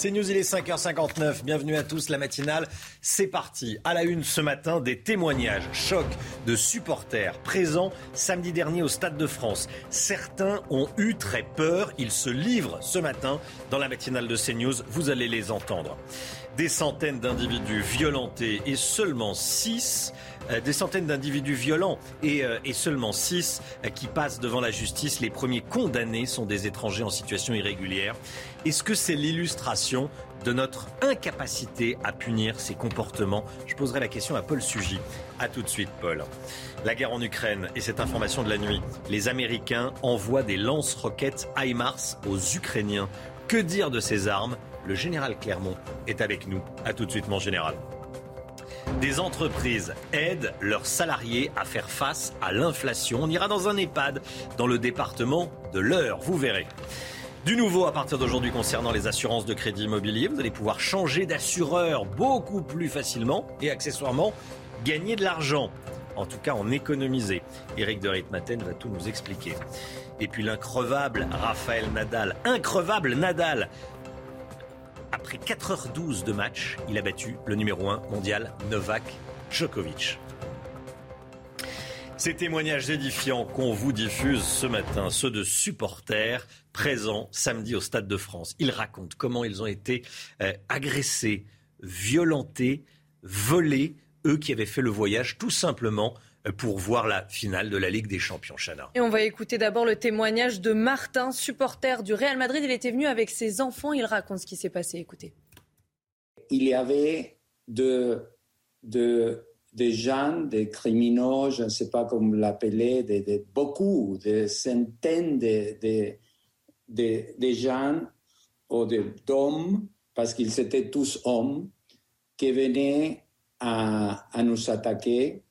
C'est News, il est 5h59. Bienvenue à tous, la matinale, c'est parti. À la une ce matin, des témoignages, choc de supporters présents samedi dernier au Stade de France. Certains ont eu très peur. Ils se livrent ce matin dans la matinale de CNews. Vous allez les entendre. Des centaines d'individus violentés et seulement 6 euh, des centaines d'individus violents et, euh, et seulement 6 euh, qui passent devant la justice. Les premiers condamnés sont des étrangers en situation irrégulière. Est-ce que c'est l'illustration de notre incapacité à punir ces comportements? Je poserai la question à Paul Sugy. A tout de suite, Paul. La guerre en Ukraine et cette information de la nuit. Les Américains envoient des lance-roquettes HIMARS aux Ukrainiens. Que dire de ces armes? Le général Clermont est avec nous. A tout de suite, mon général. Des entreprises aident leurs salariés à faire face à l'inflation. On ira dans un EHPAD dans le département de l'Eure, vous verrez. Du nouveau à partir d'aujourd'hui concernant les assurances de crédit immobilier, vous allez pouvoir changer d'assureur beaucoup plus facilement et accessoirement gagner de l'argent. En tout cas, en économiser. Eric de Ritmaten va tout nous expliquer. Et puis l'increvable Raphaël Nadal. Increvable Nadal après 4h12 de match, il a battu le numéro 1 mondial Novak Djokovic. Ces témoignages édifiants qu'on vous diffuse ce matin, ceux de supporters présents samedi au Stade de France. Ils racontent comment ils ont été euh, agressés, violentés, volés, eux qui avaient fait le voyage tout simplement pour voir la finale de la Ligue des Champions, Chana. Et on va écouter d'abord le témoignage de Martin, supporter du Real Madrid. Il était venu avec ses enfants. Il raconte ce qui s'est passé. Écoutez. Il y avait de, de, des gens, des criminels, je ne sais pas comment l'appeler, de, de, beaucoup, des centaines de, de, de, de gens ou d'hommes, parce qu'ils étaient tous hommes, qui venaient à, nous attaquer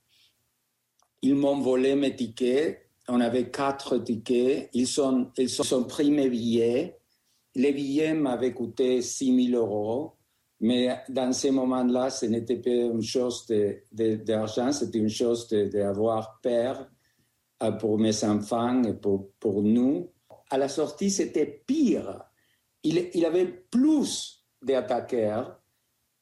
ils m'ont volé mes tickets. On avait quatre tickets. Ils sont, ils pris mes billets. Les billets m'avaient coûté 6 000 euros. Mais dans ces moments-là, ce n'était pas une chose d'argent, c'était une chose d'avoir peur euh, pour mes enfants et pour, pour nous. À la sortie, c'était pire. Il, il avait plus d'attaqueurs.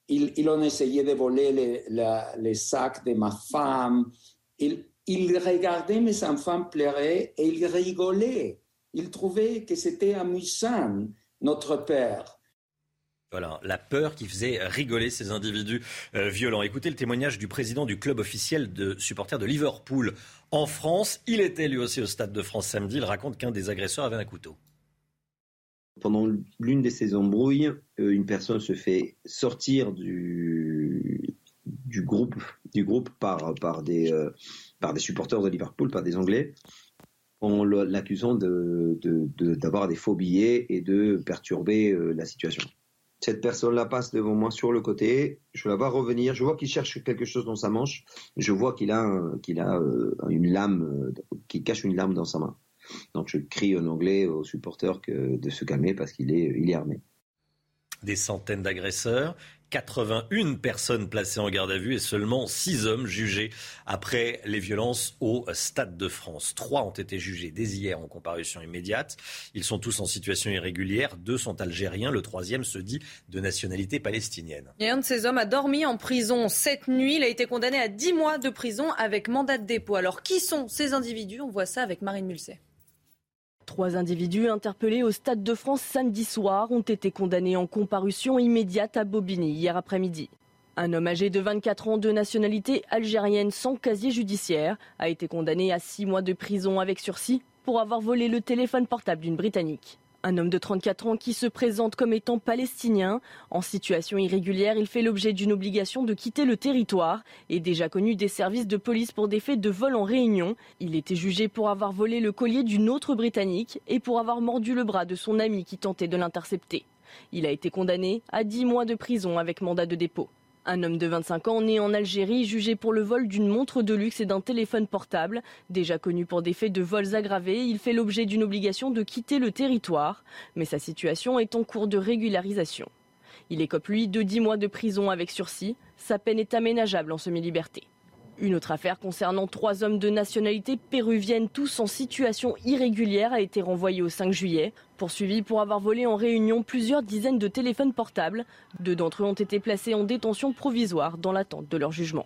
Ils, ils ont essayé de voler les, sacs de ma femme. Il, il regardait mes enfants pleurer et il rigolait. Il trouvait que c'était amusant, notre père. Voilà, la peur qui faisait rigoler ces individus euh, violents. Écoutez le témoignage du président du club officiel de supporters de Liverpool en France. Il était lui aussi au Stade de France samedi. Il raconte qu'un des agresseurs avait un couteau. Pendant l'une de ces embrouilles, euh, une personne se fait sortir du, du groupe, du groupe par, par, des, euh, par des supporters de Liverpool, par des Anglais, en l'accusant d'avoir de, de, des faux billets et de perturber euh, la situation. Cette personne-là passe devant moi sur le côté, je la vois revenir, je vois qu'il cherche quelque chose dans sa manche, je vois qu'il a, a euh, une lame, qu'il cache une lame dans sa main. Donc je crie en anglais aux supporters de se calmer parce qu'il est, il est armé. Des centaines d'agresseurs, 81 personnes placées en garde à vue et seulement 6 hommes jugés après les violences au Stade de France. Trois ont été jugés dès hier en comparution immédiate. Ils sont tous en situation irrégulière. Deux sont algériens. Le troisième se dit de nationalité palestinienne. Et un de ces hommes a dormi en prison cette nuit. Il a été condamné à 10 mois de prison avec mandat de dépôt. Alors qui sont ces individus? On voit ça avec Marine Mulset. Trois individus interpellés au Stade de France samedi soir ont été condamnés en comparution immédiate à Bobigny hier après-midi. Un homme âgé de 24 ans de nationalité algérienne sans casier judiciaire a été condamné à six mois de prison avec sursis pour avoir volé le téléphone portable d'une Britannique. Un homme de 34 ans qui se présente comme étant palestinien. En situation irrégulière, il fait l'objet d'une obligation de quitter le territoire et déjà connu des services de police pour des faits de vol en réunion. Il était jugé pour avoir volé le collier d'une autre Britannique et pour avoir mordu le bras de son ami qui tentait de l'intercepter. Il a été condamné à 10 mois de prison avec mandat de dépôt. Un homme de 25 ans né en Algérie jugé pour le vol d'une montre de luxe et d'un téléphone portable. Déjà connu pour des faits de vols aggravés, il fait l'objet d'une obligation de quitter le territoire. Mais sa situation est en cours de régularisation. Il écope lui de 10 mois de prison avec sursis. Sa peine est aménageable en semi-liberté. Une autre affaire concernant trois hommes de nationalité péruvienne, tous en situation irrégulière, a été renvoyée au 5 juillet. Poursuivis pour avoir volé en réunion plusieurs dizaines de téléphones portables. Deux d'entre eux ont été placés en détention provisoire dans l'attente de leur jugement.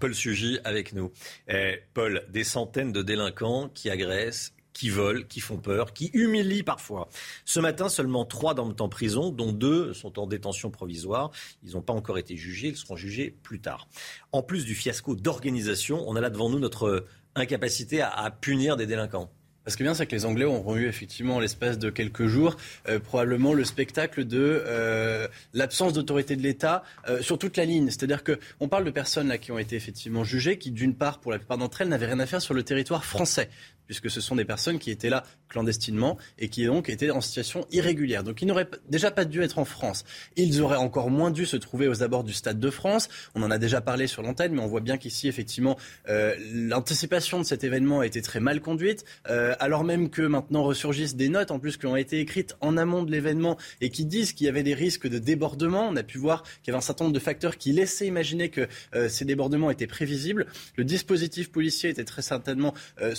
Paul Sugy avec nous. Eh, Paul, des centaines de délinquants qui agressent, qui volent, qui font peur, qui humilient parfois. Ce matin, seulement trois dorment en prison, dont deux sont en détention provisoire. Ils n'ont pas encore été jugés, ils seront jugés plus tard. En plus du fiasco d'organisation, on a là devant nous notre incapacité à, à punir des délinquants. Ce qui est bien, c'est que les Anglais auront eu effectivement, l'espace de quelques jours, euh, probablement le spectacle de euh, l'absence d'autorité de l'État euh, sur toute la ligne. C'est-à-dire qu'on parle de personnes là qui ont été effectivement jugées, qui d'une part, pour la plupart d'entre elles, n'avaient rien à faire sur le territoire français puisque ce sont des personnes qui étaient là clandestinement et qui donc étaient en situation irrégulière. Donc ils n'auraient déjà pas dû être en France. Ils auraient encore moins dû se trouver aux abords du Stade de France. On en a déjà parlé sur l'antenne, mais on voit bien qu'ici, effectivement, euh, l'anticipation de cet événement a été très mal conduite, euh, alors même que maintenant ressurgissent des notes, en plus, qui ont été écrites en amont de l'événement et qui disent qu'il y avait des risques de débordement. On a pu voir qu'il y avait un certain nombre de facteurs qui laissaient imaginer que euh, ces débordements étaient prévisibles. Le dispositif policier était très certainement euh,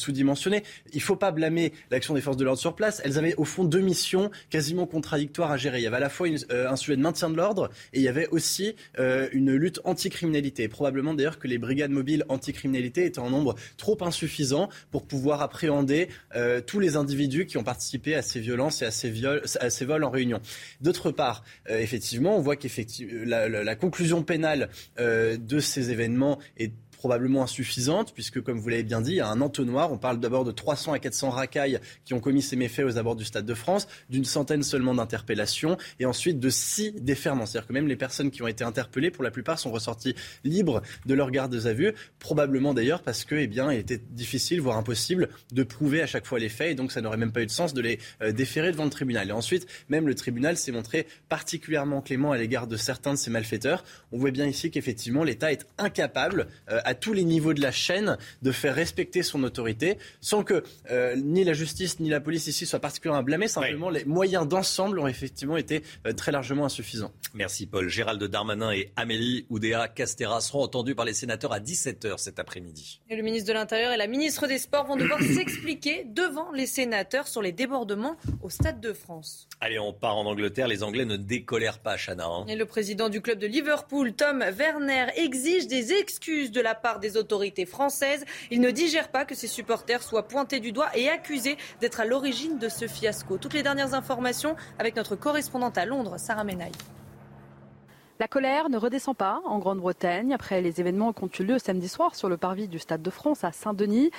Il faut pas blâmer l'action des forces de l'ordre sur place. Elles avaient au fond deux missions quasiment contradictoires à gérer. Il y avait à la fois euh, un sujet de maintien de l'ordre et il y avait aussi euh, une lutte anticriminalité. Probablement d'ailleurs que les brigades mobiles anticriminalité étaient en nombre trop insuffisant pour pouvoir appréhender euh, tous les individus qui ont participé à ces violences et à ces, vols en réunion. D'autre part, effectivement, on voit que la, conclusion pénale de ces événements est probablement insuffisante, puisque, comme vous l'avez bien dit, il y a un entonnoir. On parle d'abord de 300 à 400 racailles qui ont commis ces méfaits aux abords du Stade de France, d'une centaine seulement d'interpellations, et ensuite de six déferments. C'est-à-dire que même les personnes qui ont été interpellées, pour la plupart, sont ressorties libres de leur garde à vue, probablement d'ailleurs parce que, eh bien, il était difficile, voire impossible, de prouver à chaque fois les faits, et donc ça n'aurait même pas eu de sens de les euh, déférer devant le tribunal. Et ensuite, même le tribunal s'est montré particulièrement clément à l'égard de certains de ces malfaiteurs. On voit bien ici qu'effectivement, l'État est incapable, euh, à tous les niveaux de la chaîne de faire respecter son autorité sans que euh, ni la justice ni la police ici soient particulièrement blâmés. Simplement, oui. les moyens d'ensemble ont effectivement été euh, très largement insuffisants. Merci Paul. Gérald Darmanin et Amélie Oudéa Castera seront entendus par les sénateurs à 17h cet après-midi. Et le ministre de l'Intérieur et la ministre des Sports vont devoir s'expliquer devant les sénateurs sur les débordements au Stade de France. Allez, on part en Angleterre. Les Anglais ne décolèrent pas, Chana. Hein. Et le président du club de Liverpool, Tom Werner, exige des excuses de la part des autorités françaises. Il ne digère pas que ses supporters soient pointés du doigt et accusés d'être à l'origine de ce fiasco. Toutes les dernières informations avec notre correspondante à Londres, Sarah Menaille. La colère ne redescend pas en Grande-Bretagne après les événements qui ont eu lieu samedi soir sur le parvis du Stade de France à Saint-Denis.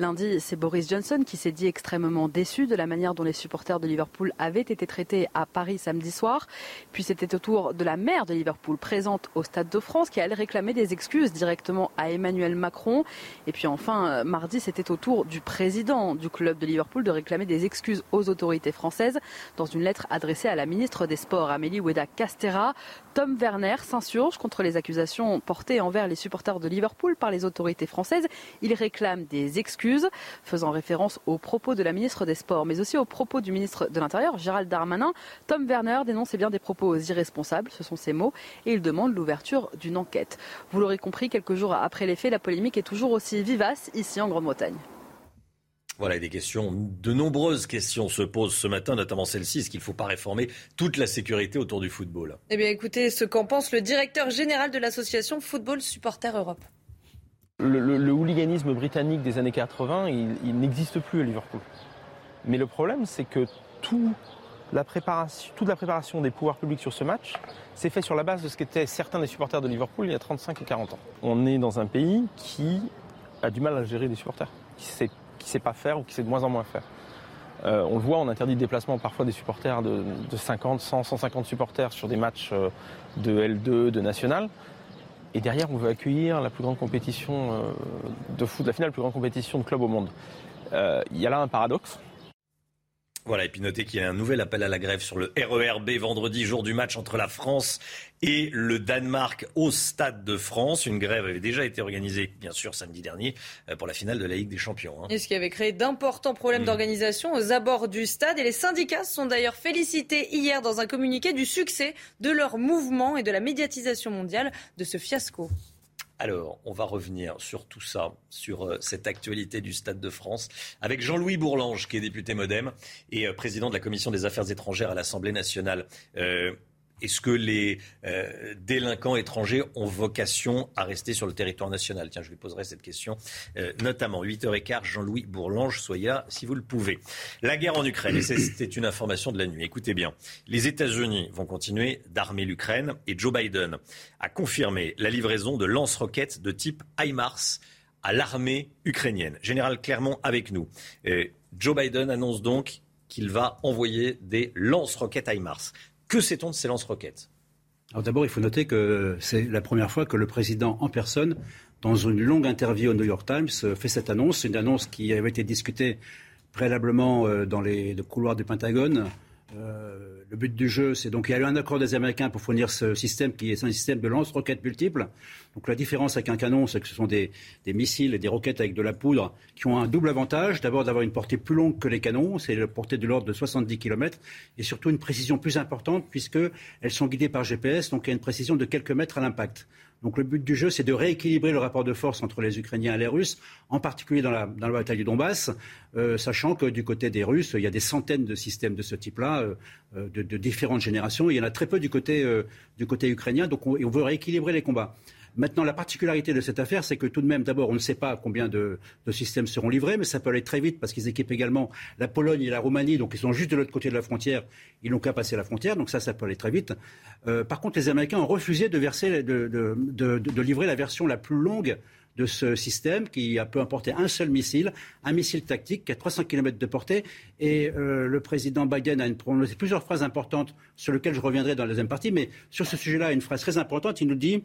Lundi, c'est Boris Johnson qui s'est dit extrêmement déçu de la manière dont les supporters de Liverpool avaient été traités à Paris samedi soir. Puis c'était au tour de la maire de Liverpool présente au Stade de France qui allait réclamer des excuses directement à Emmanuel Macron. Et puis enfin, mardi, c'était au tour du président du club de Liverpool de réclamer des excuses aux autorités françaises dans une lettre adressée à la ministre des Sports, Amélie Oueda Castera. Tom Werner s'insurge contre les accusations portées envers les supporters de Liverpool par les autorités françaises. Il réclame des excuses, faisant référence aux propos de la ministre des Sports, mais aussi aux propos du ministre de l'Intérieur, Gérald Darmanin. Tom Werner dénonce bien des propos irresponsables, ce sont ses mots, et il demande l'ouverture d'une enquête. Vous l'aurez compris, quelques jours après les faits, la polémique est toujours aussi vivace ici en Grande-Bretagne. Voilà, des questions, de nombreuses questions se posent ce matin, notamment celle-ci. Est-ce qu'il ne faut pas réformer toute la sécurité autour du football? Eh bien, écoutez ce qu'en pense le directeur général de l'association Football Supporters Europe. Le, le, le, hooliganisme britannique des années 80, il, il n'existe plus à Liverpool. Mais le problème, c'est que tout la préparation, toute la préparation des pouvoirs publics sur ce match s'est fait sur la base de ce qu'étaient certains des supporters de Liverpool il y a 35 et 40 ans. On est dans un pays qui a du mal à gérer des supporters, qui sait qui sait pas faire ou qui sait de moins en moins faire. Euh, on le voit, on interdit le déplacement parfois des supporters de, 50, 100, 150 supporters sur des matchs euh, de L2, de national. Et derrière, on veut accueillir la plus grande compétition euh, de foot, la finale, la plus grande compétition de club au monde. Il y a là un paradoxe. Voilà, et puis notez qu'il y a un nouvel appel à la grève sur le RERB vendredi, jour du match entre la France et le Danemark au Stade de France. Une grève avait déjà été organisée, bien sûr, samedi dernier euh, pour la finale de la Ligue des Champions. Hein. Et ce qui avait créé d'importants problèmes mmh. d'organisation aux abords du stade. Et les syndicats sont d'ailleurs félicités hier dans un communiqué du succès de leur mouvement et de la médiatisation mondiale de ce fiasco. Alors, on va revenir sur tout ça, sur euh, cette actualité du Stade de France, avec Jean-Louis Bourlange, qui est député Modem et euh, président de la Commission des Affaires étrangères à l'Assemblée nationale. Euh, est-ce que les euh, délinquants étrangers ont vocation à rester sur le territoire national? Tiens, je lui poserai cette question, euh, notamment 8h15, Jean-Louis Bourlange, soyez là si vous le pouvez. La guerre en Ukraine, et c'était une information de la nuit. Écoutez bien, les États-Unis vont continuer d'armer l'Ukraine et Joe Biden a confirmé la livraison de lance-roquettes de type HIMARS à l'armée ukrainienne. Général Clermont avec nous. Euh, Joe Biden annonce donc qu'il va envoyer des lance-roquettes HIMARS. Que sait-on de ces lance-roquettes? Alors d'abord, il faut noter que c'est la première fois que le président en personne, dans une longue interview au New York Times, fait cette annonce. Une annonce qui avait été discutée préalablement euh, dans les couloirs du Pentagone euh, le but du jeu, c'est donc il y a eu un accord des Américains pour fournir ce système qui est un système de lance-roquettes multiples. Donc la différence avec un canon, c'est que ce sont des, missiles et des roquettes avec de la poudre qui ont un double avantage. D'abord d'avoir une portée plus longue que les canons, c'est la portée de l'ordre de 70 km, et surtout une précision plus importante puisqu'elles sont guidées par GPS, donc il y a une précision de quelques mètres à l'impact. Donc le but du jeu, c'est de rééquilibrer le rapport de force entre les Ukrainiens et les Russes, en particulier dans la, bataille du Donbass, euh, sachant que du côté des Russes, il y a des centaines de systèmes de ce type-là, euh, euh, de, différentes générations. il y en a très peu du côté, du côté ukrainien, donc on veut rééquilibrer les combats. Maintenant, la particularité de cette affaire, c'est que tout de même, d'abord, on ne sait pas combien de, systèmes seront livrés, mais ça peut aller très vite parce qu'ils équipent également la Pologne et la Roumanie, donc ils sont juste de l'autre côté de la frontière, ils n'ont qu'à passer la frontière, donc ça, ça peut aller très vite. Euh, par contre, les Américains ont refusé de, verser, de, livrer la version la plus longue de ce système qui peut emporter un seul missile, un missile tactique qui a 300 km de portée. Et euh, le président Biden a prononcé plusieurs phrases importantes sur lesquelles je reviendrai dans la deuxième partie. Mais sur ce sujet-là, une phrase très importante, il nous dit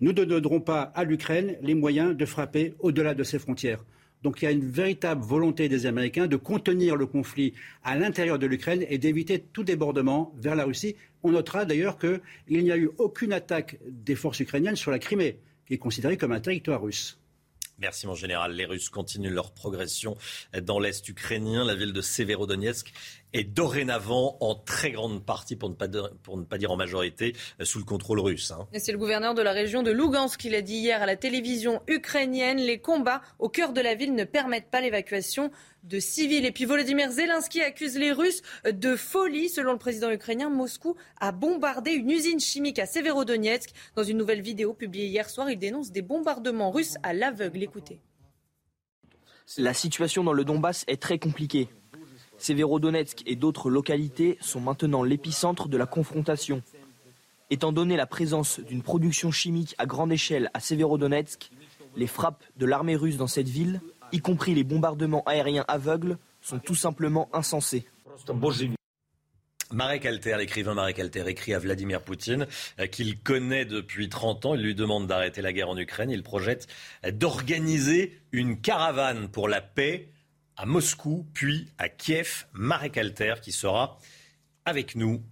nous ne donnerons pas à l'Ukraine les moyens de frapper au-delà de ses frontières. Donc il y a une véritable volonté des Américains de contenir le conflit à l'intérieur de l'Ukraine et d'éviter tout débordement vers la Russie. On notera d'ailleurs qu'il n'y a eu aucune attaque des forces ukrainiennes sur la Crimée, qui est considérée comme un territoire russe. Merci mon général. Les Russes continuent leur progression dans l'Est ukrainien. La ville de Severodonetsk est dorénavant en très grande partie, pour ne pas, pour ne pas dire en majorité, sous le contrôle russe. Hein. c'est le gouverneur de la région de Lugansk qui l'a dit hier à la télévision ukrainienne. Les combats au cœur de la ville ne permettent pas l'évacuation de civils. Et puis Volodymyr Zelensky accuse les Russes de folie. Selon le président ukrainien, Moscou a bombardé une usine chimique à Severodonetsk. Dans une nouvelle vidéo publiée hier soir, il dénonce des bombardements russes à l'aveugle. Écoutez. La situation dans le Donbass est très compliquée. Severodonetsk et d'autres localités sont maintenant l'épicentre de la confrontation. Étant donné la présence d'une production chimique à grande échelle à Severodonetsk, les frappes de l'armée russe dans cette ville y compris les bombardements aériens aveugles, sont tout simplement insensés. Marek Alter, l'écrivain Marek Alter, écrit à Vladimir Poutine euh, qu'il connaît depuis 30 ans. Il lui demande d'arrêter la guerre en Ukraine. Il projette d'organiser une caravane pour la paix à Moscou, puis à Kiev. Marek Alter qui sera avec nous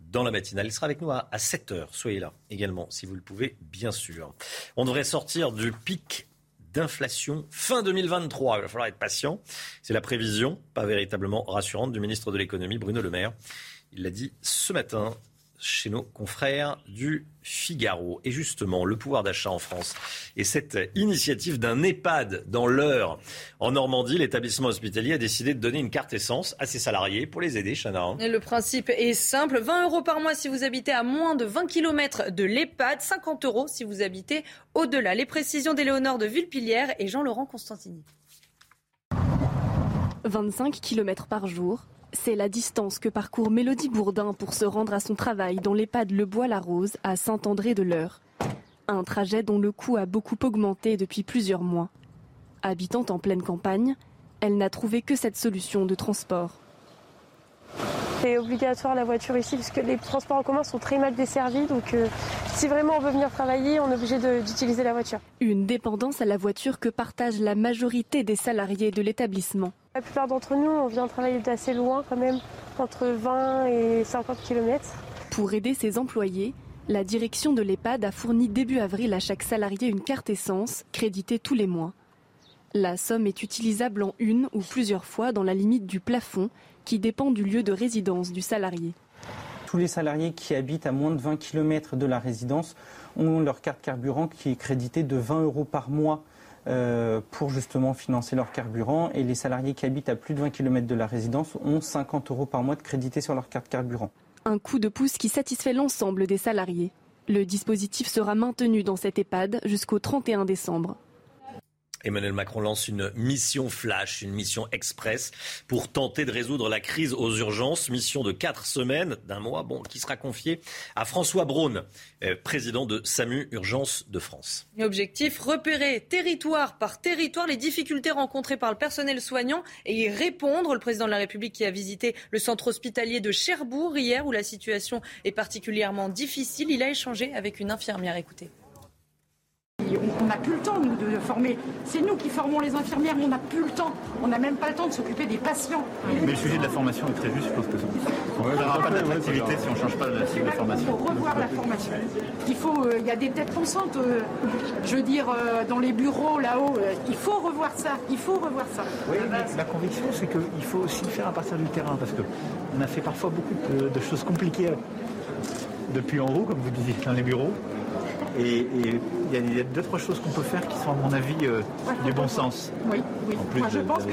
dans la matinale. Il sera avec nous à 7 heures. Soyez là également, si vous le pouvez, bien sûr. On devrait sortir du pic d'inflation fin 2023. Il va falloir être patient. C'est la prévision, pas véritablement rassurante, du ministre de l'économie, Bruno Le Maire. Il l'a dit ce matin chez nos confrères du Figaro. Et justement, le pouvoir d'achat en France et cette initiative d'un EHPAD dans l'heure en Normandie, l'établissement hospitalier a décidé de donner une carte essence à ses salariés pour les aider, Chana. le principe est simple 20 euros par mois si vous habitez à moins de 20 km de l'EHPAD, 50 euros si vous habitez au-delà. Les précisions d'Éléonore de Villepilière et Jean-Laurent Constantini. 25 km par jour, c'est la distance que parcourt Mélodie Bourdin pour se rendre à son travail dans l'EHPAD Le Bois-la-Rose à Saint-André-de-l'Eure. Un trajet dont le coût a beaucoup augmenté depuis plusieurs mois. Habitant en pleine campagne, elle n'a trouvé que cette solution de transport. C'est obligatoire la voiture ici parce que les transports en commun sont très mal desservis. Donc euh, si vraiment on veut venir travailler, on est obligé d'utiliser la voiture. Une dépendance à la voiture que partage la majorité des salariés de l'établissement. La plupart d'entre nous, on vient travailler d'assez loin quand même, entre 20 et 50 km. Pour aider ses employés, la direction de l'EHPAD a fourni début avril à chaque salarié une carte essence, créditée tous les mois. La somme est utilisable en une ou plusieurs fois dans la limite du plafond qui dépend du lieu de résidence du salarié. Tous les salariés qui habitent à moins de 20 km de la résidence ont leur carte carburant qui est créditée de 20 euros par mois euh, pour justement financer leur carburant. Et les salariés qui habitent à plus de 20 km de la résidence ont 50 euros par mois de crédité sur leur carte carburant. Un coup de pouce qui satisfait l'ensemble des salariés. Le dispositif sera maintenu dans cette EHPAD jusqu'au 31 décembre. Emmanuel Macron lance une mission flash, une mission express pour tenter de résoudre la crise aux urgences. Mission de quatre semaines, d'un mois, bon, qui sera confiée à François Braun, euh, président de SAMU Urgence de France. Objectif, repérer territoire par territoire les difficultés rencontrées par le personnel soignant et y répondre. Le président de la République qui a visité le centre hospitalier de Cherbourg hier où la situation est particulièrement difficile, il a échangé avec une infirmière. Écoutez on n'a plus le temps, nous, de former. C'est nous qui formons les infirmières, mais on n'a plus le temps. On n'a même pas le temps de s'occuper des patients. Mais le sujet de la formation est très juste, je pense que ça. On n'aura pas d'attractivité si on ne change pas le cycle de formation. Il faut revoir la formation. Il faut, euh, il y a des têtes pensantes, euh, je veux dire, euh, dans les bureaux là-haut. il faut revoir ça. Il faut revoir ça. Oui, la conviction, c'est qu'il faut aussi faire à partir du terrain, parce qu'on a fait parfois beaucoup de, de choses compliquées depuis en haut, comme vous disiez, dans les bureaux. Et il y a, d'autres choses qu'on peut faire qui sont, à mon avis, euh, du bon sens. Oui, oui. je pense que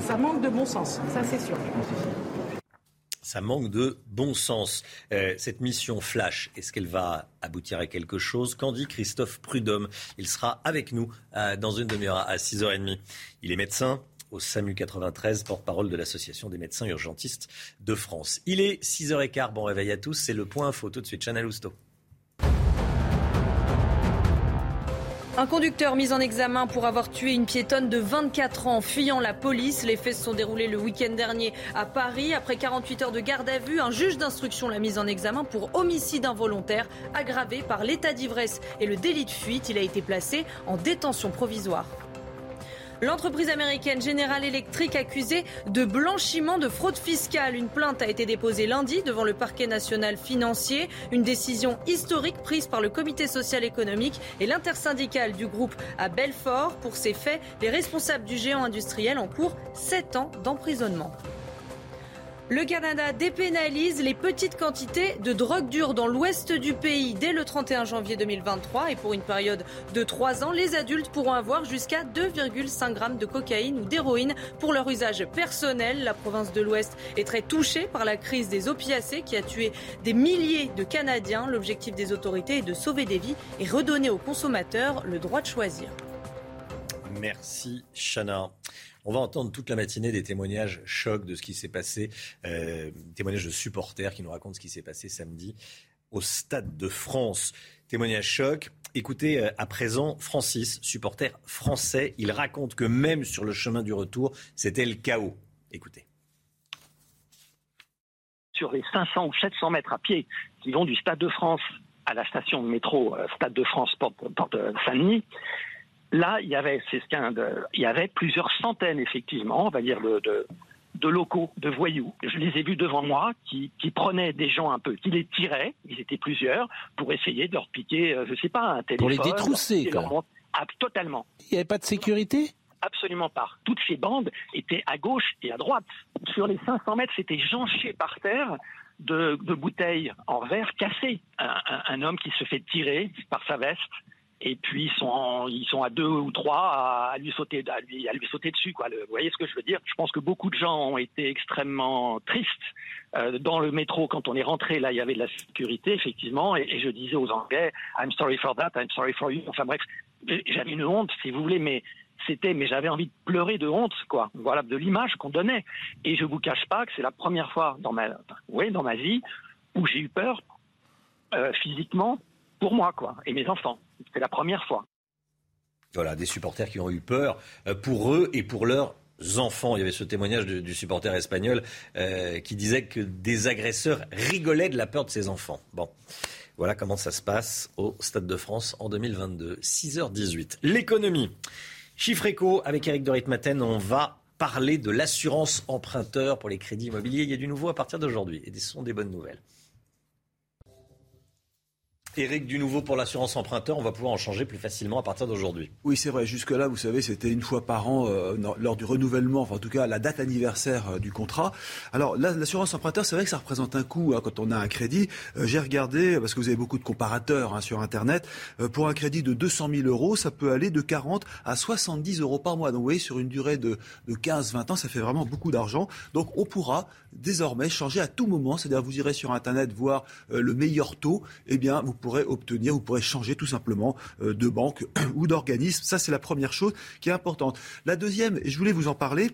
ça manque de bon sens, ça c'est sûr. Ça manque de bon sens. Euh, cette mission Flash, est-ce qu'elle va aboutir à quelque chose? Qu'en dit Christophe Prudhomme? Il sera avec nous euh, dans une demi-heure à 6h30. Il est médecin, au SAMU 93, porte-parole de l'Association des médecins urgentistes de France. Il est 6h15, bon réveil à tous, c'est le point info tout de suite, Chanel Housteau. Un conducteur mis en examen pour avoir tué une piétonne de 24 ans fuyant la police. Les faits se sont déroulés le week-end dernier à Paris. Après 48 heures de garde à vue, un juge d'instruction l'a mis en examen pour homicide involontaire aggravé par l'état d'ivresse et le délit de fuite. Il a été placé en détention provisoire. L'entreprise américaine General Electric accusée de blanchiment de fraude fiscale. Une plainte a été déposée lundi devant le parquet national financier. Une décision historique prise par le comité social économique et l'intersyndicale du groupe à Belfort. Pour ces faits, les responsables du géant industriel encourent 7 ans d'emprisonnement. Le Canada dépénalise les petites quantités de drogue dure dans l'ouest du pays dès le 31 janvier 2023 et pour une période de 3 ans, les adultes pourront avoir jusqu'à 2,5 grammes de cocaïne ou d'héroïne pour leur usage personnel. La province de l'Ouest est très touchée par la crise des opiacés qui a tué des milliers de Canadiens. L'objectif des autorités est de sauver des vies et redonner aux consommateurs le droit de choisir. Merci Chana. On va entendre toute la matinée des témoignages chocs de ce qui s'est passé, euh, témoignages de supporters qui nous racontent ce qui s'est passé samedi au Stade de France. Témoignage choc. Écoutez euh, à présent Francis, supporter français. Il raconte que même sur le chemin du retour, c'était le chaos. Écoutez. Sur les 500 ou 700 mètres à pied qui vont du Stade de France à la station de métro euh, Stade de France, porte, porte Saint-Denis, Là, il y avait, c'est ce il y avait plusieurs centaines, effectivement, on va dire, de, de, locaux, de voyous. Je les ai vus devant moi qui, qui, prenaient des gens un peu, qui les tiraient, ils étaient plusieurs, pour essayer de leur piquer, euh, je ne sais pas, un téléphone. Pour les détrousser, quoi. Ah, totalement. Il n'y avait pas de sécurité? Absolument pas. Toutes ces bandes étaient à gauche et à droite. Sur les 500 mètres, c'était jonché par terre de, de, bouteilles en verre cassées. Un, un, homme qui se fait tirer par sa veste et puis ils sont, ils sont à deux ou trois à, lui sauter, à lui, sauter dessus. Vous voyez ce que je veux dire? Je pense que beaucoup de gens ont été extrêmement tristes euh, dans le métro quand on est rentré. Là, il y avait de la sécurité effectivement, et, je disais aux Anglais, I'm sorry for that, I'm sorry for you. Enfin bref, j'avais une honte, si vous voulez, mais c'était, mais j'avais envie de pleurer de honte, quoi. Voilà, de l'image qu'on donnait. Et je vous cache pas que c'est la première fois dans ma, oui, dans ma vie où j'ai eu peur euh, physiquement pour moi, quoi, et mes enfants. C'est la première fois. Voilà, des supporters qui ont eu peur euh, pour eux et pour leurs enfants. Il y avait ce témoignage du, supporter espagnol euh, qui disait que des agresseurs rigolaient de la peur de ses enfants. Bon. Voilà comment ça se passe au Stade de France en 2022. 6h18. L'économie. Chiffre éco avec Eric de Maten. On va parler de l'assurance emprunteur pour les crédits immobiliers. Il y a du nouveau à partir d'aujourd'hui et ce sont des bonnes nouvelles. Eric, du nouveau pour l'assurance emprunteur, on va pouvoir en changer plus facilement à partir d'aujourd'hui. Oui, c'est vrai. Jusque-là, vous savez, c'était une fois par an euh, lors du renouvellement, enfin en tout cas la date anniversaire euh, du contrat. Alors l'assurance emprunteur, c'est vrai que ça représente un coût hein, quand on a un crédit. Euh, j'ai regardé, parce que vous avez beaucoup de comparateurs hein, sur Internet, pour un crédit de 200 000 euros, ça peut aller de 40 à 70 euros par mois. Donc vous voyez, sur une durée de, de 15-20 ans, ça fait vraiment beaucoup d'argent. Donc on pourra désormais changer à tout moment. C'est-à-dire vous irez sur Internet voir le meilleur taux, eh bien vous pourrez obtenir, vous pourrez changer tout simplement euh, de banque ou d'organisme. Ça, c'est la première chose qui est importante. La deuxième, et je voulais vous en parler,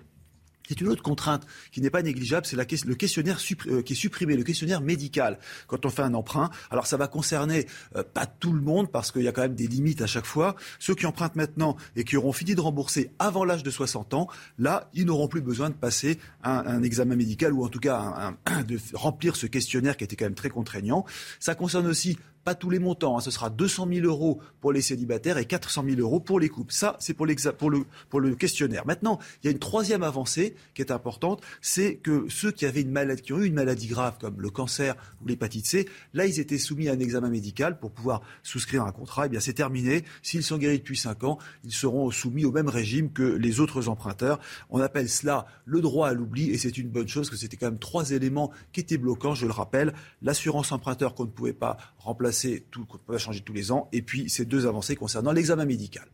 c'est une autre contrainte qui n'est pas négligeable, c'est le questionnaire euh, qui est supprimé, le questionnaire médical quand on fait un emprunt. Alors ça va concerner euh, pas tout le monde parce qu'il y a quand même des limites à chaque fois. Ceux qui empruntent maintenant et qui auront fini de rembourser avant l'âge de 60 ans, là, ils n'auront plus besoin de passer un, examen médical ou en tout cas de remplir ce questionnaire qui était quand même très contraignant. Ça concerne aussi pas tous les montants. Hein. Ce sera 200 000 euros pour les célibataires et 400 000 euros pour les couples. Ça, c'est pour, le, questionnaire. Maintenant, il y a une troisième avancée qui est importante, c'est que ceux qui avaient une maladie, qui ont eu une maladie grave comme le cancer ou l'hépatite C, là, ils étaient soumis à un examen médical pour pouvoir souscrire un contrat. Eh bien, c'est terminé. S'ils sont guéris depuis 5 ans, ils seront soumis au même régime que les autres emprunteurs. On appelle cela le droit à l'oubli et c'est une bonne chose que c'était quand même trois éléments qui étaient bloquants, je le rappelle. L'assurance emprunteur qu'on ne pouvait pas remplacer, tout, qu'on peut changer tous les ans, et puis ces deux avancées concernant l'examen médical.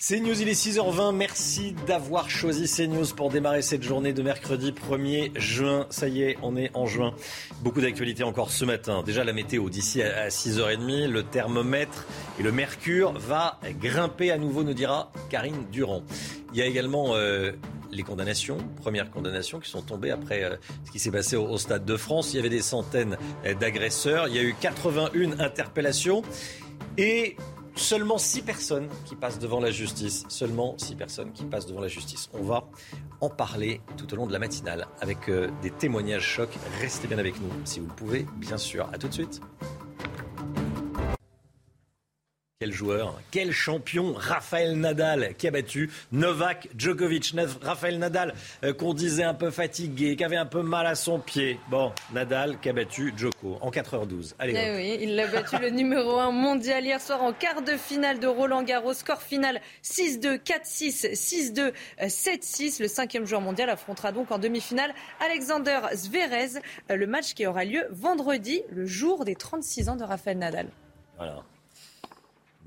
CNews, il est 6h20. Merci d'avoir choisi CNews pour démarrer cette journée de mercredi 1er juin. Ça y est, on est en juin. Beaucoup d'actualités encore ce matin. Déjà la météo d'ici à 6h30. Le thermomètre et le mercure va grimper à nouveau, nous dira Karine Durand. Il y a également euh, les condamnations, premières condamnations qui sont tombées après euh, ce qui s'est passé au, Stade de France. Il y avait des centaines euh, d'agresseurs. Il y a eu 81 interpellations. Et Seulement 6 personnes qui passent devant la justice. Seulement 6 personnes qui passent devant la justice. On va en parler tout au long de la matinale avec euh, des témoignages chocs. Restez bien avec nous si vous le pouvez, bien sûr. À tout de suite. Quel joueur, quel champion, Rafael Nadal qui a battu Novak Djokovic. Rafael Nadal euh, qu'on disait un peu fatigué, qui avait un peu mal à son pied. Bon, Nadal qui a battu Djoko en 4h12. Allez. Eh oui, il a battu le numéro 1 mondial hier soir en quart de finale de Roland Garros. Score final 6-2, 4-6, 6-2, 7-6. Le cinquième joueur mondial affrontera donc en demi-finale Alexander Zverev. Euh, le match qui aura lieu vendredi, le jour des 36 ans de Rafael Nadal. Voilà.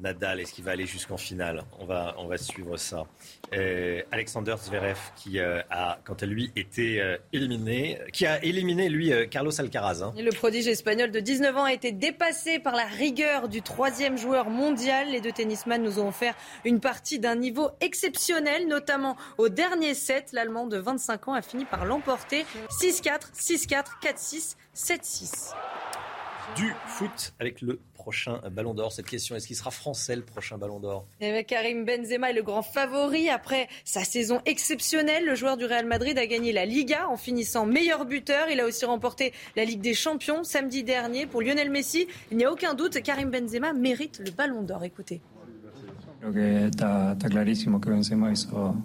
Nadal, est-ce qu'il va aller jusqu'en finale? On va, on va suivre ça. Euh, Alexander Zverev, qui euh, a, quant à lui, été euh, éliminé, qui a éliminé, lui, Carlos Alcaraz. Hein. le prodige espagnol de 19 ans a été dépassé par la rigueur du troisième joueur mondial. Les deux tennisman nous ont offert une partie d'un niveau exceptionnel, notamment au dernier set. L'Allemand de 25 ans a fini par l'emporter 6-4, 6-4, 4-6, 7-6. Du foot avec le prochain Ballon d'Or Cette question, est-ce qu'il sera français le prochain Ballon d'Or? Eh Karim Benzema est le grand favori. Après sa saison exceptionnelle, le joueur du Real Madrid a gagné la Liga en finissant meilleur buteur. Il a aussi remporté la Ligue des Champions samedi dernier. Pour Lionel Messi, il n'y a aucun doute, Karim Benzema mérite le Ballon d'Or. Écoutez. Creo que está, está clarísimo que Benzema hizo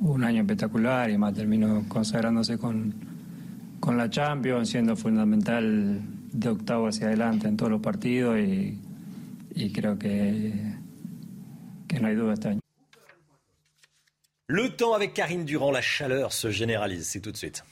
un año espectacular y más terminó consagrándose con, con la Champions, siendo fundamental de octavo hacia adelante en todos los partidos y, y creo que, que no hay duda este año. Le temps avec Karine Durand, la chaleur se généralise. C'est tout de suite.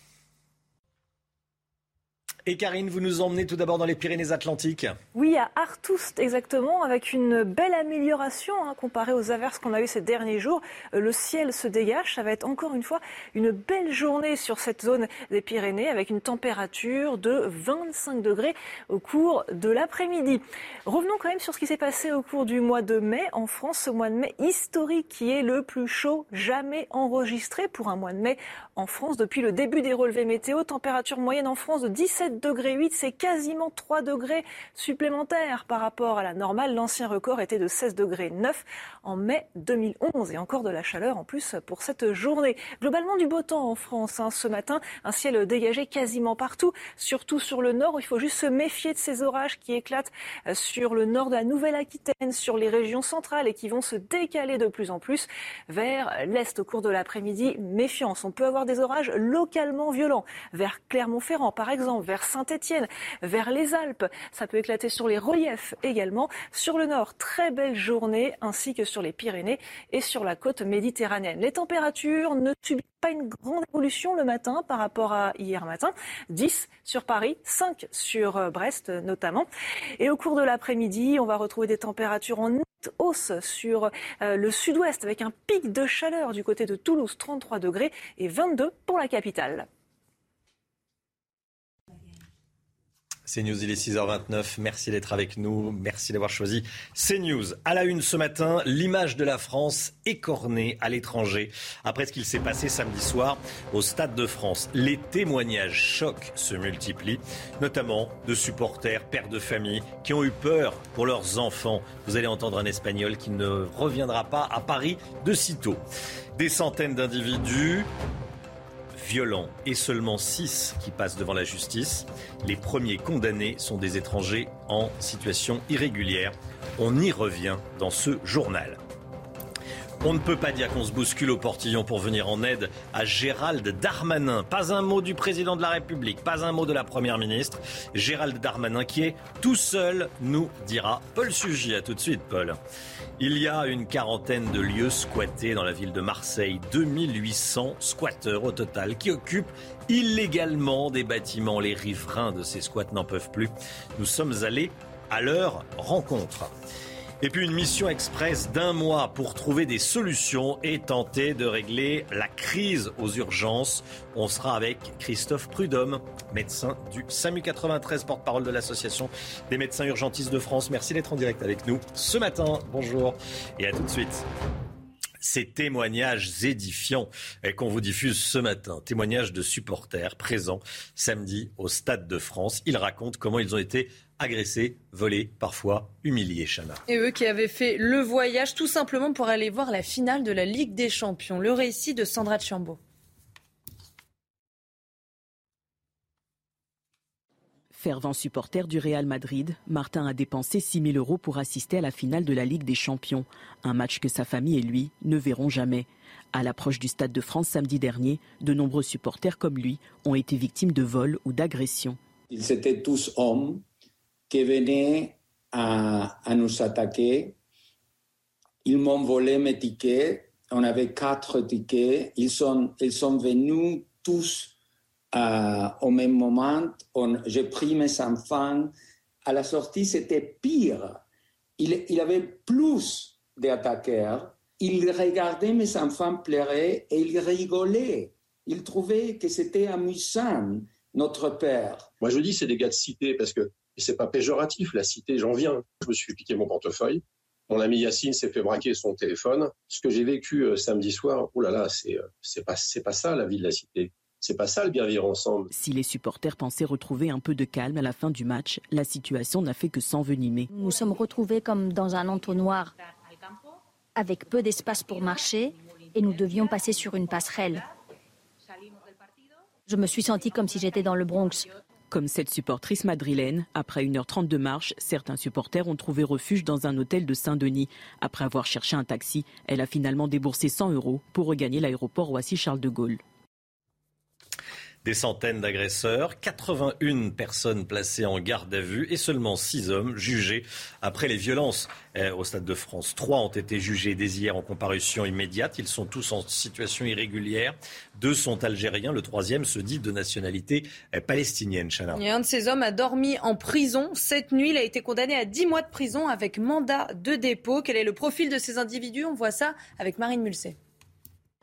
Et Karine, vous nous emmenez tout d'abord dans les Pyrénées-Atlantiques. Oui, à Artoust exactement, avec une belle amélioration hein, comparée aux averses qu'on a eues ces derniers jours. Euh, le ciel se dégage, ça va être encore une fois une belle journée sur cette zone des Pyrénées, avec une température de 25 degrés au cours de l'après-midi. Revenons quand même sur ce qui s'est passé au cours du mois de mai en France, ce mois de mai historique qui est le plus chaud jamais enregistré pour un mois de mai en France depuis le début des relevés météo. Température moyenne en France de 17 7 degrés 8, c'est quasiment 3 degrés supplémentaires par rapport à la normale. L'ancien record était de 16 degrés 9 en mai 2011 et encore de la chaleur en plus pour cette journée. Globalement du beau temps en France hein, ce matin, un ciel dégagé quasiment partout, surtout sur le nord où il faut juste se méfier de ces orages qui éclatent euh, sur le nord de la Nouvelle-Aquitaine, sur les régions centrales et qui vont se décaler de plus en plus vers l'est au cours de l'après-midi. Méfiance, on peut avoir des orages localement violents vers Clermont-Ferrand par exemple, vers Saint-Étienne, vers les Alpes. Ça peut éclater sur les reliefs également. Sur le nord, très belle journée ainsi que sur les Pyrénées et sur la côte méditerranéenne. Les températures ne subissent pas une grande évolution le matin par rapport à hier matin. 10 sur Paris, 5 sur euh, Brest notamment. Et au cours de l'après-midi, on va retrouver des températures en hausse sur euh, le sud-ouest avec un pic de chaleur du côté de Toulouse, 33 degrés et 22 pour la capitale. CNews, il est 6h29. Merci d'être avec nous. Merci d'avoir choisi CNews. À la une ce matin, l'image de la France écornée à l'étranger après ce qu'il s'est passé samedi soir au Stade de France. Les témoignages chocs se multiplient, notamment de supporters, pères de famille qui ont eu peur pour leurs enfants. Vous allez entendre un Espagnol qui ne reviendra pas à Paris de sitôt. Des centaines d'individus violents et seulement 6 qui passent devant la justice. Les premiers condamnés sont des étrangers en situation irrégulière. On y revient dans ce journal. On ne peut pas dire qu'on se bouscule au portillon pour venir en aide à Gérald Darmanin. Pas un mot du président de la République, pas un mot de la Première ministre. Gérald Darmanin qui est tout seul, nous dira Paul Sugy. À tout de suite, Paul. Il y a une quarantaine de lieux squattés dans la ville de Marseille. 2800 squatteurs au total qui occupent illégalement des bâtiments. Les riverains de ces squats n'en peuvent plus. Nous sommes allés à leur rencontre. Et puis une mission express d'un mois pour trouver des solutions et tenter de régler la crise aux urgences. On sera avec Christophe Prudhomme, médecin du SAMU 93, porte-parole de l'Association des médecins urgentistes de France. Merci d'être en direct avec nous ce matin. Bonjour et à tout de suite ces témoignages édifiants qu'on vous diffuse ce matin. Témoignages de supporters présents samedi au Stade de France. Ils racontent comment ils ont été agressés, volés, parfois humiliés, Chana. Et eux qui avaient fait le voyage tout simplement pour aller voir la finale de la Ligue des Champions. Le récit de Sandra Chambaud. Fervent supporter du Real Madrid, Martin a dépensé 6 000 euros pour assister à la finale de la Ligue des Champions, un match que sa famille et lui ne verront jamais. À l'approche du Stade de France samedi dernier, de nombreux supporters comme lui ont été victimes de vols ou d'agressions. Ils étaient tous hommes qui venaient à, nous attaquer. Ils m'ont volé mes tickets. On avait quatre tickets. Ils sont, ils sont venus tous euh, au même moment. J'ai pris mes enfants. À la sortie, c'était pire. Il, il avait plus d'attaqueurs. Il regardait mes enfants pleurer et il rigolait. Il trouvait que c'était amusant, notre père. Moi, je dis c'est des gars de cité parce que c'est pas péjoratif, la cité, j'en viens. Je me suis piqué mon portefeuille. Mon ami Yacine s'est fait braquer son téléphone. Ce que j'ai vécu euh, samedi soir, oh là là, c'est euh, c'est pas c'est pas ça la vie de la cité. C'est pas ça le bien vivre ensemble. Si les supporters pensaient retrouver un peu de calme à la fin du match, la situation n'a fait que s'envenimer. Nous sommes retrouvés comme dans un entonnoir, avec peu d'espace pour marcher, et nous devions passer sur une passerelle. Je me suis sentie comme si j'étais dans le Bronx. Comme cette supportrice madrilène, après 1h30 de marche, certains supporters ont trouvé refuge dans un hôtel de Saint-Denis. Après avoir cherché un taxi, elle a finalement déboursé 100 euros pour regagner l'aéroport Roissy-Charles de Gaulle. Des centaines d'agresseurs, 81 personnes placées en garde à vue et seulement 6 hommes jugés après les violences eh, au Stade de France. Trois ont été jugés dès hier en comparution immédiate. Ils sont tous en situation irrégulière. Deux sont algériens. Le troisième se dit de nationalité eh, palestinienne. Et un de ces hommes a dormi en prison. Cette nuit, il a été condamné à 10 mois de prison avec mandat de dépôt. Quel est le profil de ces individus? On voit ça avec Marine Mulset.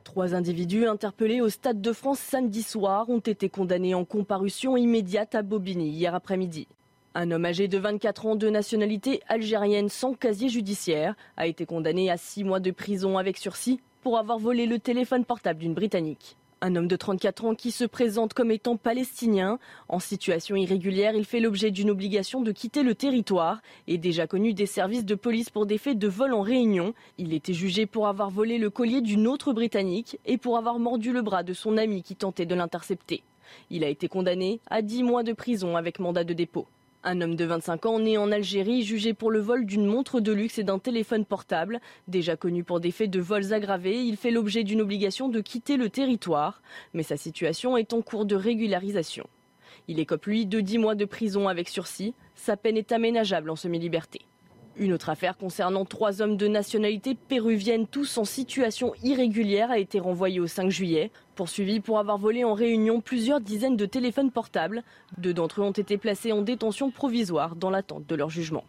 Trois individus interpellés au Stade de France samedi soir ont été condamnés en comparution immédiate à Bobigny hier après-midi. Un homme âgé de 24 ans de nationalité algérienne sans casier judiciaire a été condamné à six mois de prison avec sursis pour avoir volé le téléphone portable d'une Britannique. Un homme de 34 ans qui se présente comme étant palestinien. En situation irrégulière, il fait l'objet d'une obligation de quitter le territoire et déjà connu des services de police pour des faits de vol en réunion. Il était jugé pour avoir volé le collier d'une autre Britannique et pour avoir mordu le bras de son ami qui tentait de l'intercepter. Il a été condamné à 10 mois de prison avec mandat de dépôt. Un homme de 25 ans né en Algérie jugé pour le vol d'une montre de luxe et d'un téléphone portable. Déjà connu pour des faits de vols aggravés, il fait l'objet d'une obligation de quitter le territoire, mais sa situation est en cours de régularisation. Il écope lui de 10 mois de prison avec sursis. Sa peine est aménageable en semi-liberté. Une autre affaire concernant trois hommes de nationalité péruvienne, tous en situation irrégulière, a été renvoyée au 5 juillet. Poursuivis pour avoir volé en réunion plusieurs dizaines de téléphones portables. Deux d'entre eux ont été placés en détention provisoire dans l'attente de leur jugement.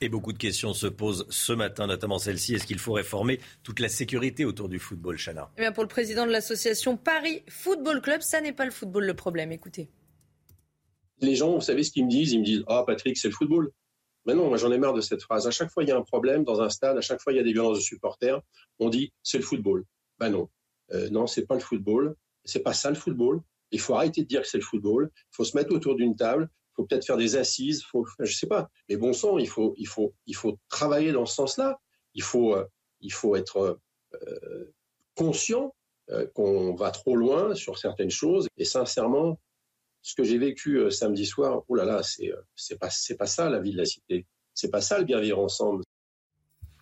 Et beaucoup de questions se posent ce matin, notamment celle-ci. Est-ce qu'il faut réformer toute la sécurité autour du football, Chana? Eh bien Pour le président de l'association Paris Football Club, ça n'est pas le football le problème. Écoutez. Les gens, vous savez ce qu'ils me disent? Ils me disent Ah, Patrick, c'est le football. Mais non, moi j'en ai marre de cette phrase. À chaque fois, il y a un problème dans un stade, à chaque fois, il y a des violences de supporters. On dit c'est le football. Ben non, euh, non, c'est pas le football. C'est pas ça le football. Il faut arrêter de dire que c'est le football. Il faut se mettre autour d'une table. Il faut peut-être faire des assises. Faut, je sais pas. Mais bon sang, il faut, il faut, il faut travailler dans ce sens-là. Il faut, euh, il faut être euh, conscient euh, qu'on va trop loin sur certaines choses. Et sincèrement, ce que j'ai vécu euh, samedi soir, oh là là, c'est euh, pas pas ça la vie de la cité. C'est pas ça le bien vivre ensemble.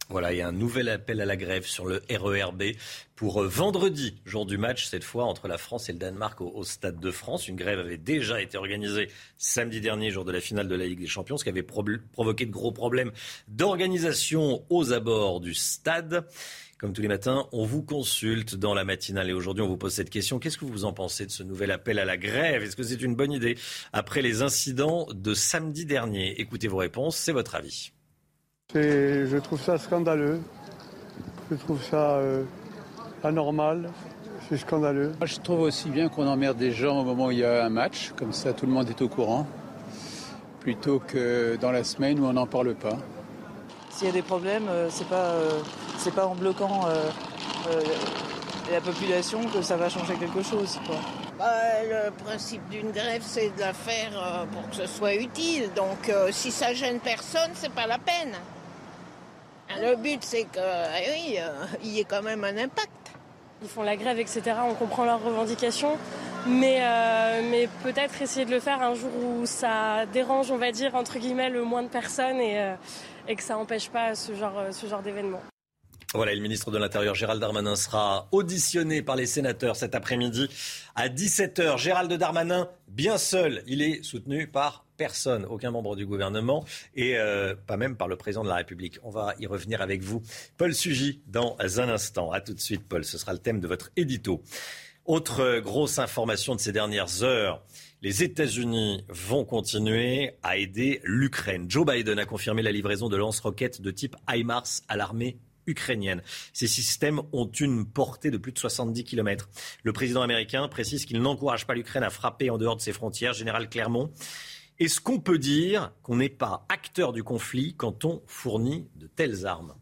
Voilà, il y a un nouvel appel à la grève sur le RERB pour euh, vendredi, jour du match, cette fois entre la France et le Danemark au, Stade de France. Une grève avait déjà été organisée samedi dernier, jour de la finale de la Ligue des Champions, ce qui avait provoqué de gros problèmes d'organisation aux abords du stade. Comme tous les matins, on vous consulte dans la matinale et aujourd'hui on vous pose cette question. Qu'est-ce que vous en pensez de ce nouvel appel à la grève? Est-ce que c'est une bonne idée après les incidents de samedi dernier? Écoutez vos réponses, c'est votre avis. Je trouve ça scandaleux. Je trouve ça euh, anormal. C'est scandaleux. je trouve aussi bien qu'on emmerde des gens au moment où il y a un match, comme ça tout le monde est au courant, plutôt que dans la semaine où on n'en parle pas. S'il y a des problèmes, euh, c'est pas, euh, c'est pas en bloquant euh, la population que ça va changer quelque chose. Bah, le principe d'une grève, c'est de la faire pour que ce soit utile. Donc, si ça gêne personne, c'est pas la peine. Le but, c'est qu'il eh il y ait quand même un impact. Ils font la grève, etc. On comprend leurs revendications. Mais, mais peut-être essayer de le faire un jour où ça dérange, on va dire, entre guillemets, le moins de personnes et, et que ça n'empêche pas ce genre, euh, ce genre d'événement. Voilà, le ministre de l'Intérieur Gérald Darmanin sera auditionné par les sénateurs cet après-midi à 17h. Gérald Darmanin, bien seul, il est soutenu par personne, aucun membre du gouvernement et euh, pas même par le président de la République. On va y revenir avec vous. Paul Sugy dans un instant. A tout de suite, Paul. Ce sera le thème de votre édito. Autre grosse information de ces dernières heures les États-Unis vont continuer à aider l'Ukraine. Joe Biden a confirmé la livraison de lance-roquettes de type HIMARS à l'armée ukrainienne. Ces systèmes ont une portée de plus de 70 km. Le président américain précise qu'il n'encourage pas l'Ukraine à frapper en dehors de ses frontières. Général Clermont, est-ce qu'on peut dire qu'on n'est pas acteur du conflit quand on fournit de telles armes?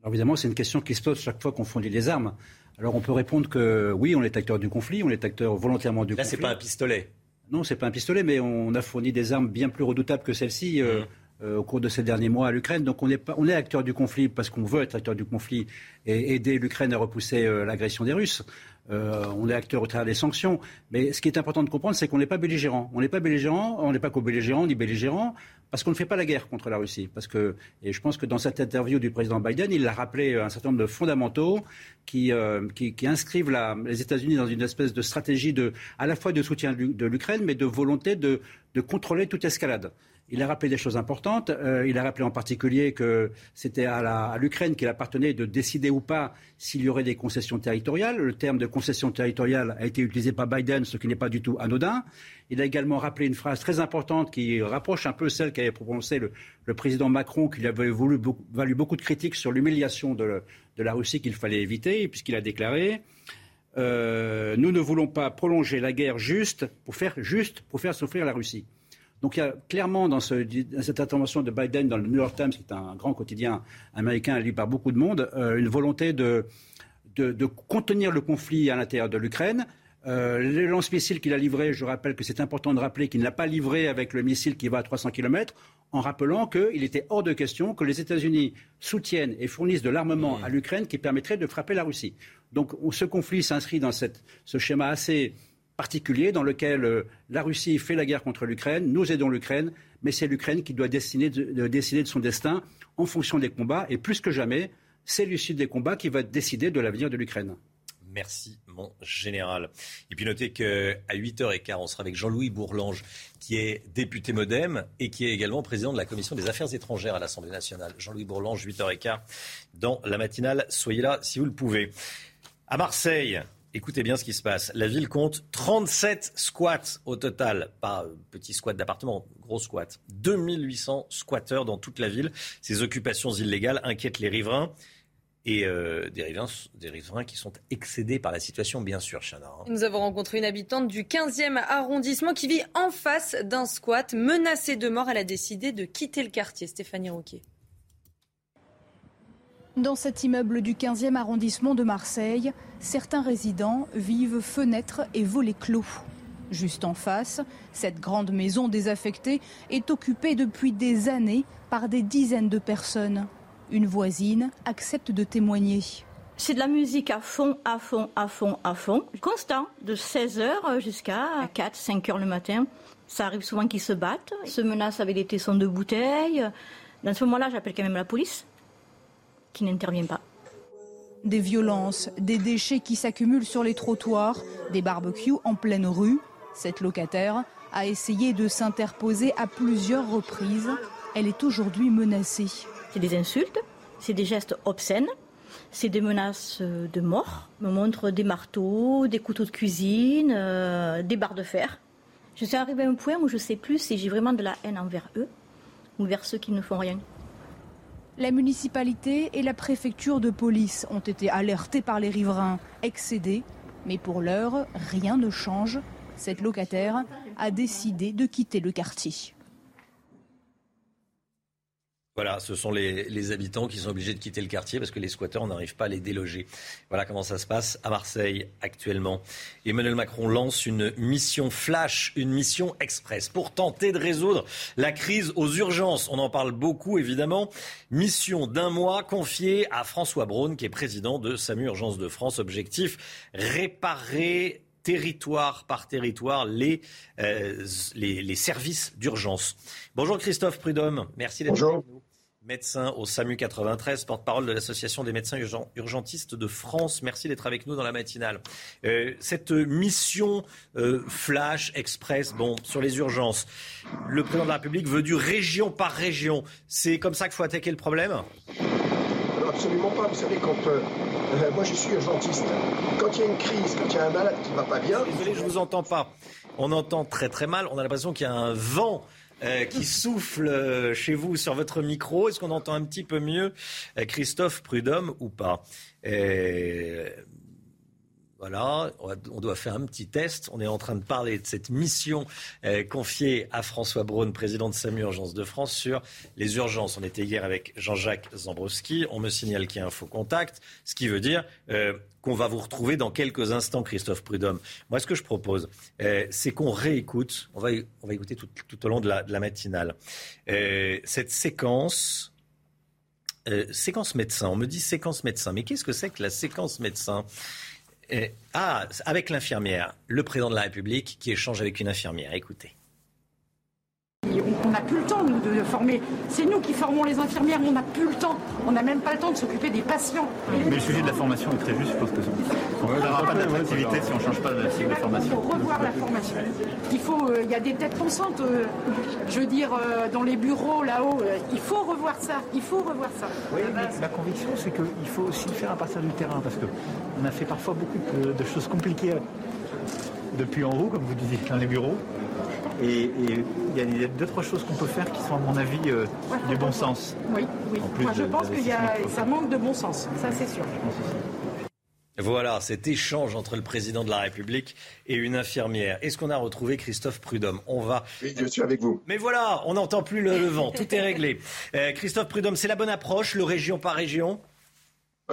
Alors Évidemment, c'est une question qui se pose chaque fois qu'on fournit des armes. Alors on peut répondre que oui, on est acteur du conflit, on est acteur volontairement du conflit. Là, c'est pas un pistolet. Non, c'est pas un pistolet, mais on a fourni des armes bien plus redoutables que celles-ci. Euh, mmh. Euh, au cours de ces derniers mois à l'Ukraine. Donc on est, acteur du conflit parce qu'on veut être acteur du conflit et aider l'Ukraine à repousser euh, l'agression des Russes. on est acteur au travers des sanctions. Mais ce qui est important de comprendre, c'est qu'on n'est pas belligérant. On n'est pas belligérant, on n'est pas co-belligérant ni belligérant parce qu'on ne fait pas la guerre contre la Russie. Parce que, et je pense que dans cette interview du président Biden, il a rappelé un certain nombre de fondamentaux qui, euh, inscrivent les États-Unis dans une espèce de stratégie de, à la fois de soutien de l'Ukraine, mais de volonté de contrôler toute escalade. Il a rappelé des choses importantes. Euh, il a rappelé en particulier que c'était à l'Ukraine qu'il appartenait de décider ou pas s'il y aurait des concessions territoriales. Le terme de concession territoriale a été utilisé par Biden, ce qui n'est pas du tout anodin. Il a également rappelé une phrase très importante qui rapproche un peu celle qu'avait prononcée le, président Macron, qui avait voulu, valu beaucoup de critiques sur l'humiliation de, de, la Russie qu'il fallait éviter, puisqu'il a déclaré euh, Nous ne voulons pas prolonger la guerre juste pour faire juste pour faire souffrir la Russie. Donc il y a clairement dans, ce, dans, cette intervention de Biden dans le New York Times, qui est un grand quotidien américain lu par beaucoup de monde, euh, une volonté de, de, contenir le conflit à l'intérieur de l'Ukraine. Euh, les lance-missiles qu'il a livrés, je rappelle que c'est important de rappeler qu'il n'a pas livré avec le missile qui va à 300 km, en rappelant qu'il était hors de question que les États-Unis soutiennent et fournissent de l'armement à l'Ukraine qui permettrait de frapper la Russie. Donc ce conflit s'inscrit dans ce schéma assez particulier dans lequel euh, la Russie fait la guerre contre l'Ukraine, nous aidons l'Ukraine, mais c'est l'Ukraine qui doit décider de, décider de son destin en fonction des combats, et plus que jamais, c'est l'issue des combats qui va décider de l'avenir de l'Ukraine. Merci, mon général. Et puis notez qu'à 8h15, on sera avec Jean-Louis Bourlange, qui est député modem et qui est également président de la Commission des Affaires étrangères à l'Assemblée nationale. Jean-Louis Bourlange, 8h15, dans la matinale. Soyez là si vous le pouvez. À Marseille, Écoutez bien ce qui se passe. La ville compte 37 squats au total. Pas petit squat d'appartement, gros squat. 2800 squatteurs dans toute la ville. Ces occupations illégales inquiètent les riverains et euh, des, riverains, qui sont excédés par la situation, bien sûr, Chana. Hein. Nous avons rencontré une habitante du 15e arrondissement qui vit en face d'un squat. Menacée de mort, elle a décidé de quitter le quartier. Stéphanie Rouquier. Dans cet immeuble du 15e arrondissement de Marseille, certains résidents vivent fenêtres et volets clos. Juste en face, cette grande maison désaffectée est occupée depuis des années par des dizaines de personnes. Une voisine accepte de témoigner. C'est de la musique à fond, à fond, à fond, à fond, constant, de 16h jusqu'à 4, 5 h le matin. Ça arrive souvent qu'ils se battent, se menacent avec des tessons de bouteilles. Dans ce moment-là, j'appelle quand même la police, qui n'intervient pas. Des violences, des déchets qui s'accumulent sur les trottoirs, des barbecues en pleine rue. Cette locataire a essayé de s'interposer à plusieurs reprises. Elle est aujourd'hui menacée. C'est des insultes, c'est des gestes obscènes, c'est des menaces de mort. On me montre des marteaux, des couteaux de cuisine, euh, des barres de fer. Je suis arrivée à un point où je ne sais plus si j'ai vraiment de la haine envers eux ou vers ceux qui ne font rien. La municipalité et la préfecture de police ont été alertés par les riverains excédés, mais pour l'heure, rien ne change. Cette locataire a décidé de quitter le quartier. Voilà, ce sont les, habitants qui sont obligés de quitter le quartier parce que les squatteurs, n'arrivent pas à les déloger. Voilà comment ça se passe à Marseille actuellement. Emmanuel Macron lance une mission flash, une mission express pour tenter de résoudre la crise aux urgences. On en parle beaucoup évidemment. Mission d'un mois confiée à François Braun qui est président de SAMU Urgence de France. Objectif, réparer territoire par territoire les, euh, les, les, services d'urgence. Bonjour Christophe Prudhomme, merci d'être avec nous médecin au SAMU 93, porte-parole de l'Association des médecins urgentistes de France. Merci d'être avec nous dans la matinale. Euh, cette mission euh, flash, express, bon, sur les urgences, le président de la République veut du région par région. C'est comme ça qu'il faut attaquer le problème? Absolument pas. Vous savez, quand euh, moi je suis urgentiste, quand il y a une crise, quand il y a un malade qui ne va pas bien. Désolé, je vous entends pas. On entend très très mal. On a l'impression qu'il y a un vent euh, qui souffle euh, chez vous sur votre micro. Est-ce qu'on entend un petit peu mieux euh, Christophe Prudhomme ou pas? Voilà, on doit faire un petit test. On est en train de parler de cette mission confiée à François Braun, président de SAMU Urgence de France, sur les urgences. On était hier avec Jean-Jacques Zambrowski. On me signale qu'il y a un faux contact, ce qui veut dire qu'on va vous retrouver dans quelques instants, Christophe Prudhomme. Moi, ce que je propose, euh, c'est qu'on réécoute, on va, on va écouter tout, au long de la, matinale, euh, cette séquence, euh, séquence médecin. On me dit séquence médecin, mais qu'est-ce que c'est que la séquence médecin? Ah, avec l'infirmière, le président de la République qui échange avec une infirmière. Écoutez. On n'a plus le temps, nous, de former. C'est nous qui formons les infirmières, on n'a plus le temps. On n'a même pas le temps de s'occuper des patients. Mais le sujet de la formation est très juste, je pense que on n'aura pas d'attractivité si on ne change pas de cycle de formation. Il faut revoir la formation. Il faut, euh, il y a des têtes pensantes, euh, je veux dire, euh, dans les bureaux là-haut. il faut revoir ça. Il faut revoir ça. Oui, mais ma conviction, c'est qu'il faut aussi le faire à partir du terrain, parce qu'on a fait parfois beaucoup de, de choses compliquées depuis en haut, comme vous disiez, dans les bureaux. Et il y a deux, trois choses qu'on peut faire qui sont, à mon avis, euh, du bon sens. Oui, oui. Moi, je pense que ça manque de bon sens, ça c'est sûr. Voilà, cet échange entre le président de la République et une infirmière. Est-ce qu'on a retrouvé Christophe Prudhomme? On va. Oui, je suis avec vous. Mais voilà, on n'entend plus le, vent, tout est réglé. Euh, Christophe Prudhomme, c'est la bonne approche, le région par région?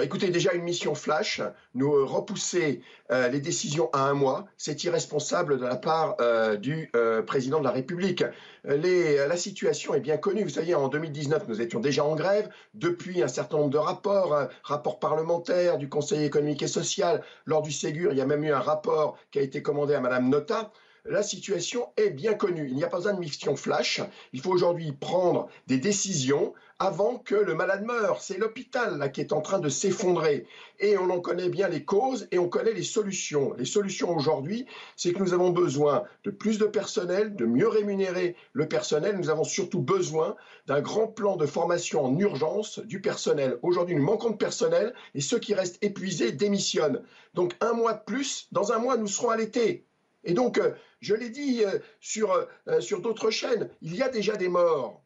Écoutez, déjà une mission flash, nous euh, repousser euh, les décisions à un mois, c'est irresponsable de la part euh, du président de la République. la situation est bien connue. Vous savez, en 2019, nous étions déjà en grève. Depuis, un certain nombre de rapports, rapports parlementaires du Conseil économique et social, lors du Ségur, il y a même eu un rapport qui a été commandé à Madame Nota la situation est bien connue. Il n'y a pas besoin de mission flash. Il faut aujourd'hui prendre des décisions avant que le malade meure. C'est l'hôpital qui est en train de s'effondrer. Et on en connaît bien les causes et on connaît les solutions. Les solutions aujourd'hui, c'est que nous avons besoin de plus de personnel, de mieux rémunérer le personnel. Nous avons surtout besoin d'un grand plan de formation en urgence du personnel. Aujourd'hui, nous manquons de personnel et ceux qui restent épuisés démissionnent. Donc un mois de plus, dans un mois, nous serons à l'été. Et donc, euh, je l'ai dit euh, sur, euh, sur d'autres chaînes, il y a déjà des morts.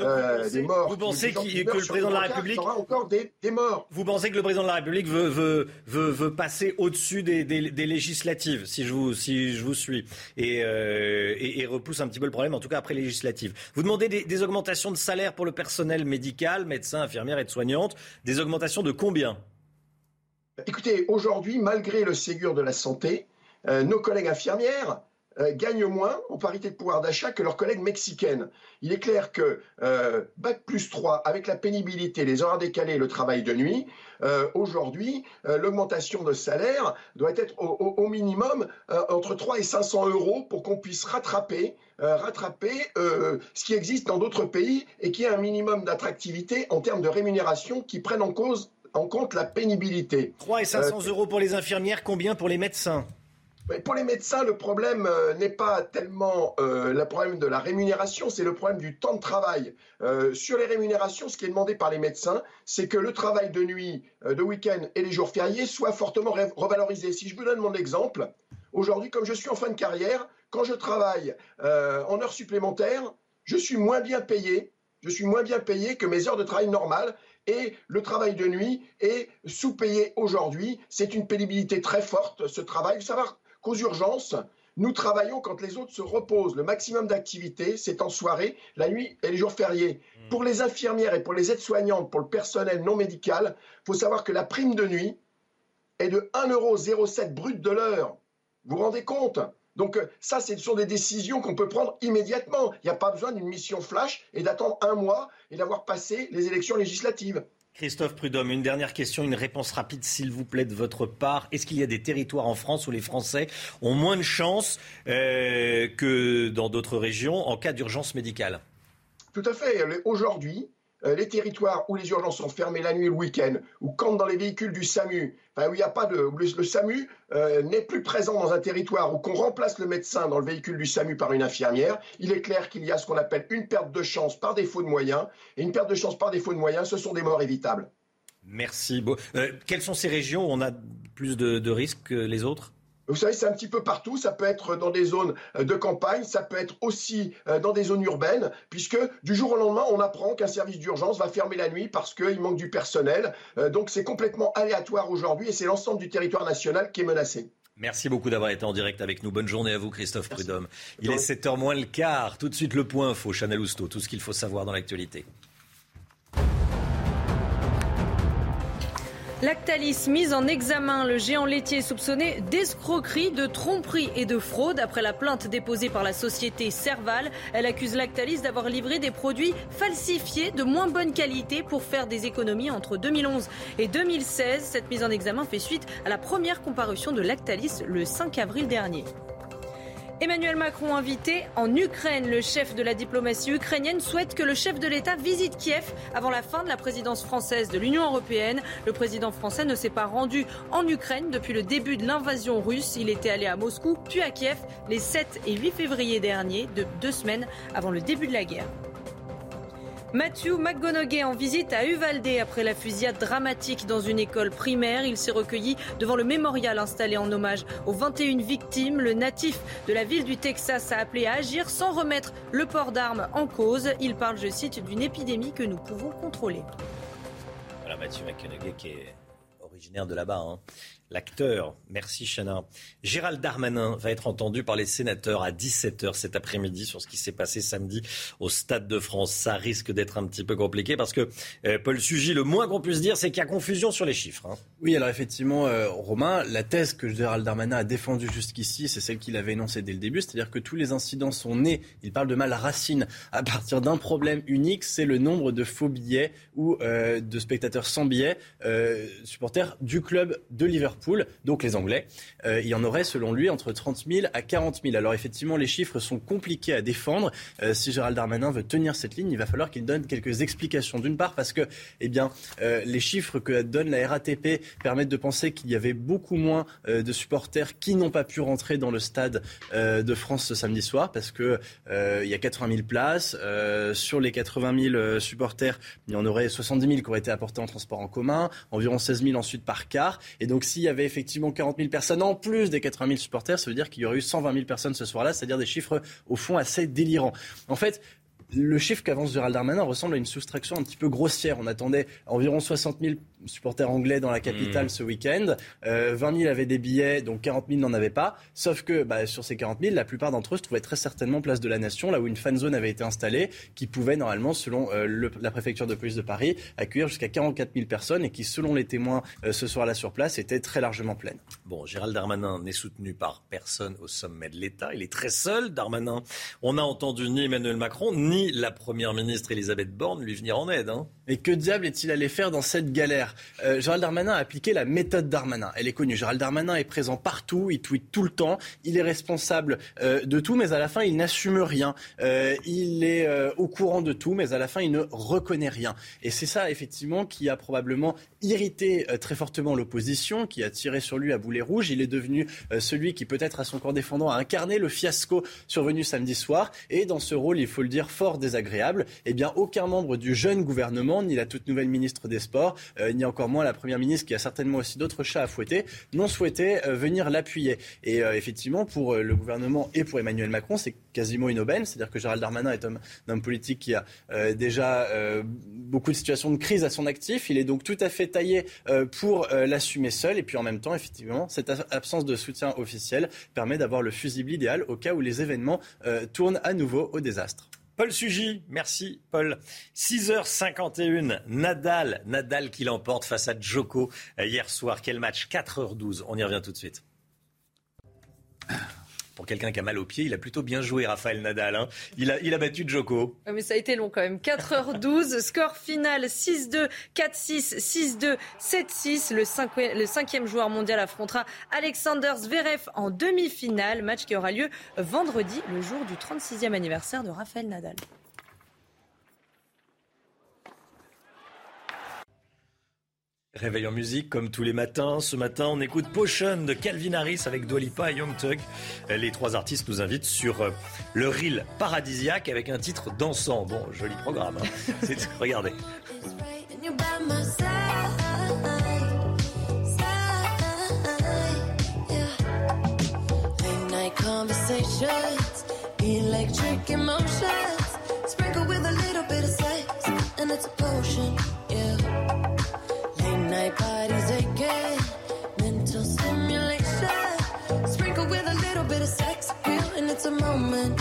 Euh, des morts. Vous pensez que le président de la République aura encore des, des, morts Vous pensez que le président de la République veut, veut, veut, veut passer au-dessus des, des, des, législatives, si je vous, si je vous suis, et, euh, et, et, repousse un petit peu le problème, en tout cas après législatives. Vous demandez des, augmentations de salaire pour le personnel médical, médecins, infirmières, et soignantes Des augmentations de combien? Écoutez, aujourd'hui, malgré le Ségur de la santé, euh, nos collègues infirmières gagnent moins en parité de pouvoir d'achat que leurs collègues mexicaines. Il est clair que euh, Bac plus 3, avec la pénibilité, les horaires décalés, le travail de nuit, euh, aujourd'hui, l'augmentation de salaire doit être au, minimum entre 3 et 500 euros pour qu'on puisse rattraper, rattraper ce qui existe dans d'autres pays et qui a un minimum d'attractivité en termes de rémunération qui prennent en, cause, en compte la pénibilité. 3 et 500 euros pour les infirmières, combien pour les médecins? Pour les médecins, le problème euh, n'est pas tellement euh, le problème de la rémunération, c'est le problème du temps de travail. Euh, sur les rémunérations, ce qui est demandé par les médecins, c'est que le travail de nuit, de week-end et les jours fériés soit fortement revalorisé. Si je vous donne mon exemple, aujourd'hui, comme je suis en fin de carrière, quand je travaille en heures supplémentaires, je suis moins bien payé. Je suis moins bien payé que mes heures de travail normales et le travail de nuit est sous-payé aujourd'hui. C'est une pénibilité très forte, ce travail. Vous savez, qu'aux urgences, nous travaillons quand les autres se reposent. Le maximum d'activité, c'est en soirée, la nuit et les jours fériés. Hmm. Pour les infirmières et pour les aides-soignantes, pour le personnel non médical, il faut savoir que la prime de nuit est de 1,07€ brut de l'heure. Vous vous rendez compte? Donc euh, ça, ce sont des décisions qu'on peut prendre immédiatement. Il n'y a pas besoin d'une mission flash et d'attendre un mois et d'avoir passé les élections législatives. Christophe Prudhomme, une dernière question, une réponse rapide s'il vous plaît de votre part. Est-ce qu'il y a des territoires en France où les Français ont moins de chances euh, que dans d'autres régions en cas d'urgence médicale? Tout à fait. Aujourd'hui, les territoires où les urgences sont fermées la nuit et le week-end, ou quand dans les véhicules du SAMU, où il n'y a pas de, le, SAMU euh, n'est plus présent dans un territoire, où qu'on remplace le médecin dans le véhicule du SAMU par une infirmière, il est clair qu'il y a ce qu'on appelle une perte de chance par défaut de moyens, et une perte de chance par défaut de moyens, ce sont des morts évitables. Merci. Euh, quelles sont ces régions où on a plus de risques que les autres? Vous savez, c'est un petit peu partout. Ça peut être dans des zones euh, de campagne, ça peut être aussi euh, dans des zones urbaines, puisque du jour au lendemain, on apprend qu'un service d'urgence va fermer la nuit parce qu'il manque du personnel. Euh, donc c'est complètement aléatoire aujourd'hui et c'est l'ensemble du territoire national qui est menacé. Merci beaucoup d'avoir été en direct avec nous. Bonne journée à vous, Christophe Prudhomme. Il est 7h moins le quart. Tout de suite, le point info. Chanel Housteau, tout ce qu'il faut savoir dans l'actualité. Lactalis mise en examen. Le géant laitier soupçonné d'escroquerie, de tromperie et de fraude après la plainte déposée par la société Serval. Elle accuse Lactalis d'avoir livré des produits falsifiés de moins bonne qualité pour faire des économies entre 2011 et 2016. Cette mise en examen fait suite à la première comparution de Lactalis le 5 avril dernier. Emmanuel Macron invité en Ukraine. Le chef de la diplomatie ukrainienne souhaite que le chef de l'État visite Kiev avant la fin de la présidence française de l'Union européenne. Le président français ne s'est pas rendu en Ukraine depuis le début de l'invasion russe. Il était allé à Moscou puis à Kiev les 7 et 8 février dernier, de deux semaines avant le début de la guerre. Matthew McGonaghy en visite à Uvalde après la fusillade dramatique dans une école primaire. Il s'est recueilli devant le mémorial installé en hommage aux 21 victimes. Le natif de la ville du Texas a appelé à agir sans remettre le port d'armes en cause. Il parle, je cite, d'une épidémie que nous pouvons contrôler. Voilà Matthew McConaughey qui est originaire de là-bas. Hein. L'acteur. Merci Chana. Gérald Darmanin va être entendu par les sénateurs à 17h cet après-midi sur ce qui s'est passé samedi au Stade de France. Ça risque d'être un petit peu compliqué parce que euh, Paul Sugy, le moins qu'on puisse dire, c'est qu'il y a confusion sur les chiffres. Hein. Oui, alors effectivement, euh, Romain, la thèse que Gérald Darmanin a défendue jusqu'ici, c'est celle qu'il avait énoncée dès le début, c'est-à-dire que tous les incidents sont nés, il parle de mal racine, à partir d'un problème unique, c'est le nombre de faux billets ou euh, de spectateurs sans billets, supporters du club de Liverpool donc les Anglais. Euh, il y en aurait, selon lui, entre 30 000 à 40 000. Alors effectivement, les chiffres sont compliqués à défendre. Euh, si Gérald Darmanin veut tenir cette ligne, il va falloir qu'il donne quelques explications. D'une part, parce que eh bien, euh, les chiffres que donne la RATP permettent de penser qu'il y avait beaucoup moins de supporters qui n'ont pas pu rentrer dans le stade de France ce samedi soir, parce que il y a 80 000 places. sur les 80 000 supporters, il y en aurait 70 000 qui auraient été apportés en transport en commun, environ 16 000 ensuite par car. Et donc, s'il y avait effectivement 40 000 personnes en plus des 80 000 supporters, ça veut dire qu'il y aurait eu 120 000 personnes ce soir-là, c'est-à-dire des chiffres au fond assez délirants. En fait, le chiffre qu'avance Gérald Darmanin ressemble à une soustraction un petit peu grossière. On attendait environ 60 000 supporters anglais dans la capitale mmh. ce week-end. Euh, 20 000 avaient des billets, donc 40 000 n'en avaient pas. Sauf que bah, sur ces 40 000, la plupart d'entre eux se trouvaient très certainement place de la Nation, là où une fan zone avait été installée, qui pouvait normalement, selon euh, la préfecture de police de Paris, accueillir jusqu'à 44 000 personnes et qui, selon les témoins euh, ce soir-là sur place, était très largement pleine. Bon, Gérald Darmanin n'est soutenu par personne au sommet de l'État. Il est très seul, Darmanin. On n'a entendu ni Emmanuel Macron, ni la Première ministre Elisabeth Borne lui venir en aide. Hein. Et que diable est-il allé faire dans cette galère? Euh, Gérald Darmanin a appliqué la méthode Darmanin. Elle est connue. Gérald Darmanin est présent partout, il tweet tout le temps, il est responsable euh, de tout, mais à la fin, il n'assume rien. Euh, il est au courant de tout, mais à la fin, il ne reconnaît rien. Et c'est ça, effectivement, qui a probablement irrité très fortement l'opposition, qui a tiré sur lui à boulet rouge. Il est devenu celui qui, peut-être à son corps défendant, a incarné le fiasco survenu samedi soir. Et dans ce rôle, il faut le dire, fort désagréable, eh bien, aucun membre du jeune gouvernement ni la toute nouvelle ministre des Sports, ni encore moins la Première ministre, qui a certainement aussi d'autres chats à fouetter, n'ont souhaité euh, venir l'appuyer. Et euh, effectivement, pour le gouvernement et pour Emmanuel Macron, c'est quasiment une aubaine. C'est-à-dire que Gérald Darmanin est un homme politique qui a déjà beaucoup de situations de crise à son actif. Il est donc tout à fait taillé pour l'assumer seul. Et puis en même temps, effectivement, cette absence de soutien officiel permet d'avoir le fusible idéal au cas où les événements tournent à nouveau au désastre. Paul Sugy, merci Paul. 6h51, Nadal, Nadal qui l'emporte face à Djoko hier soir. Quel match? 4h12, on y revient tout de suite pour quelqu'un qui a mal au pied, il a plutôt bien joué, Raphaël Nadal. Hein. Il, a, battu Djoko. mais ça a été long quand même. 4h12, score final 6-2, 4-6, 6-2, 7-6. Le, le cinquième joueur mondial affrontera Alexander Zverev en demi-finale. Match qui aura lieu vendredi, le jour du 36e anniversaire de Raphaël Nadal. Réveil en musique comme tous les matins. Ce matin, on écoute Potion de Calvin Harris avec Dwalipa et Young Thug. Les trois artistes nous invitent sur euh, le reel paradisiaque avec un titre dansant. Bon, joli programme. Hein. Regardez. Emotions, sprinkle with a little bit of sex, and it's a potion.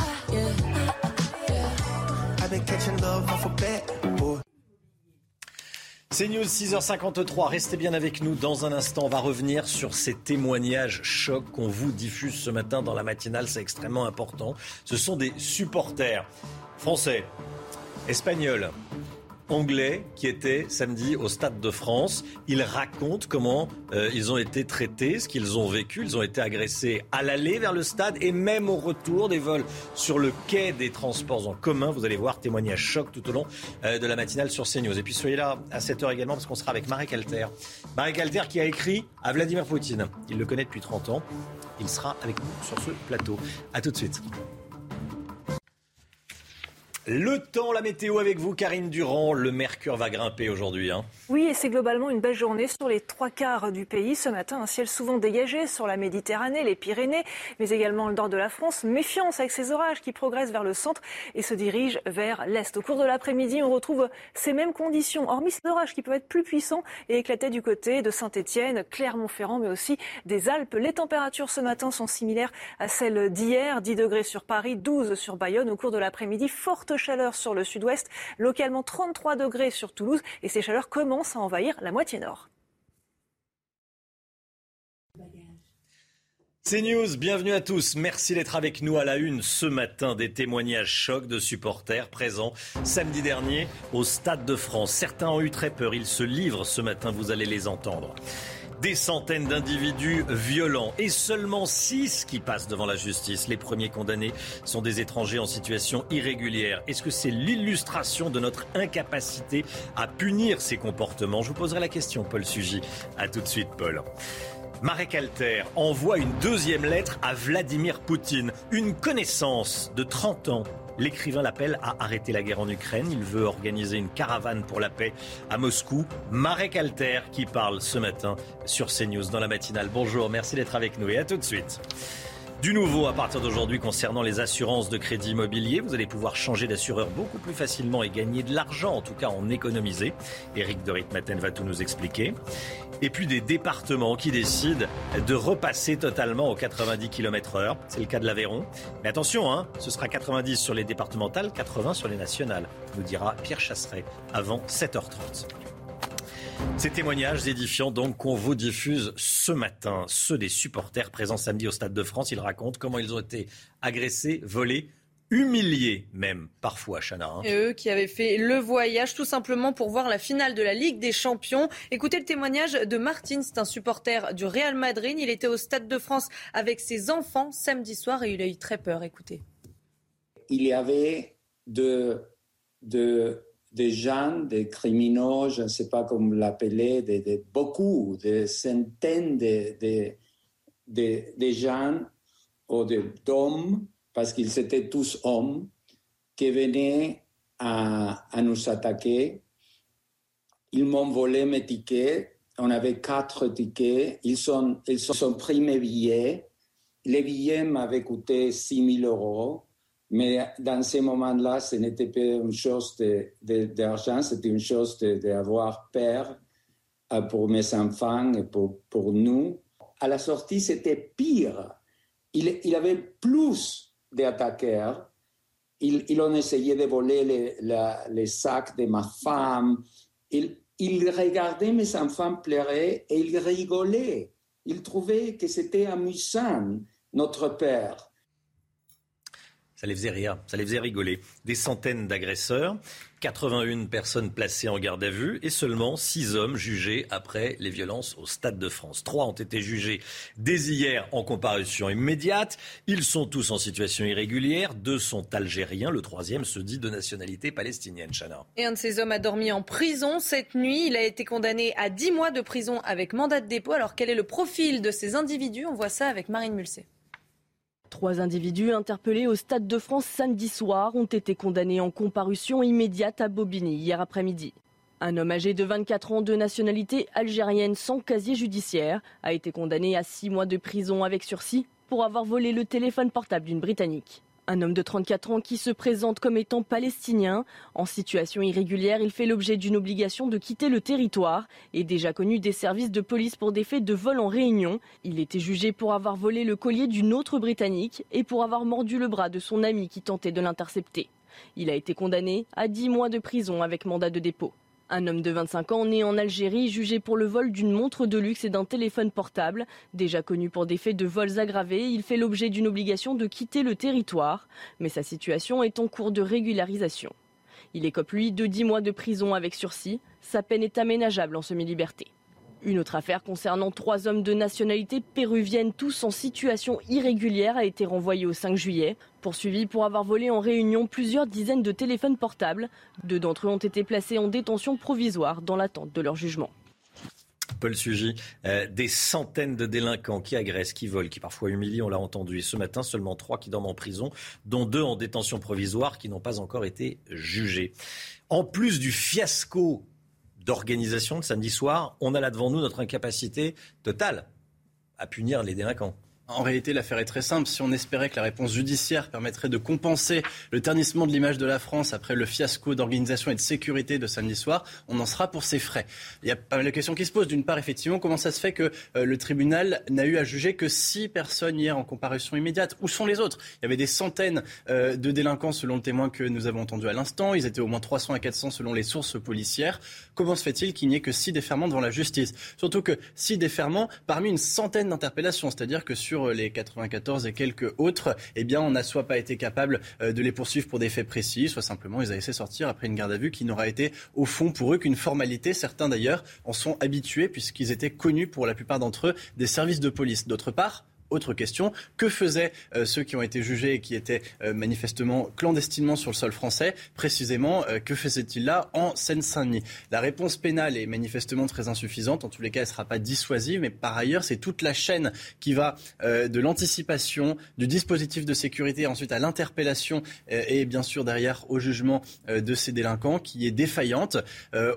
C'est News 6h53. Restez bien avec nous. Dans un instant, on va revenir sur ces témoignages chocs qu'on vous diffuse ce matin dans la matinale. C'est extrêmement important. Ce sont des supporters français, espagnols, anglais qui étaient samedi au Stade de France. Ils racontent comment euh, ils ont été traités, ce qu'ils ont vécu. Ils ont été agressés à l'aller vers le stade et même au retour des vols sur le quai des transports en commun. Vous allez voir, témoignage choc tout au long euh, de la matinale sur CNews. Et puis soyez là à 7h également parce qu'on sera avec Marek Alter. Marek Alter qui a écrit à Vladimir Poutine. Il le connaît depuis 30 ans. Il sera avec nous sur ce plateau. A tout de suite. Le temps, la météo avec vous, Karine Durand. Le mercure va grimper aujourd'hui. Hein. Oui, et c'est globalement une belle journée sur les trois quarts du pays. Ce matin, un ciel souvent dégagé sur la Méditerranée, les Pyrénées, mais également le nord de la France. Méfiance avec ces orages qui progressent vers le centre et se dirigent vers l'est. Au cours de l'après-midi, on retrouve ces mêmes conditions, hormis ces orages qui peuvent être plus puissants et éclater du côté de Saint-Étienne, Clermont-Ferrand, mais aussi des Alpes. Les températures ce matin sont similaires à celles d'hier. 10 degrés sur Paris, 12 sur Bayonne. Au cours de l'après-midi, forte chaleur sur le sud-ouest, localement 33 degrés sur Toulouse et ces chaleurs commencent à envahir la moitié nord. C'est News, bienvenue à tous. Merci d'être avec nous à la une ce matin. Des témoignages chocs de supporters présents samedi dernier au Stade de France. Certains ont eu très peur, ils se livrent ce matin, vous allez les entendre. Des centaines d'individus violents et seulement six qui passent devant la justice. Les premiers condamnés sont des étrangers en situation irrégulière. Est-ce que c'est l'illustration de notre incapacité à punir ces comportements? Je vous poserai la question, Paul Sugy. A tout de suite, Paul. Marek Alter envoie une deuxième lettre à Vladimir Poutine, une connaissance de 30 ans L'écrivain l'appelle à arrêter la guerre en Ukraine. Il veut organiser une caravane pour la paix à Moscou. Marek Alter qui parle ce matin sur CNews dans la matinale. Bonjour, merci d'être avec nous et à tout de suite. Du nouveau à partir d'aujourd'hui concernant les assurances de crédit immobilier. Vous allez pouvoir changer d'assureur beaucoup plus facilement et gagner de l'argent, en tout cas en économiser. Eric de Ritmaten va tout nous expliquer. Et puis des départements qui décident de repasser totalement aux 90 km heure. C'est le cas de l'Aveyron. Mais attention, hein, ce sera 90 sur les départementales, 80 sur les nationales, nous dira Pierre Chasseret avant 7h30. Ces témoignages édifiants donc qu'on vous diffuse ce matin, ceux des supporters présents samedi au Stade de France, ils racontent comment ils ont été agressés, volés, humiliés même parfois, Chana. Hein. Et eux qui avaient fait le voyage tout simplement pour voir la finale de la Ligue des Champions. Écoutez le témoignage de Martin, c'est un supporter du Real Madrid. Il était au Stade de France avec ses enfants samedi soir et il a eu très peur. Écoutez. Il y avait de, de des gens, des criminels, je ne sais pas comment l'appeler, de, beaucoup, des centaines de, de, gens ou d'hommes, parce qu'ils étaient tous hommes, qui venaient à, à nous attaquer. Ils m'ont volé mes tickets. On avait quatre tickets. Ils sont, ils sont pris mes billets. Les billets m'avaient coûté 6 000 euros. Mais dans ces moments-là, ce n'était pas une chose d'argent, c'était une chose d'avoir peur pour mes enfants et pour, pour nous. À la sortie, c'était pire. Il, il avait plus d'attaqueurs. Ils, ils, ont essayé de voler les, les sacs de ma femme. Ils, ils regardaient mes enfants pleurer et ils rigolaient. Ils trouvaient que c'était amusant, notre père. Ça les faisait rire, ça les faisait rigoler. Des centaines d'agresseurs, 81 personnes placées en garde à vue et seulement 6 hommes jugés après les violences au Stade de France. Trois ont été jugés dès hier en comparution immédiate. Ils sont tous en situation irrégulière. Deux sont algériens. Le troisième se dit de nationalité palestinienne. Chana. Et un de ces hommes a dormi en prison cette nuit. Il a été condamné à 10 mois de prison avec mandat de dépôt. Alors quel est le profil de ces individus? On voit ça avec Marine Mulset. Trois individus interpellés au Stade de France samedi soir ont été condamnés en comparution immédiate à Bobigny hier après-midi. Un homme âgé de 24 ans de nationalité algérienne sans casier judiciaire a été condamné à six mois de prison avec sursis pour avoir volé le téléphone portable d'une Britannique. Un homme de 34 ans qui se présente comme étant palestinien. En situation irrégulière, il fait l'objet d'une obligation de quitter le territoire et déjà connu des services de police pour des faits de vol en réunion. Il était jugé pour avoir volé le collier d'une autre Britannique et pour avoir mordu le bras de son ami qui tentait de l'intercepter. Il a été condamné à 10 mois de prison avec mandat de dépôt. Un homme de 25 ans né en Algérie jugé pour le vol d'une montre de luxe et d'un téléphone portable. Déjà connu pour des faits de vols aggravés, il fait l'objet d'une obligation de quitter le territoire, mais sa situation est en cours de régularisation. Il écope lui de 10 mois de prison avec sursis. Sa peine est aménageable en semi-liberté. Une autre affaire concernant trois hommes de nationalité péruvienne, tous en situation irrégulière, a été renvoyée au 5 juillet. Poursuivis pour avoir volé en réunion plusieurs dizaines de téléphones portables. Deux d'entre eux ont été placés en détention provisoire dans l'attente de leur jugement. Paul Sugy, euh, des centaines de délinquants qui agressent, qui volent, qui parfois humilient, on l'a entendu. Ce matin, seulement trois qui dorment en prison, dont deux en détention provisoire qui n'ont pas encore été jugés. En plus du fiasco d'organisation de samedi soir, on a là devant nous notre incapacité totale à punir les délinquants. En réalité, l'affaire est très simple. Si on espérait que la réponse judiciaire permettrait de compenser le ternissement de l'image de la France après le fiasco d'organisation et de sécurité de samedi soir, on en sera pour ses frais. Il y a pas mal de questions qui se posent. D'une part, effectivement, comment ça se fait que euh, le tribunal n'a eu à juger que six personnes hier en comparution immédiate? Où sont les autres? Il y avait des centaines euh, de délinquants selon le témoin que nous avons entendu à l'instant. Ils étaient au moins 300 à 400 selon les sources policières. Comment se fait-il qu'il n'y ait que six déferments devant la justice? Surtout que six déferments parmi une centaine d'interpellations, c'est-à-dire que sur les 94 et quelques autres, eh bien, on n'a soit pas été capable euh, de les poursuivre pour des faits précis, soit simplement ils avaient laissé sortir après une garde à vue qui n'aura été au fond pour eux qu'une formalité. Certains d'ailleurs en sont habitués puisqu'ils étaient connus pour la plupart d'entre eux des services de police. D'autre part, autre question, que faisaient euh, ceux qui ont été jugés et qui étaient euh, manifestement clandestinement sur le sol français? Précisément, euh, que faisaient-ils là en Seine-Saint-Denis? La réponse pénale est manifestement très insuffisante. En tous les cas, elle ne sera pas dissuasive. Mais par ailleurs, c'est toute la chaîne qui va de l'anticipation, du dispositif de sécurité, ensuite à l'interpellation et bien sûr derrière au jugement de ces délinquants qui est défaillante.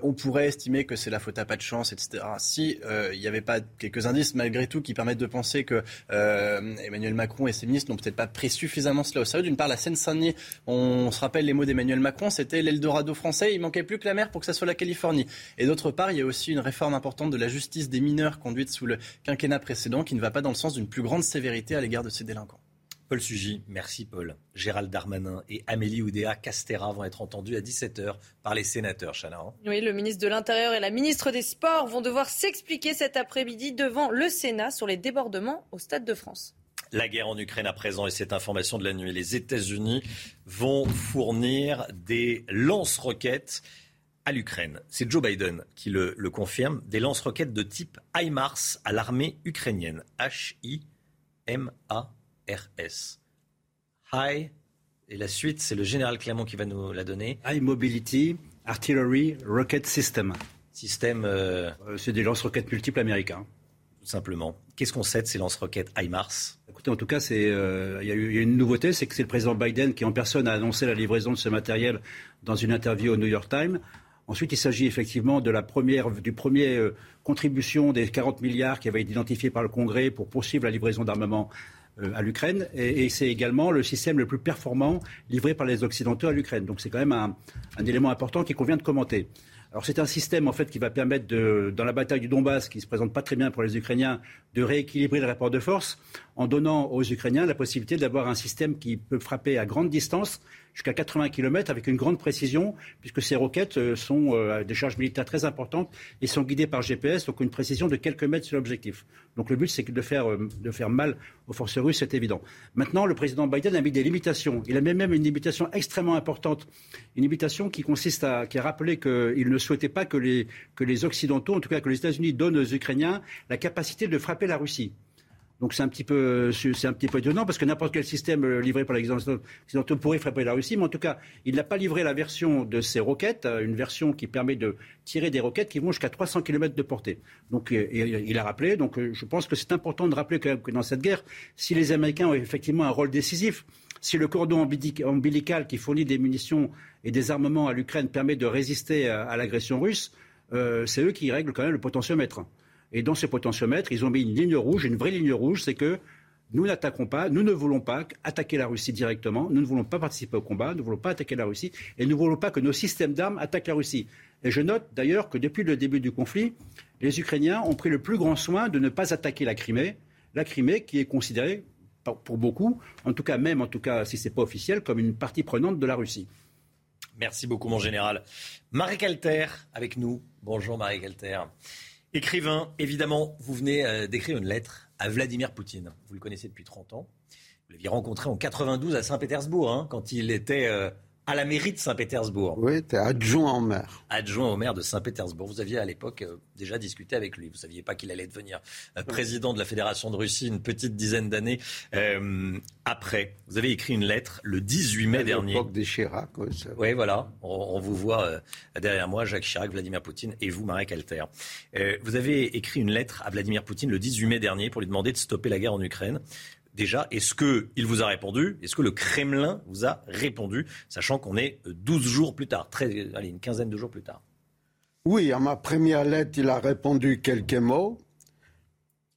on pourrait estimer que c'est la faute à pas de chance, etc. Si il n'y avait pas quelques indices malgré tout qui permettent de penser que euh, Emmanuel Macron et ses ministres n'ont peut-être pas pris suffisamment cela au sérieux. D'une part, la Seine-Saint-Denis, on se rappelle les mots d'Emmanuel Macron, c'était l'Eldorado français, il manquait plus que la mer pour que ça soit la Californie. Et d'autre part, il y a aussi une réforme importante de la justice des mineurs conduite sous le quinquennat précédent qui ne va pas dans le sens d'une plus grande sévérité à l'égard de ces délinquants. Paul Sugy, merci Paul. Gérald Darmanin et Amélie Oudéa Castera vont être entendus à 17h par les sénateurs, Chana. Hein. Oui, le ministre de l'Intérieur et la ministre des Sports vont devoir s'expliquer cet après-midi devant le Sénat sur les débordements au Stade de France. La guerre en Ukraine à présent et cette information de la nuit. Les États-Unis vont fournir des lance-roquettes à l'Ukraine. C'est Joe Biden qui le, le confirme. Des lance-roquettes de type HIMARS à l'armée ukrainienne. H-I-M-A. RS. High, et la suite, c'est le général Clermont qui va nous la donner. High Mobility Artillery Rocket System. Système. Euh, euh, c'est des lance-roquettes multiples américains. Tout simplement. Qu'est-ce qu'on sait de ces lance-roquettes HIMARS? Écoutez, en tout cas, euh, il y, a eu une nouveauté, c'est que c'est le président Biden qui en personne a annoncé la livraison de ce matériel dans une interview au New York Times. Ensuite, il s'agit effectivement de la première, du premier contribution des 40 milliards qui avaient été identifiés par le Congrès pour poursuivre la livraison d'armement à l'Ukraine et, c'est également le système le plus performant livré par les Occidentaux à l'Ukraine. Donc c'est quand même un, un élément important qu'il convient de commenter. Alors c'est un système en fait qui va permettre de, dans la bataille du Donbass, qui se présente pas très bien pour les Ukrainiens, de rééquilibrer le rapport de force en donnant aux Ukrainiens la possibilité d'avoir un système qui peut frapper à grande distance jusqu'à 80 km avec une grande précision, puisque ces roquettes euh, sont euh, des charges militaires très importantes et sont guidées par GPS, donc une précision de quelques mètres sur l'objectif. Donc le but, c'est de faire, euh, de faire mal aux forces russes, c'est évident. Maintenant, le président Biden a mis des limitations. Il a mis même une limitation extrêmement importante, une limitation qui consiste à, qui a rappelé qu'il ne souhaitait pas que les, que les Occidentaux, en tout cas que les États-Unis, donnent aux Ukrainiens la capacité de frapper la Russie. Donc c'est un petit peu, c'est un petit peu étonnant parce que n'importe quel système euh, livré par les Occidentaux pourrait frapper la Russie, mais en tout cas, il n'a pas livré la version de ces roquettes, euh, une version qui permet de tirer des roquettes qui vont jusqu'à 300 km de portée. Donc euh, il a rappelé. Donc je pense que c'est important de rappeler que, que dans cette guerre, si les Américains ont effectivement un rôle décisif, si le cordon ombilical qui fournit des munitions et des armements à l'Ukraine permet de résister à, l'agression russe, c'est eux qui règlent quand même le potentiomètre. Et dans ce potentiomètre, ils ont mis une ligne rouge, une vraie ligne rouge, c'est que nous n'attaquons pas, nous ne voulons pas attaquer la Russie directement, nous ne voulons pas participer au combat, nous ne voulons pas attaquer la Russie, et nous ne voulons pas que nos systèmes d'armes attaquent la Russie. Et je note d'ailleurs que depuis le début du conflit, les Ukrainiens ont pris le plus grand soin de ne pas attaquer la Crimée, la Crimée qui est considérée pour beaucoup, en tout cas même en tout cas si ce n'est pas officiel, comme une partie prenante de la Russie. Merci beaucoup mon général. Marie Calter avec nous. Bonjour Marie Calter. Écrivain, évidemment, vous venez euh, d'écrire une lettre à Vladimir Poutine. Vous le connaissez depuis 30 ans. Vous l'aviez rencontré en 92 à Saint-Pétersbourg, hein, quand il était euh, à la mairie de Saint-Pétersbourg. Oui, tu es adjoint au maire. Adjoint au maire de Saint-Pétersbourg. Vous aviez à l'époque euh, déjà discuté avec lui. Vous ne saviez pas qu'il allait devenir euh, président de la Fédération de Russie une petite dizaine d'années euh, après. Vous avez écrit une lettre le 18 mai dernier. l'époque des Chirac. Oui, voilà. On, on vous voit derrière moi, Jacques Chirac, Vladimir Poutine et vous, Marek Alter. vous avez écrit une lettre à Vladimir Poutine le 18 mai dernier pour lui demander de stopper la guerre en Ukraine déjà, est-ce qu'il vous a répondu? Est-ce que le Kremlin vous a répondu? Sachant qu'on est 12 jours plus tard, très, allez, une quinzaine de jours plus tard. Oui, à ma première lettre, il a répondu quelques mots.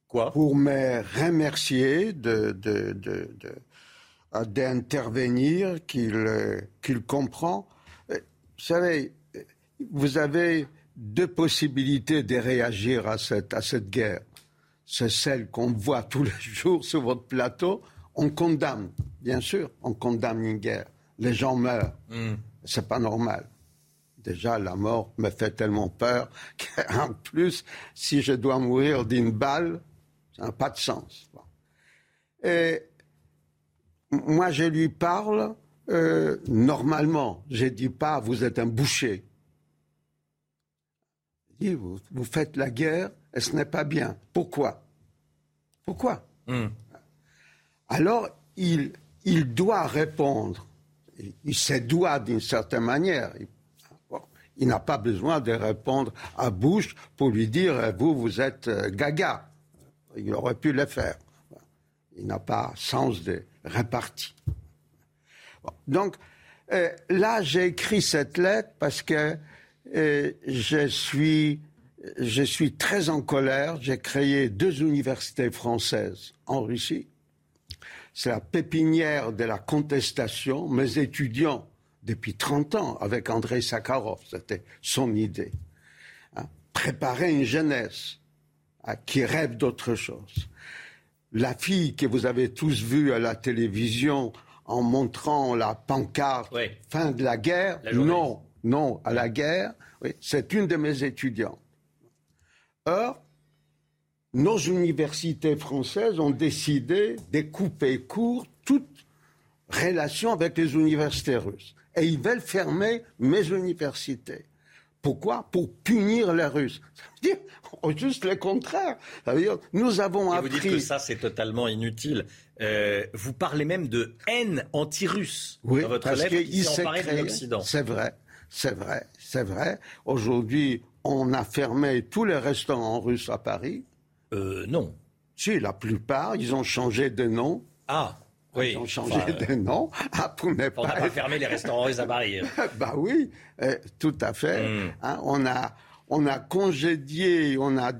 Quoi? Pour me remercier de, d'intervenir, qu'il, qu'il comprend. Euh, vous savez, vous avez deux possibilités de réagir à cette, à cette guerre c'est celle qu'on voit tous les jours sur votre plateau, on condamne, bien sûr, on condamne une guerre. Les gens meurent. Mm. C'est pas normal. Déjà, la mort me fait tellement peur qu'en plus, si je dois mourir d'une balle, ça n'a pas de sens. Et moi, je lui parle euh, normalement. Je ne dis pas, vous êtes un boucher. Je dis, vous, vous faites la guerre et ce n'est pas bien. Pourquoi? Pourquoi? Hmm. Alors, il, il doit répondre. Il, se doit d'une certaine manière. Il, n'a pas besoin de répondre à bouche pour lui dire vous, vous êtes euh, gaga. Il aurait pu le faire. Il n'a pas sens de répartie. Donc, euh, là, j'ai écrit cette lettre parce que euh, je suis je suis très en colère. J'ai créé deux universités françaises en Russie. C'est la pépinière de la contestation. Mes étudiants, depuis 30 ans, avec Andrei Sakharov, c'était son idée. Hein, préparer une jeunesse hein, qui rêve d'autre chose. La fille que vous avez tous vue à la télévision en montrant la pancarte fin de la guerre, non, non à la guerre, c'est une de mes étudiantes. Or, nos universités françaises ont décidé de couper court toute relation avec les universités russes. Et ils veulent fermer mes universités. Pourquoi? Pour punir les Russes. Ça veut dire juste le contraire. Ça veut dire nous avons appris. Vous dites que ça c'est totalement inutile. Euh, vous parlez même de haine anti-russe oui, dans votre parce lettre qui de l'Occident. C'est vrai, c'est vrai, c'est vrai. Aujourd'hui, on a fermé tous les restaurants russes à Paris. Euh, non. Si, la plupart, ils ont changé de nom. Ah, oui. Ils ont changé de nom. Ah, on n'a pas fermé les restaurants russes à Paris. bah oui, euh, tout à fait. Hmm. Hein, on, a, on a congédié, on a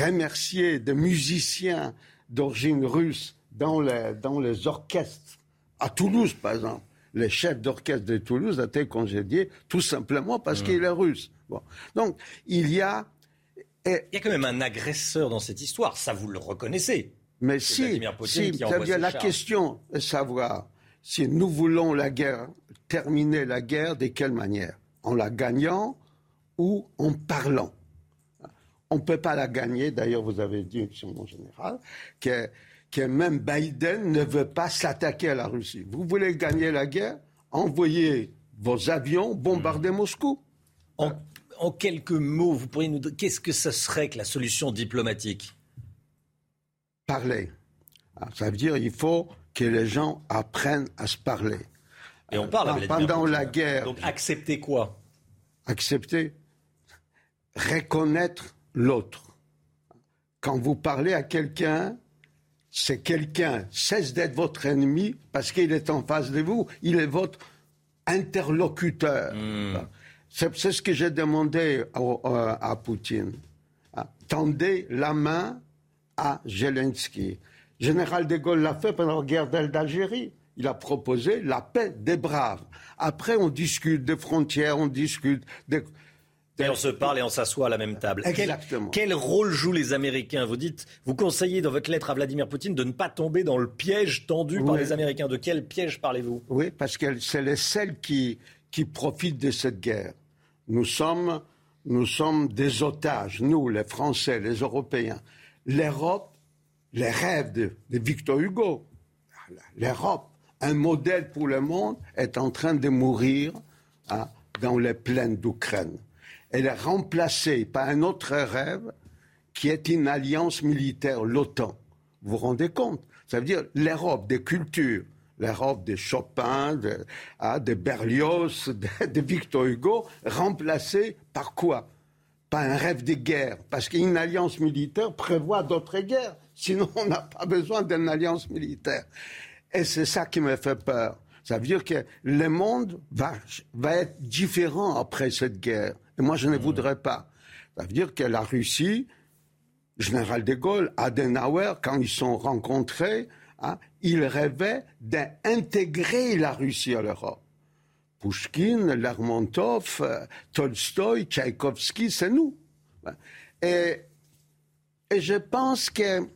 remercié des musiciens d'origine russe dans les, dans les orchestres. À Toulouse, par exemple. Les chefs d'orchestre de Toulouse étaient congédiés tout simplement parce hmm. qu'il est russe. Donc, il y a. Il y a quand même un agresseur dans cette histoire, ça vous le reconnaissez. Mais si, si la question est de savoir si nous voulons la guerre, terminer la guerre, de quelle manière? En la gagnant ou en parlant? On ne peut pas la gagner, d'ailleurs vous avez dit, mon général, que, que même Biden ne veut pas s'attaquer à la Russie. Vous voulez gagner la guerre? Envoyez vos avions bombarder Moscou. En en quelques mots, vous pourriez nous dire qu'est-ce que ce serait que la solution diplomatique? Parler. Ah, ça veut dire qu'il faut que les gens apprennent à se parler. Et on parle euh, pendant la guerre. Donc accepter quoi? Accepter, reconnaître l'autre. Quand vous parlez à quelqu'un, c'est quelqu'un cesse d'être votre ennemi parce qu'il est en face de vous. Il est votre interlocuteur. Hmm. C'est ce que j'ai demandé à, Poutine. Ah, tendez la main à Zelensky. Général de Gaulle l'a fait pendant la guerre d'Algérie. Il a proposé la paix des braves. Après, on discute des frontières, on discute des... Et on se parle et on s'assoit à la même table. Exactement. Quel, rôle jouent les Américains? Vous dites, vous conseillez dans votre lettre à Vladimir Poutine de ne pas tomber dans le piège tendu par les Américains. De quel piège parlez-vous? Oui, parce que c'est les seuls qui, qui profitent de cette guerre. Nous sommes, nous sommes des otages, nous, les Français, les Européens. L'Europe, les rêves de, Victor Hugo, l'Europe un modèle pour le monde est en train de mourir hein, dans les plaines d'Ukraine. Elle est remplacée par un autre rêve qui est une alliance militaire, l'OTAN. Vous vous rendez compte? Ça veut dire l'Europe des cultures, l'Europe des Chopin, de, ah, de Berlioz, de, Victor Hugo, remplacée par quoi? Par un rêve de guerre. Parce qu'une alliance militaire prévoit d'autres guerres. Sinon, on n'a pas besoin d'une alliance militaire. Et c'est ça qui me fait peur. Ça veut dire que le monde va, va être différent après cette guerre. Et moi, je ne voudrais pas. Ça veut dire que la Russie, général de Gaulle, Adenauer, quand ils sont rencontrés, hein, ils rêvaient d'intégrer la Russie à l'Europe. Pushkin, Lermontov, euh, Tolstoï, Tchaïkovski, c'est nous. Et, et je pense que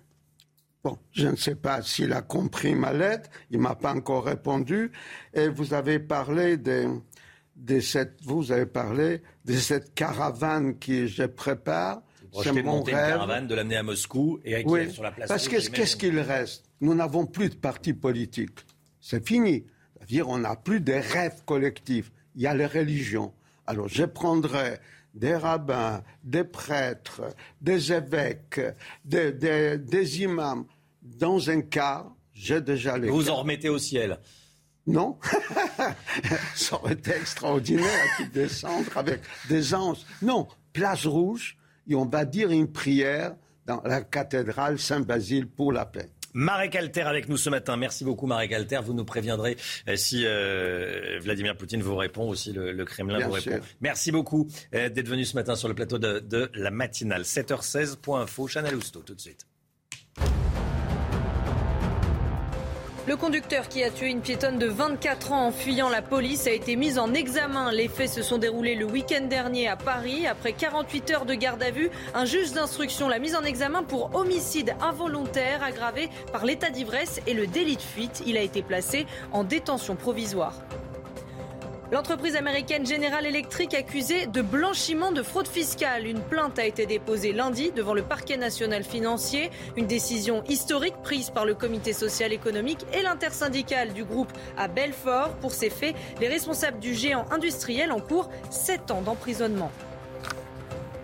Bon, je ne sais pas s'il a compris ma lettre, il m'a pas encore répondu. Et vous avez parlé de, de cette, vous avez parlé de cette caravane que je prépare. C'est mon rêve. Une caravane, de l'amener à Moscou et à oui, sur la place. Parce que qu'est-ce qu'il reste? Nous n'avons plus de parti politique. C'est fini. C'est-à-dire, on n'a plus de rêves collectifs. Il y a les religions. Alors, je prendrai des rabbins, des prêtres, des évêques, des, imams. Dans un cas, j'ai déjà les. Vous en remettez au ciel non, ça aurait été extraordinaire de descendre avec des anges. Non, place rouge, et on va dire une prière dans la cathédrale Saint-Basile pour la paix. Marek Alter avec nous ce matin. Merci beaucoup Marek Alter. Vous nous préviendrez euh, si euh, Vladimir Poutine vous répond ou si le, Kremlin vous répond. Merci beaucoup euh, d'être venu ce matin sur le plateau de, de la matinale. 7h16, point info, Chanel Housteau tout de suite. Le conducteur qui a tué une piétonne de 24 ans en fuyant la police a été mis en examen. Les faits se sont déroulés le week-end dernier à Paris. Après 48 heures de garde à vue, un juge d'instruction l'a mise en examen pour homicide involontaire aggravé par l'état d'ivresse et le délit de fuite. Il a été placé en détention provisoire. L'entreprise américaine General Electric accusée de blanchiment de fraude fiscale. Une plainte a été déposée lundi devant le parquet national financier. Une décision historique prise par le comité social économique et l'intersyndicale du groupe à Belfort. Pour ces faits, les responsables du géant industriel encourent 7 ans d'emprisonnement.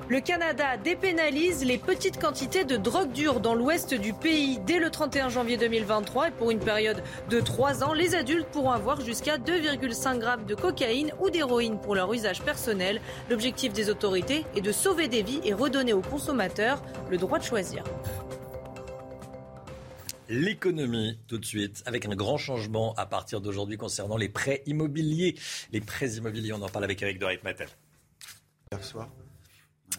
Le Canada dépénalise les petites quantités de drogue dure dans l'ouest du pays dès le 31 janvier 2023 et pour une période de 3 ans, les adultes pourront avoir jusqu'à 2,5 grammes de cocaïne ou d'héroïne pour leur usage personnel. L'objectif des autorités est de sauver des vies et redonner aux consommateurs le droit de choisir. L'économie, tout de suite, avec un grand changement à partir d'aujourd'hui concernant les prêts immobiliers. Les prêts immobiliers, on en parle avec Eric de Matel. soir.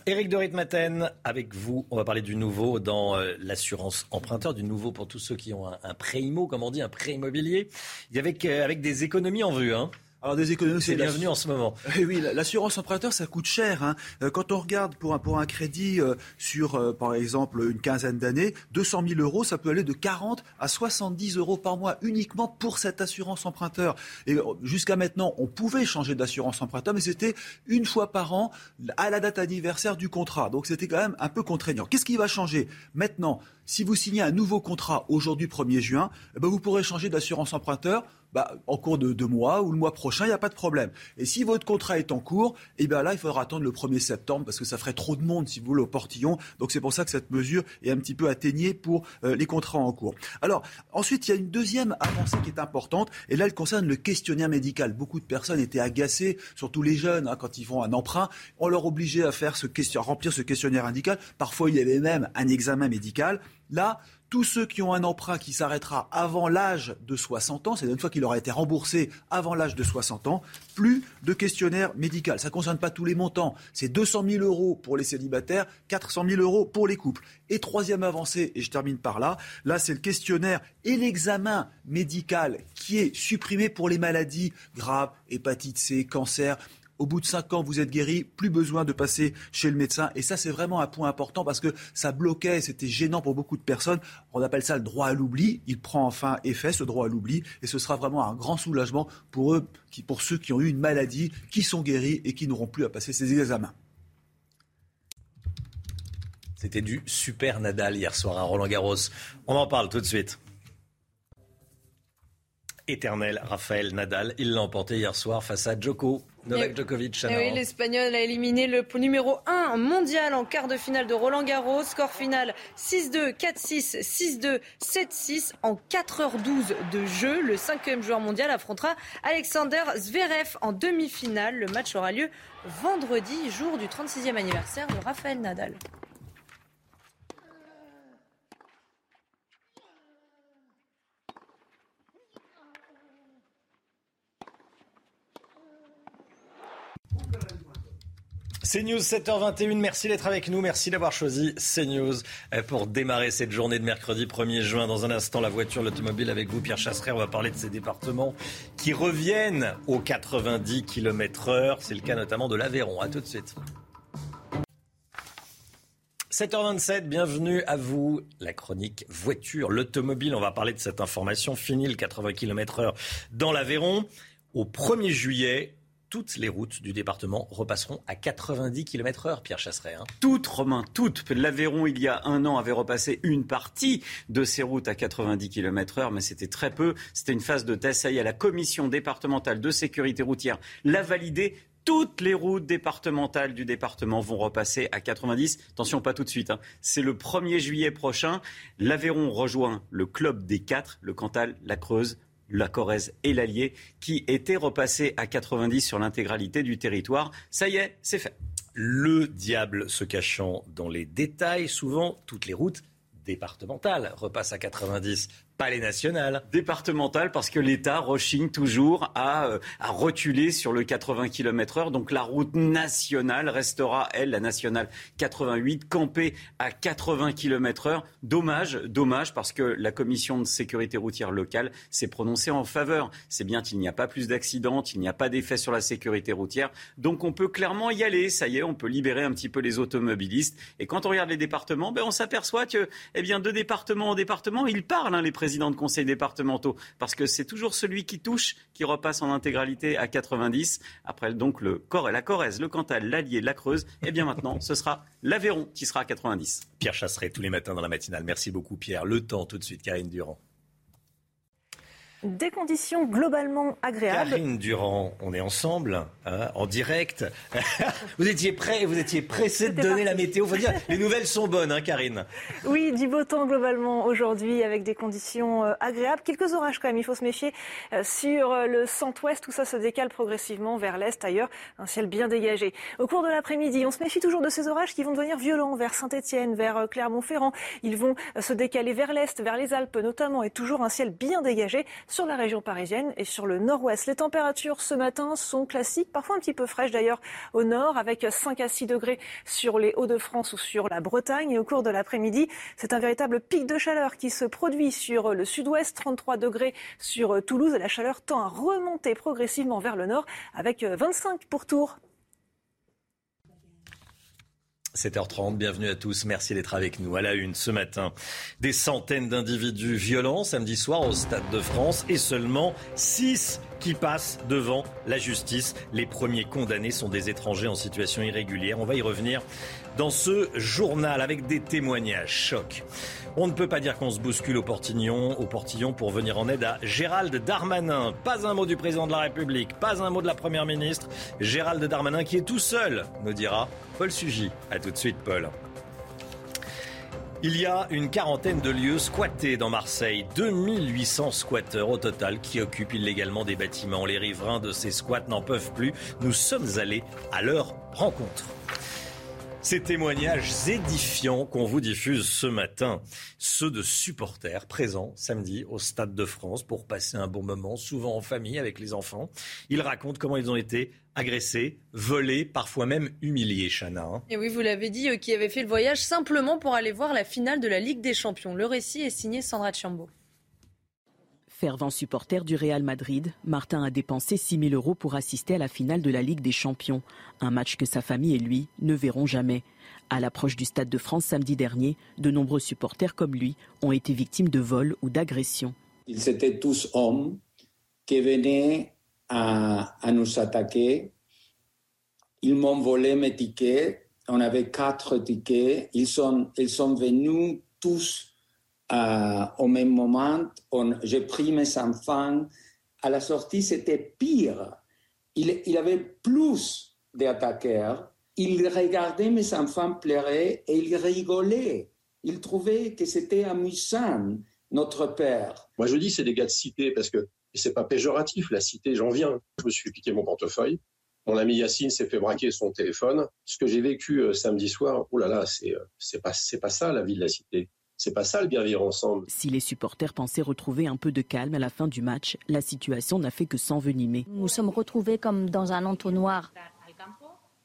Éric de Ritmaten, avec vous, on va parler du nouveau dans euh, l'assurance emprunteur, du nouveau pour tous ceux qui ont un, prêt immo, comme on dit, un prêt immobilier, avec, avec des économies en vue. Hein. Alors des économies, c'est bienvenu en ce moment. Eh oui, l'assurance emprunteur, ça coûte cher. Hein. Euh, quand on regarde pour un, pour un crédit euh, sur, euh, par exemple, une quinzaine d'années, 200 000 euros, ça peut aller de 40 à 70 euros par mois uniquement pour cette assurance emprunteur. Et jusqu'à maintenant, on pouvait changer d'assurance emprunteur, mais c'était une fois par an à la date anniversaire du contrat. Donc c'était quand même un peu contraignant. Qu'est-ce qui va changer? Maintenant Si vous signez un nouveau contrat aujourd'hui 1er juin, eh ben vous pourrez changer d'assurance emprunteur bah, en cours de deux mois ou le mois prochain, il n'y a pas de problème. Et si votre contrat est en cours, eh bien là, il faudra attendre le 1er septembre parce que ça ferait trop de monde, si vous voulez, au portillon. Donc c'est pour ça que cette mesure est un petit peu atteignée pour euh, les contrats en cours. Alors, ensuite, il y a une deuxième avancée qui est importante, et là, elle concerne le questionnaire médical. Beaucoup de personnes étaient agacées, surtout les jeunes, hein, quand ils font un emprunt. On leur obligeait à faire ce question, à remplir ce questionnaire médical. Parfois, il y avait même un examen médical. Là, tous ceux qui ont un emprunt qui s'arrêtera avant l'âge de 60 ans, c'est-à-dire une fois qu'il aura été remboursé avant l'âge de 60 ans, plus de questionnaire médical. Ça ne concerne pas tous les montants. C'est 200 000 euros pour les célibataires, 400 000 euros pour les couples. Et troisième avancée, et je termine par là, là c'est le questionnaire et l'examen médical qui est supprimé pour les maladies graves, hépatite C, cancer, au bout de 5 ans, vous êtes guéri, plus besoin de passer chez le médecin. Et ça, c'est vraiment un point important parce que ça bloquait, c'était gênant pour beaucoup de personnes. On appelle ça le droit à l'oubli. Il prend enfin effet, ce droit à l'oubli. Et ce sera vraiment un grand soulagement pour eux, pour ceux qui ont eu une maladie, qui sont guéris et qui n'auront plus à passer ces examens. C'était du super Nadal hier soir à Roland Garros. On en parle tout de suite. éternel, Raphaël Nadal. Il l'a emporté hier soir face à Djoko. Novak Djokovic. Oui, l'Espagnol a éliminé le numéro 1 mondial en quart de finale de Roland Garros. Score final 6-2, 4-6, 6-2, 7-6 en 4h12 de jeu. Le cinquième joueur mondial affrontera Alexander Zverev en demi-finale. Le match aura lieu vendredi, jour du 36e anniversaire de Raphaël Nadal. CNews 7h21, merci d'être avec nous, merci d'avoir choisi CNews euh, pour démarrer cette journée de mercredi 1er juin. Dans un instant, la voiture, l'automobile avec vous, Pierre Chasseret. On va parler de ces départements qui reviennent aux 90 km heure. C'est le cas notamment de l'Aveyron. À tout de suite. 7h27, bienvenue à vous. La chronique voiture, l'automobile. On va parler de cette information. Fini le 80 km heure dans l'Aveyron. Au 1er juillet, toutes les routes du département repasseront à 90 km heure, Pierre Chasseret. Hein. Toutes, Romain, toutes. L'Aveyron, il y a un an, avait repassé une partie de ces routes à 90 km heure, mais c'était très peu. C'était une phase de test. Ça y la commission départementale de sécurité routière l'a validé toutes les routes départementales du département vont repasser à 90. Attention, pas tout de suite. Hein. C'est le 1er juillet prochain. L'Aveyron rejoint le club des quatre, le Cantal, la Creuse, la Corrèze et l'Allier, qui étaient repassés à 90 sur l'intégralité du territoire. Ça y est, c'est fait. Le diable se cachant dans les détails, souvent toutes les routes départementales repassent à 90 pas les nationales. Départementales, parce que l'État rechigne toujours à, euh, à reculer sur le 80 km heure. Donc la route nationale restera, elle, la nationale 88, campée à 80 km heure. Dommage, dommage, parce que la commission de sécurité routière locale s'est prononcée en faveur. C'est bien qu'il n'y a pas plus d'accidents, qu'il n'y a pas d'effet sur la sécurité routière. Donc on peut clairement y aller. Ça y est, on peut libérer un petit peu les automobilistes. Et quand on regarde les départements, ben, on s'aperçoit que, eh bien, de département en département, ils parlent, hein, les présidents présidents de conseils départementaux, parce que c'est toujours celui qui touche qui repasse en intégralité à 90. Après donc le la Corrèze, le Cantal, l'Allier, la Creuse, et eh bien maintenant ce sera l'Aveyron qui sera à 90. Pierre Chasseret tous les matins dans la matinale. Merci beaucoup Pierre. Le temps tout de suite, Karine Durand des conditions globalement agréables. Karine Durand, on est ensemble, hein, en direct. vous étiez prêt, vous étiez pressé de donner la météo. Faut dire, les nouvelles sont bonnes, hein, Karine. Oui, du beau temps globalement aujourd'hui, avec des conditions euh, agréables. Quelques orages quand même, il faut se méfier euh, sur euh, le centre-ouest. Tout ça se décale progressivement vers l'est, ailleurs, un ciel bien dégagé. Au cours de l'après-midi, on se méfie toujours de ces orages qui vont devenir violents vers Saint-Etienne, vers Clermont-Ferrand. Ils vont se décaler vers l'est, vers les Alpes notamment, et toujours un ciel bien dégagé sur la région parisienne et sur le nord-ouest. Les températures ce matin sont classiques, parfois un petit peu fraîches d'ailleurs au nord, avec 5 à 6 degrés sur les Hauts-de-France ou sur la Bretagne. Et au cours de l'après-midi, c'est un véritable pic de chaleur qui se produit sur le sud-ouest, 33 degrés sur Toulouse. Et la chaleur tend à remonter progressivement vers le nord, avec 25 pour Tours. 7h30, bienvenue à tous. Merci d'être avec nous. À la une ce matin, des centaines d'individus violents samedi soir au Stade de France et seulement 6 qui passent devant la justice. Les premiers condamnés sont des étrangers en situation irrégulière. On va y revenir dans ce journal avec des témoignages chocs. On ne peut pas dire qu'on se bouscule au portillon, au portillon pour venir en aide à Gérald Darmanin. Pas un mot du président de la République, pas un mot de la première ministre. Gérald Darmanin qui est tout seul, nous dira Paul Sugy. A tout de suite, Paul. Il y a une quarantaine de lieux squattés dans Marseille. 2800 squatteurs au total qui occupent illégalement des bâtiments. Les riverains de ces squats n'en peuvent plus. Nous sommes allés à leur rencontre. Ces témoignages édifiants qu'on vous diffuse ce matin, ceux de supporters présents samedi au Stade de France pour passer un bon moment, souvent en famille avec les enfants. Ils racontent comment ils ont été agressés, volés, parfois même humiliés, Chana. Hein. Et oui, vous l'avez dit, eux qui avaient fait le voyage simplement pour aller voir la finale de la Ligue des Champions. Le récit est signé Sandra Chambaud. Fervent supporter du Real Madrid, Martin a dépensé 6 000 euros pour assister à la finale de la Ligue des Champions. Un match que sa famille et lui ne verront jamais. À l'approche du Stade de France samedi dernier, de nombreux supporters comme lui ont été victimes de vols ou d'agressions. Ils étaient tous hommes qui venaient à, nous attaquer. Ils m'ont volé mes tickets. On avait quatre tickets. Ils sont, ils sont venus tous au même moment. J'ai pris mes enfants à la sortie, c'était pire. Il, avait plus d'attaqueurs. Il regardait mes enfants pleurer et il rigolait. Il trouvait que c'était amusant, notre père. Moi, je dis, c'est des gars de cité parce que c'est pas péjoratif, la cité, j'en viens. Je me suis piqué mon portefeuille. Mon ami Yacine s'est fait braquer son téléphone. Ce que j'ai vécu euh, samedi soir, oh là là, c'est euh, pas ça la vie de la cité. C'est pas ça le bien vivre ensemble. Si les supporters pensaient retrouver un peu de calme à la fin du match, la situation n'a fait que s'envenimer. Nous nous sommes retrouvés comme dans un entonnoir,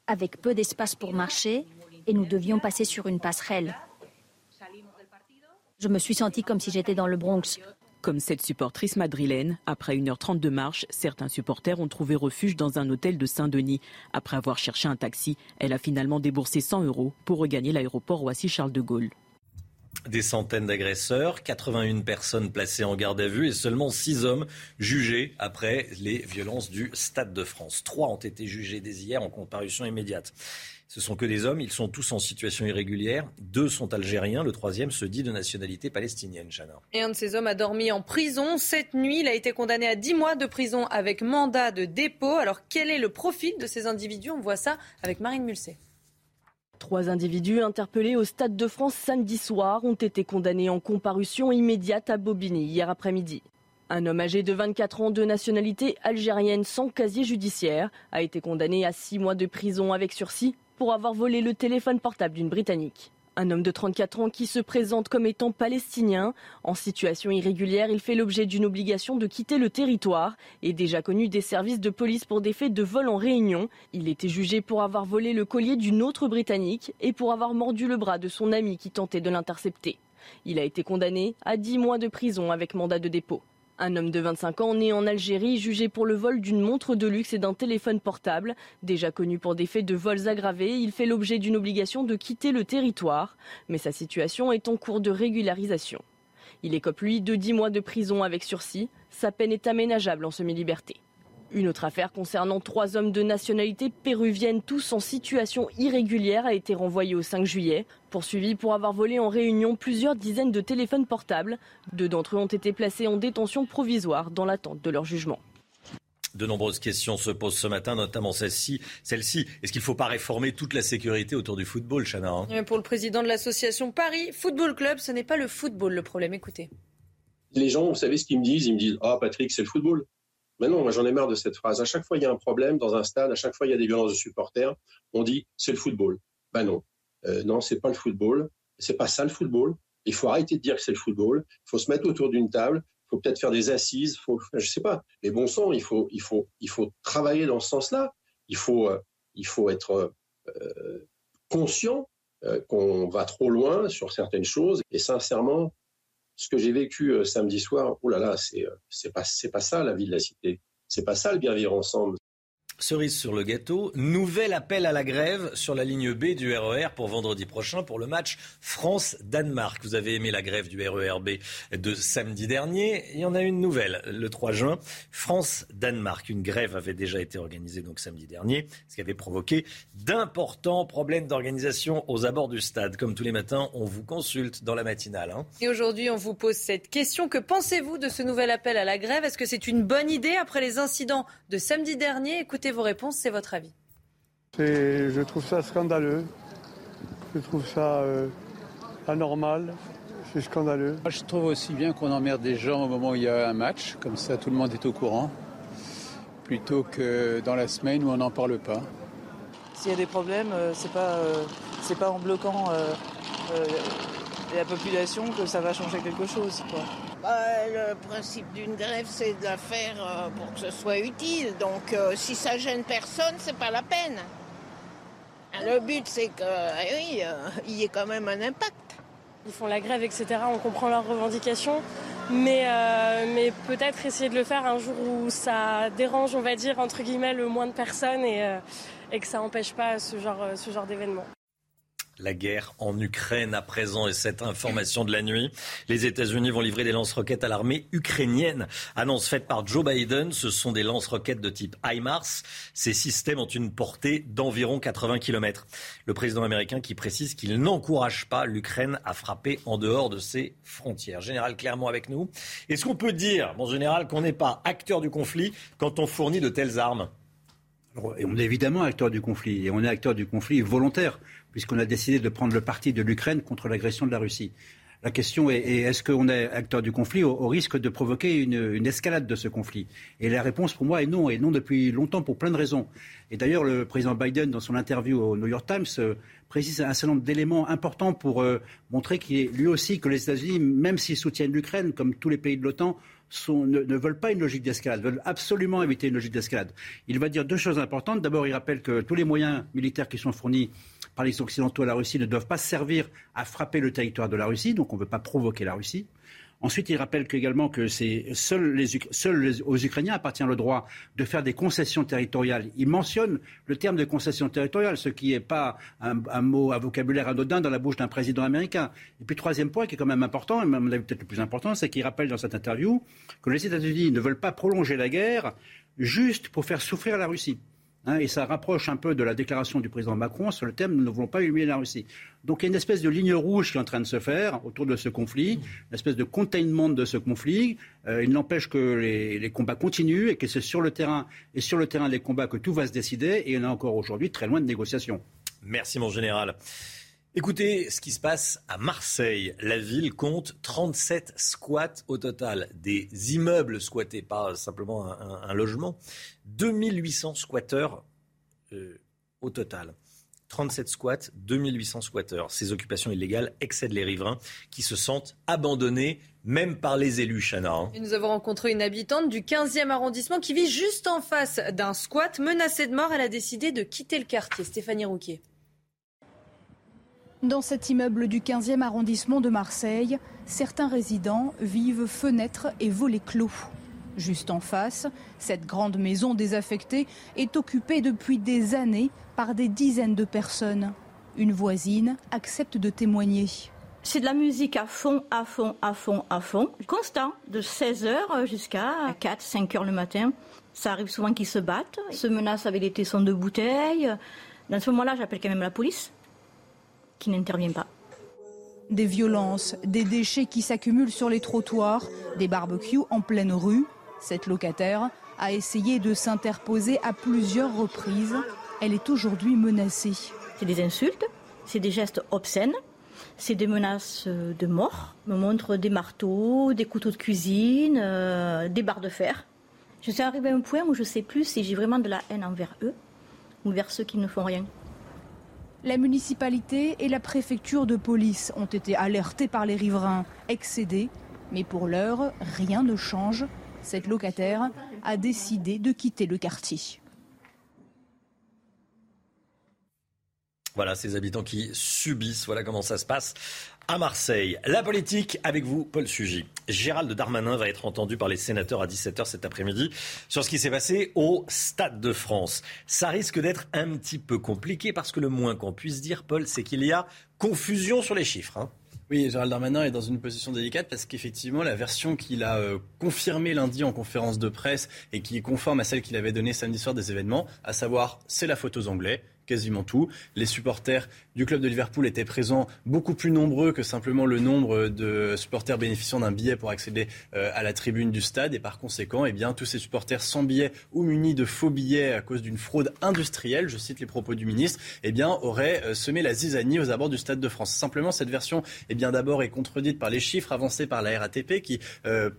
avec peu d'espace pour marcher, et nous devions passer sur une passerelle. Je me suis sentie comme si j'étais dans le Bronx. Comme cette supportrice madrilène, après 1h30 de marche, certains supporters ont trouvé refuge dans un hôtel de Saint-Denis. Après avoir cherché un taxi, elle a finalement déboursé 100 euros pour regagner l'aéroport Roissy-Charles de Gaulle. Des centaines d'agresseurs, 81 personnes placées en garde à vue et seulement 6 hommes jugés après les violences du Stade de France. Trois ont été jugés dès hier en comparution immédiate. Ce sont que des hommes, ils sont tous en situation irrégulière. Deux sont algériens, le troisième se dit de nationalité palestinienne, Chana. Et un de ces hommes a dormi en prison. Cette nuit, il a été condamné à 10 mois de prison avec mandat de dépôt. Alors quel est le profil de ces individus? On voit ça avec Marine Mulset. Trois individus interpellés au Stade de France samedi soir ont été condamnés en comparution immédiate à Bobigny hier après-midi. Un homme âgé de 24 ans de nationalité algérienne sans casier judiciaire a été condamné à 6 mois de prison avec sursis pour avoir volé le téléphone portable d'une Britannique. Un homme de 34 ans qui se présente comme étant palestinien. En situation irrégulière, il fait l'objet d'une obligation de quitter le territoire et déjà connu des services de police pour des faits de vol en réunion. Il était jugé pour avoir volé le collier d'une autre Britannique et pour avoir mordu le bras de son ami qui tentait de l'intercepter. Il a été condamné à 10 mois de prison avec mandat de dépôt. Un homme de 25 ans né en Algérie, jugé pour le vol d'une montre de luxe et d'un téléphone portable. Déjà connu pour des faits de vols aggravés, il fait l'objet d'une obligation de quitter le territoire, mais sa situation est en cours de régularisation. Il écope lui de 10 mois de prison avec sursis. Sa peine est aménageable en semi-liberté. Une autre affaire concernant trois hommes de nationalité péruvienne, tous en situation irrégulière, a été renvoyée au 5 juillet, poursuivis pour avoir volé en réunion plusieurs dizaines de téléphones portables. Deux d'entre eux ont été placés en détention provisoire dans l'attente de leur jugement. De nombreuses questions se posent ce matin, notamment celle-ci. Celle-ci, est-ce qu'il ne faut pas réformer toute la sécurité autour du football, Chana hein? Pour le président de l'association Paris Football Club, ce n'est pas le football le problème. Écoutez. Les gens, vous savez ce qu'ils me disent? Ils me disent Ah, Patrick, c'est le football. Mais non, j'en ai marre de cette phrase. À chaque fois il y a un problème dans un stade, à chaque fois il y a des violences de supporters, on dit c'est le football. Ben non, euh, non, c'est pas le football. C'est pas ça le football. Il faut arrêter de dire que c'est le football. Il faut se mettre autour d'une table. Il faut peut-être faire des assises. Faut, je sais pas. Mais bon sang, il faut, il faut, il faut travailler dans ce sens-là. Il faut, euh, il faut être euh, conscient euh, qu'on va trop loin sur certaines choses. Et sincèrement, ce que j'ai vécu euh, samedi soir, oh là là, c'est pas pas ça la vie de la cité. C'est pas ça le bien vivre ensemble. Cerise sur le gâteau, nouvel appel à la grève sur la ligne B du RER pour vendredi prochain pour le match France-Danemark. Vous avez aimé la grève du RERB de samedi dernier. Il y en a une nouvelle le 3 juin. France-Danemark. Une grève avait déjà été organisée donc samedi dernier, ce qui avait provoqué d'importants problèmes d'organisation aux abords du stade. Comme tous les matins, on vous consulte dans la matinale. Hein. Et aujourd'hui, on vous pose cette question. Que pensez-vous de ce nouvel appel à la grève? Est-ce que c'est une bonne idée après les incidents de samedi dernier? Écoutez vos réponses, c'est votre avis. Je trouve ça scandaleux. Je trouve ça euh, anormal. C'est scandaleux. Moi, je trouve aussi bien qu'on emmerde des gens au moment où il y a un match, comme ça tout le monde est au courant, plutôt que dans la semaine où on n'en parle pas. S'il y a des problèmes, euh, c'est pas, euh, c'est pas en bloquant euh, euh, la population que ça va changer quelque chose. Quoi. Bah, le principe d'une grève, c'est de la faire euh, pour que ce soit utile. Donc, euh, si ça gêne personne, c'est pas la peine. Hein, Le but, c'est que, eh euh, y ait quand même un impact. Ils font la grève, etc. On comprend leurs revendications. Mais, peut-être essayer de le faire un jour où ça dérange, on va dire, entre guillemets, le moins de personnes et, et que ça n'empêche pas ce genre, ce genre d'événement. La guerre en Ukraine à présent et cette information de la nuit. Les États-Unis vont livrer des lance-roquettes à l'armée ukrainienne. Annonce faite par Joe Biden, ce sont des lance-roquettes de type HIMARS. Ces systèmes ont une portée d'environ 80 km. Le président américain qui précise qu'il n'encourage pas l'Ukraine à frapper en dehors de ses frontières. Général clairement avec nous. Est-ce qu'on peut dire, mon général, qu'on n'est pas acteur du conflit quand on fournit de telles armes? On est évidemment acteur du conflit, et on est acteur du conflit volontaire, puisqu'on a décidé de prendre le parti de l'Ukraine contre l'agression de la Russie. La question est, est-ce qu'on est acteur du conflit au, risque de provoquer une, escalade de ce conflit? Et la réponse pour moi est non, et non depuis longtemps pour plein de raisons. Et d'ailleurs, le président Biden, dans son interview au New York Times, euh, précise un certain nombre d'éléments importants pour euh, montrer lui aussi que les États-Unis, même s'ils soutiennent l'Ukraine, comme tous les pays de l'OTAN, ne, veulent pas une logique d'escalade, veulent absolument éviter une logique d'escalade. Il va dire deux choses importantes. D'abord, il rappelle que tous les moyens militaires qui sont fournis par les Occidentaux à la Russie ne doivent pas servir à frapper le territoire de la Russie, donc on ne veut pas provoquer la Russie. Ensuite, il rappelle également que c'est seuls, aux Ukrainiens appartient le droit de faire des concessions territoriales. Il mentionne le terme de concession territoriale, ce qui n'est pas un, mot, un vocabulaire anodin dans la bouche d'un président américain. Et puis, troisième point qui est quand même important, et même peut-être le plus important, c'est qu'il rappelle dans cette interview que les États-Unis ne veulent pas prolonger la guerre juste pour faire souffrir la Russie. Hein, et ça rapproche un peu de la déclaration du président Macron sur le thème nous ne voulons pas humilier la Russie. Donc il y a une espèce de ligne rouge qui est en train de se faire autour de ce conflit, une espèce de containment de ce conflit. Euh, il n'empêche que les, combats continuent et que c'est sur le terrain et sur le terrain des combats que tout va se décider. Et en a encore aujourd'hui très loin de négociations. Merci mon général. Écoutez ce qui se passe à Marseille. La ville compte 37 squats au total. Des immeubles squattés, pas simplement un, logement. 2800 squatteurs euh, au total. 37 squats, 2800 squatteurs. Ces occupations illégales excèdent les riverains qui se sentent abandonnés, même par les élus, Chana. Hein. Nous avons rencontré une habitante du 15e arrondissement qui vit juste en face d'un squat. Menacée de mort, elle a décidé de quitter le quartier. Stéphanie Rouquier. Dans cet immeuble du 15e arrondissement de Marseille, certains résidents vivent fenêtres et volets clos. Juste en face, cette grande maison désaffectée est occupée depuis des années par des dizaines de personnes. Une voisine accepte de témoigner. C'est de la musique à fond, à fond, à fond, à fond, constant, de 16h jusqu'à 4, 5 h le matin. Ça arrive souvent qu'ils se battent, se menacent avec des tessons de bouteilles. Dans ce moment-là, j'appelle quand même la police qui n'intervient pas. Des violences, des déchets qui s'accumulent sur les trottoirs, des barbecues en pleine rue. Cette locataire a essayé de s'interposer à plusieurs reprises. Elle est aujourd'hui menacée. C'est des insultes, c'est des gestes obscènes, c'est des menaces de mort. me montre des marteaux, des couteaux de cuisine, euh, des barres de fer. Je suis arrivée à un point où je ne sais plus si j'ai vraiment de la haine envers eux ou vers ceux qui ne font rien. La municipalité et la préfecture de police ont été alertés par les riverains excédés, mais pour l'heure, rien ne change. Cette locataire a décidé de quitter le quartier. Voilà, ces habitants qui subissent, voilà comment ça se passe à Marseille. La politique avec vous, Paul Sugy. Gérald Darmanin va être entendu par les sénateurs à 17h cet après-midi sur ce qui s'est passé au Stade de France. Ça risque d'être un petit peu compliqué parce que le moins qu'on puisse dire, Paul, c'est qu'il y a confusion sur les chiffres. Hein. Oui, Gérald Darmanin est dans une position délicate parce qu'effectivement, la version qu'il a euh, confirmée lundi en conférence de presse et qui est conforme à celle qu'il avait donnée samedi soir des événements, à savoir c'est la faute aux Anglais, quasiment tout. Les supporters du club de Liverpool étaient présents beaucoup plus nombreux que simplement le nombre de supporters bénéficiant d'un billet pour accéder euh, à la tribune du stade. Et par conséquent, eh bien, tous ces supporters sans billet ou munis de faux billets à cause d'une fraude industrielle, je cite les propos du ministre, eh bien, auraient euh, semé la zizanie aux abords du Stade de France. Simplement, cette version, eh bien, d'abord est contredite par les chiffres avancés par la RATP qui euh,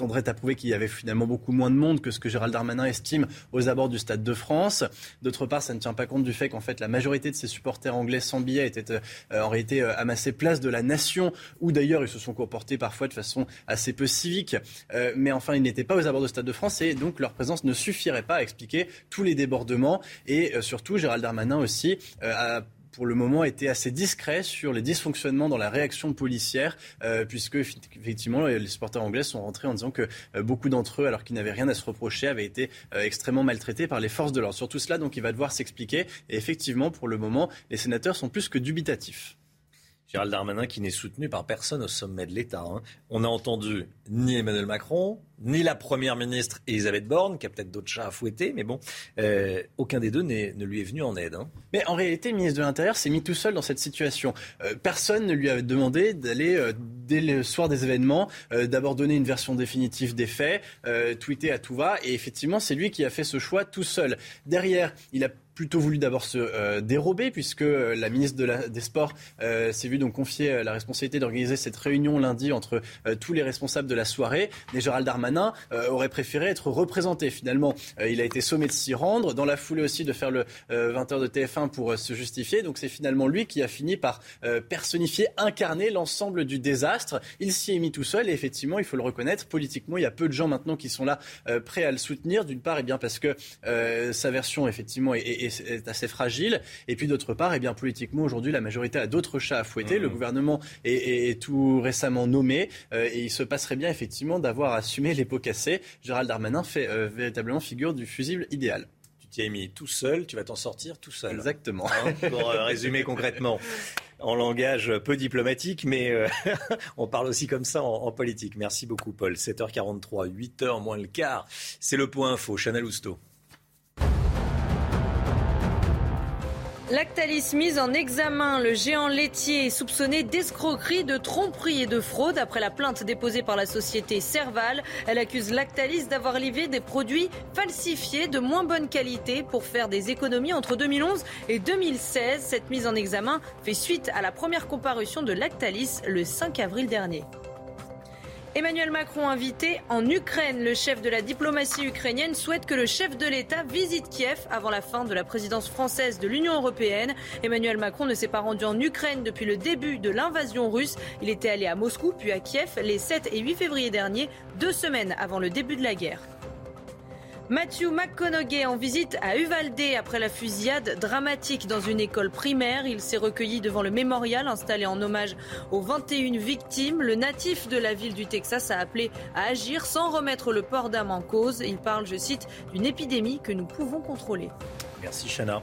tendrait à prouver qu'il y avait finalement beaucoup moins de monde que ce que Gérald Darmanin estime aux abords du Stade de France. D'autre part, ça ne tient pas compte du fait qu'en fait la majorité de ces supporters anglais sans billets étaient euh, en réalité euh, amassés place de la nation, où d'ailleurs ils se sont comportés parfois de façon assez peu civique. Euh, mais enfin, ils n'étaient pas aux abords du Stade de France et donc leur présence ne suffirait pas à expliquer tous les débordements. Et surtout, Gérald Darmanin aussi a pour le moment, été assez discret sur les dysfonctionnements dans la réaction policière, euh, puisque effectivement, les supporters anglais sont rentrés en disant que euh, beaucoup d'entre eux, alors qu'ils n'avaient rien à se reprocher, avaient été euh, extrêmement maltraités par les forces de l'ordre. Sur tout cela, donc, il va devoir s'expliquer. Et effectivement, pour le moment, les sénateurs sont plus que dubitatifs. Gérald Darmanin qui n'est soutenu par personne au sommet de l'État. Hein. On n'a entendu ni Emmanuel Macron, ni la Première ministre Elisabeth Borne, qui a peut-être d'autres chats à fouetter, mais bon, euh, aucun des deux ne lui est venu en aide. Hein. Mais en réalité, le ministre de l'Intérieur s'est mis tout seul dans cette situation. Euh, personne ne lui avait demandé d'aller, euh, dès le soir des événements, d'abord donner une version définitive des faits, tweeter à tout va, et effectivement, c'est lui qui a fait ce choix tout seul. Derrière, il a plutôt voulu d'abord se euh, dérober puisque euh, la ministre des Sports euh, s'est vue donc confier la responsabilité d'organiser cette réunion lundi entre tous les responsables de la soirée. Mais Gérald Darmanin aurait préféré être représenté. Finalement, il a été sommé de s'y rendre, dans la foulée aussi de faire le 20h de TF1 pour se justifier. Donc c'est finalement lui qui a fini par personnifier, incarner l'ensemble du désastre. Il s'y est mis tout seul et effectivement, il faut le reconnaître, politiquement, il y a peu de gens maintenant qui sont là prêts à le soutenir. D'une part, et eh bien parce que sa version effectivement est est, assez fragile. Et puis d'autre part, et eh bien politiquement aujourd'hui, la majorité a d'autres chats à fouetter. Mmh. Le gouvernement est, tout récemment nommé euh, et il se passerait bien effectivement d'avoir assumé les pots cassés. Gérald Darmanin fait euh, véritablement figure du fusible idéal Tu t'y es mis tout seul, tu vas t'en sortir tout seul. Exactement. Hein, pour euh, résumer concrètement, en langage peu diplomatique, mais on parle aussi comme ça en, en, politique. Merci beaucoup, Paul. 7h43, 8h moins le quart. C'est le point info. Chanel Housteau. Lactalis mise en examen, le géant laitier soupçonné d'escroquerie, de tromperie et de fraude après la plainte déposée par la société Serval. Elle accuse Lactalis d'avoir livré des produits falsifiés de moins bonne qualité pour faire des économies entre 2011 et 2016. Cette mise en examen fait suite à la première comparution de Lactalis le 5 avril dernier. Emmanuel Macron invité en Ukraine. Le chef de la diplomatie ukrainienne souhaite que le chef de l'État visite Kiev avant la fin de la présidence française de l'Union européenne. Emmanuel Macron ne s'est pas rendu en Ukraine depuis le début de l'invasion russe. Il était allé à Moscou puis à Kiev les 7 et 8 février dernier, deux semaines avant le début de la guerre. Matthew McConaughey en visite à Uvalde après la fusillade dramatique dans une école primaire. Il s'est recueilli devant le mémorial installé en hommage aux 21 victimes. Le natif de la ville du Texas a appelé à agir sans remettre le port d'âme en cause. Il parle, je cite, d'une épidémie que nous pouvons contrôler. Merci Chana.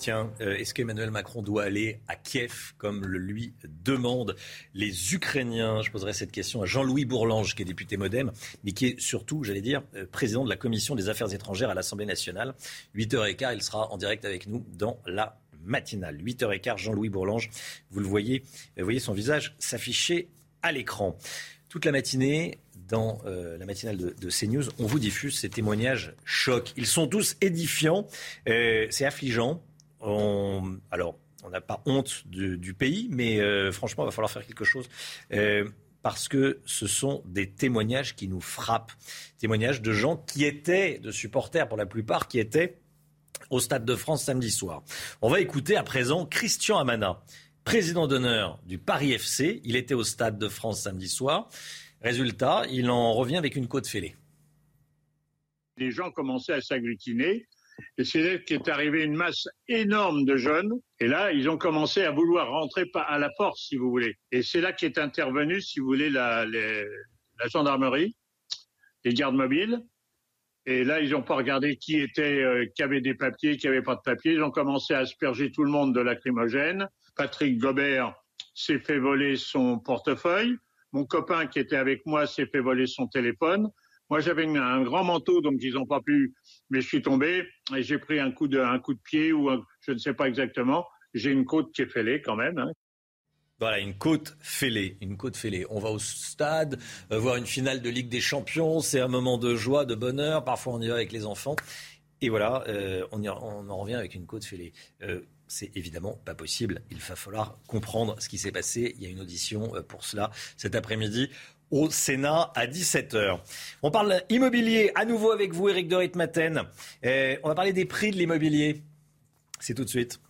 Tiens, euh, est-ce qu'Emmanuel Macron doit aller à Kiev comme le lui demandent les Ukrainiens? Je poserai cette question à Jean-Louis Bourlange, qui est député modem, mais qui est surtout, j'allais dire, euh, président de la Commission des Affaires étrangères à l'Assemblée nationale. 8h15, il sera en direct avec nous dans la matinale. 8h15, Jean-Louis Bourlange, vous le voyez, vous voyez son visage s'afficher à l'écran. Toute la matinée, dans euh, la matinale de, CNews, on vous diffuse ces témoignages chocs. Ils sont tous édifiants, c'est affligeant alors, on n'a pas honte du, pays, mais euh, franchement, il va falloir faire quelque chose. Euh, parce que ce sont des témoignages qui nous frappent. Témoignages de gens qui étaient, de supporters pour la plupart, qui étaient au Stade de France samedi soir. On va écouter à présent Christian Amana, président d'honneur du Paris FC. Il était au Stade de France samedi soir. Résultat, il en revient avec une côte fêlée. Les gens commençaient à s'agglutiner et c'est là qu'est arrivée une masse énorme de jeunes. Et là, ils ont commencé à vouloir rentrer à la force, si vous voulez. Et c'est là qu'est intervenue, si vous voulez, la, gendarmerie, les gardes mobiles. Et là, ils n'ont pas regardé qui était, euh, qui avait des papiers, qui avait pas de papiers. Ils ont commencé à asperger tout le monde de lacrymogène. Patrick Gobert s'est fait voler son portefeuille. Mon copain qui était avec moi s'est fait voler son téléphone. Moi, j'avais un grand manteau, donc ils n'ont pas pu mais je suis tombé et j'ai pris un coup de, un coup de pied ou je ne sais pas exactement. J'ai une côte qui est fêlée quand même. Hein. Voilà, une côte fêlée, une côte fêlée. On va au stade, euh, voir une finale de Ligue des Champions, c'est un moment de joie, de bonheur. Parfois, on y va avec les enfants. Et voilà, euh, on, en revient avec une côte fêlée. Euh, c'est évidemment pas possible. Il va falloir comprendre ce qui s'est passé. Il y a une audition pour cela cet après-midi au Sénat à 17h. On parle immobilier à nouveau avec vous, Eric de Ritmaten. Euh, on va parler des prix de l'immobilier. C'est tout de suite.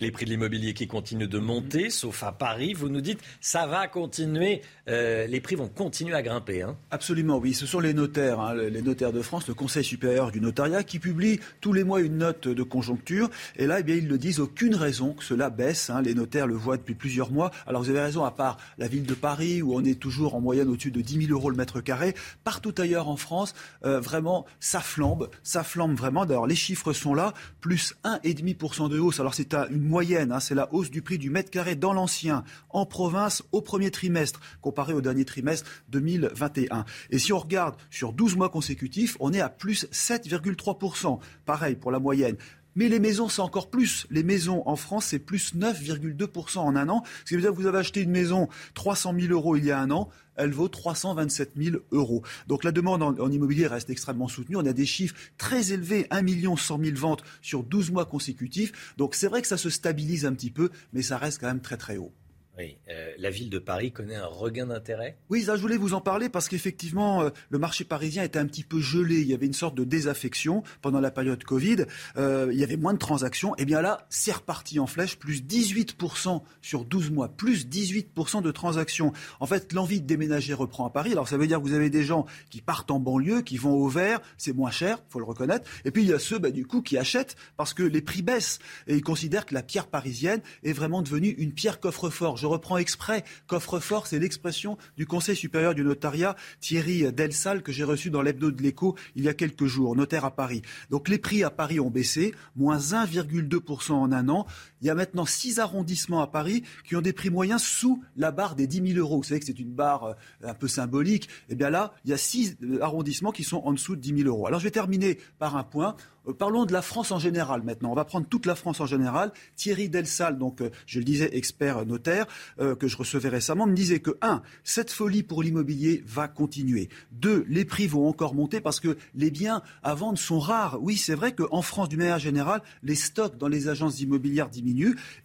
Les prix de l'immobilier qui continuent de monter, sauf à Paris. Vous nous dites, ça va continuer, euh, les prix vont continuer à grimper. Hein. Absolument, oui. Ce sont les notaires, hein, les notaires de France, le Conseil supérieur du notariat, qui publie tous les mois une note de conjoncture. Et là, eh bien, ils ne disent aucune raison que cela baisse. Hein. Les notaires le voient depuis plusieurs mois. Alors vous avez raison, à part la ville de Paris, où on est toujours en moyenne au-dessus de 10 000 euros le mètre carré, partout ailleurs en France, euh, vraiment, ça flambe. Ça flambe vraiment. D'ailleurs, les chiffres sont là, plus 1,5% de hausse. Alors c'est une moyenne, hein, c'est la hausse du prix du mètre carré dans l'ancien, en province, au premier trimestre, comparé au dernier trimestre 2021. Et si on regarde sur 12 mois consécutifs, on est à plus 7,3%. Pareil pour la moyenne. Mais les maisons, c'est encore plus. Les maisons en France, c'est plus 9,2% en un an. Ce qui veut dire que vous avez acheté une maison 300 000 euros il y a un an, elle vaut 327 000 euros. Donc la demande en, immobilier reste extrêmement soutenue. On a des chiffres très élevés, 1 million 100 000 ventes sur 12 mois consécutifs. Donc c'est vrai que ça se stabilise un petit peu, mais ça reste quand même très très haut. Oui, euh, la ville de Paris connaît un regain d'intérêt? Oui, ça, je voulais vous en parler parce qu'effectivement, euh, le marché parisien était un petit peu gelé. Il y avait une sorte de désaffection pendant la période Covid. Euh, il y avait moins de transactions. Et eh bien là, c'est reparti en flèche, plus 18% sur 12 mois, plus 18% de transactions. En fait, l'envie de déménager reprend à Paris. Alors ça veut dire que vous avez des gens qui partent en banlieue, qui vont au vert, c'est moins cher, faut le reconnaître. Et puis il y a ceux, bah, du coup, qui achètent parce que les prix baissent. Et ils considèrent que la pierre parisienne est vraiment devenue une pierre coffre-fort reprends exprès. Coffre-fort, c'est l'expression du Conseil supérieur du notariat, Thierry Delsal, que j'ai reçu dans l'hebdo de l'écho il y a quelques jours, notaire à Paris. Donc les prix à Paris ont baissé, moins 1,2% en un an. Il y a maintenant six arrondissements à Paris qui ont des prix moyens sous la barre des 10 000 euros. Vous savez que c'est une barre euh, un peu symbolique. Eh bien là, il y a six euh, arrondissements qui sont en dessous de 10 000 euros. Alors je vais terminer par un point. Euh, parlons de la France en général maintenant. On va prendre toute la France en général. Thierry Delsal, donc je le disais, expert notaire, que je recevais récemment, me disait que, un, cette folie pour l'immobilier va continuer. Deux, les prix vont encore monter parce que les biens à vendre sont rares. Oui, c'est vrai qu'en France, d'une manière générale, les stocks dans les agences immobilières diminuent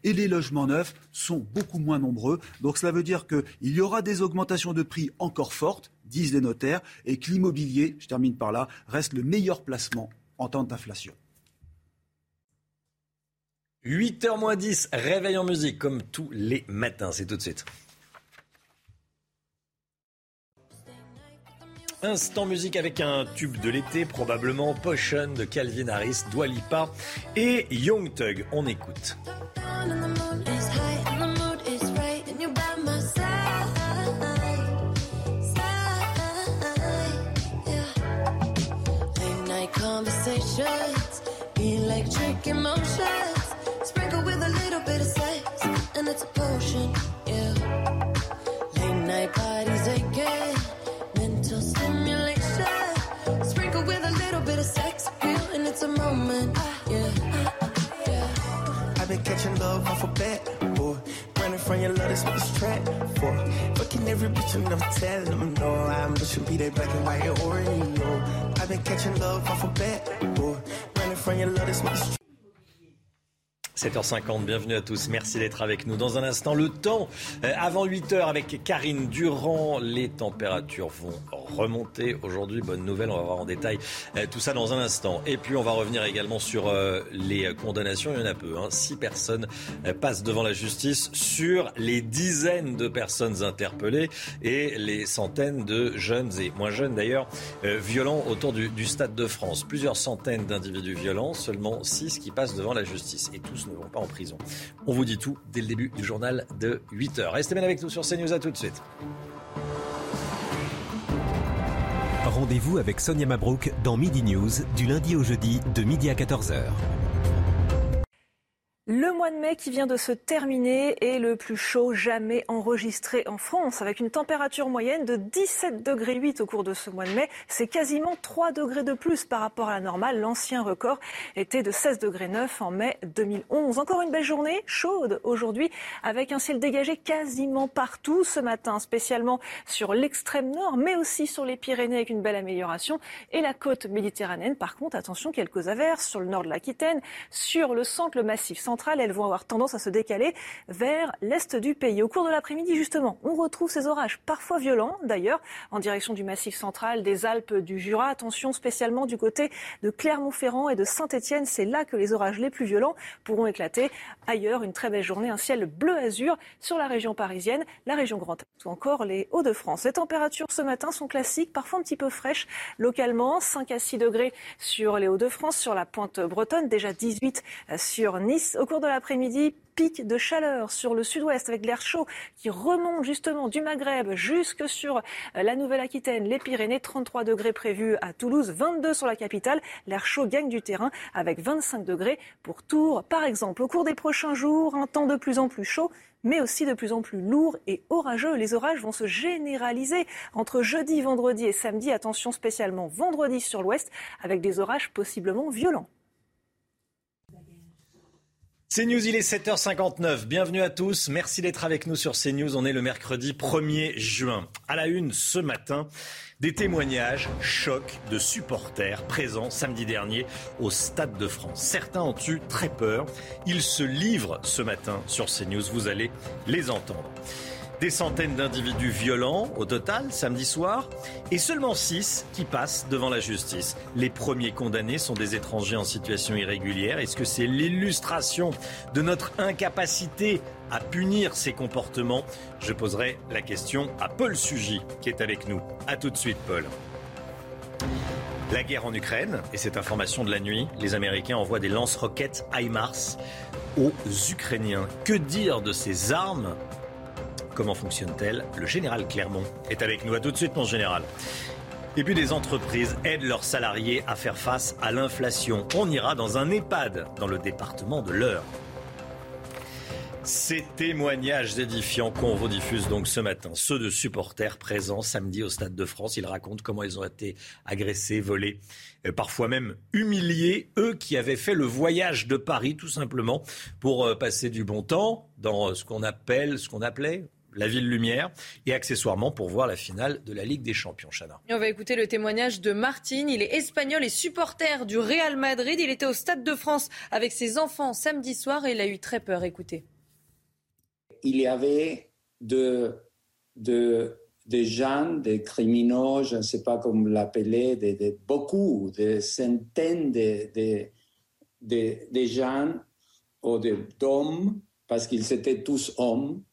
et les logements neufs sont beaucoup moins nombreux. Donc cela veut dire qu'il y aura des augmentations de prix encore fortes, disent les notaires, et que l'immobilier, je termine par là, reste le meilleur placement en temps d'inflation. 8h moins 10, réveil en musique comme tous les matins, c'est tout de suite. Instant musique avec un tube de l'été, probablement Potion de Calvin Harris, Dwalipa et Young Thug. On écoute. and it's a potion, yeah. Late night parties a moment. Yeah. yeah. I've been catching love off a bat, boy. Running from your love, that's what this track for. Fucking every bitch, I'm never telling them no. I'm pushing be that black and white Oreo. I've been catching love off a bat, boy. Running from your love, that's what this 7h50, bienvenue à tous. Merci d'être avec nous. Dans un instant, le temps euh, avant 8h avec Karine Durand. Les températures vont remonter aujourd'hui. Bonne nouvelle, on va voir en détail euh, tout ça dans un instant. Et puis on va revenir également sur euh, les condamnations. Il y en a peu. Hein. Six personnes passent devant la justice sur les dizaines de personnes interpellées et les centaines de jeunes et moins jeunes d'ailleurs violents autour du, du Stade de France. Plusieurs centaines d'individus violents, seulement six qui passent devant la justice. Et tous ne pas en prison. On vous dit tout dès le début du journal de 8h. Restez bien avec nous sur CNews, à tout de suite. Rendez-vous avec Sonia Mabrouk dans Midi News du lundi au jeudi de midi à 14h. Le mois de mai qui vient de se terminer est le plus chaud jamais enregistré en France, avec une température moyenne de 17 degrés 8 au cours de ce mois de mai. C'est quasiment 3 degrés de plus par rapport à la normale. L'ancien record était de 16 degrés 9 en mai 2011. Encore une belle journée, chaude aujourd'hui, avec un ciel dégagé quasiment partout ce matin, spécialement sur l'extrême nord, mais aussi sur les Pyrénées avec une belle amélioration. Et la côte méditerranéenne, par contre, attention, quelques averses sur le nord de l'Aquitaine, sur le centre, le massif Elles vont avoir tendance à se décaler vers l'est du pays. Au cours de l'après-midi, justement, on retrouve ces orages, parfois violents d'ailleurs, en direction du Massif central, des Alpes, du Jura. Attention spécialement du côté de Clermont-Ferrand et de Saint-Étienne. C'est là que les orages les plus violents pourront éclater. Ailleurs, une très belle journée, un ciel bleu-azur sur la région parisienne, la région Grand Est ou encore les Hauts-de-France. Les températures ce matin sont classiques, parfois un petit peu fraîches localement. 5 à 6 degrés sur les Hauts-de-France, sur la pointe bretonne, déjà 18 sur Nice. Au cours de l'après-midi, pic de chaleur sur le sud-ouest avec l'air chaud qui remonte justement du Maghreb jusque sur la Nouvelle-Aquitaine, les Pyrénées, 33 degrés prévus à Toulouse, 22 sur la capitale. L'air chaud gagne du terrain avec 25 degrés pour Tours, par exemple. Au cours des prochains jours, un temps de plus en plus chaud mais aussi de plus en plus lourd et orageux. Les orages vont se généraliser entre jeudi, vendredi et samedi. Attention spécialement vendredi sur l'ouest avec des orages possiblement violents. CNews, il est 7h59. Bienvenue à tous. Merci d'être avec nous sur CNews. On est le mercredi 1er juin. À la une ce matin, des témoignages chocs de supporters présents samedi dernier au Stade de France. Certains ont eu très peur. Ils se livrent ce matin sur CNews. Vous allez les entendre. Des centaines d'individus violents au total samedi soir et seulement six qui passent devant la justice. Les premiers condamnés sont des étrangers en situation irrégulière. Est-ce que c'est l'illustration de notre incapacité à punir ces comportements? Je poserai la question à Paul Sugy qui est avec nous. A tout de suite Paul. La guerre en Ukraine et cette information de la nuit, les Américains envoient des lance-roquettes HIMARS aux Ukrainiens. Que dire de ces armes Comment fonctionne-t-elle Le général Clermont est avec nous. À tout de suite, mon général. Et puis des entreprises aident leurs salariés à faire face à l'inflation. On ira dans un EHPAD dans le département de l'Eure. Ces témoignages édifiants qu'on vous diffuse donc ce matin, ceux de supporters présents samedi au Stade de France, ils racontent comment ils ont été agressés, volés, euh, parfois même humiliés, eux qui avaient fait le voyage de Paris tout simplement pour euh, passer du bon temps dans ce qu'on appelle, ce qu'on appelait la ville lumière, et accessoirement pour voir la finale de la Ligue des Champions. Chana. on va écouter le témoignage de Martine. Il est espagnol et supporter du Real Madrid. Il était au Stade de France avec ses enfants samedi soir et il a eu très peur. Écoutez. Il y avait de, de, des gens, des criminels, je ne sais pas comment l'appeler, de, de, beaucoup, des centaines de, de, de, de gens ou d'hommes, parce qu'ils étaient tous hommes,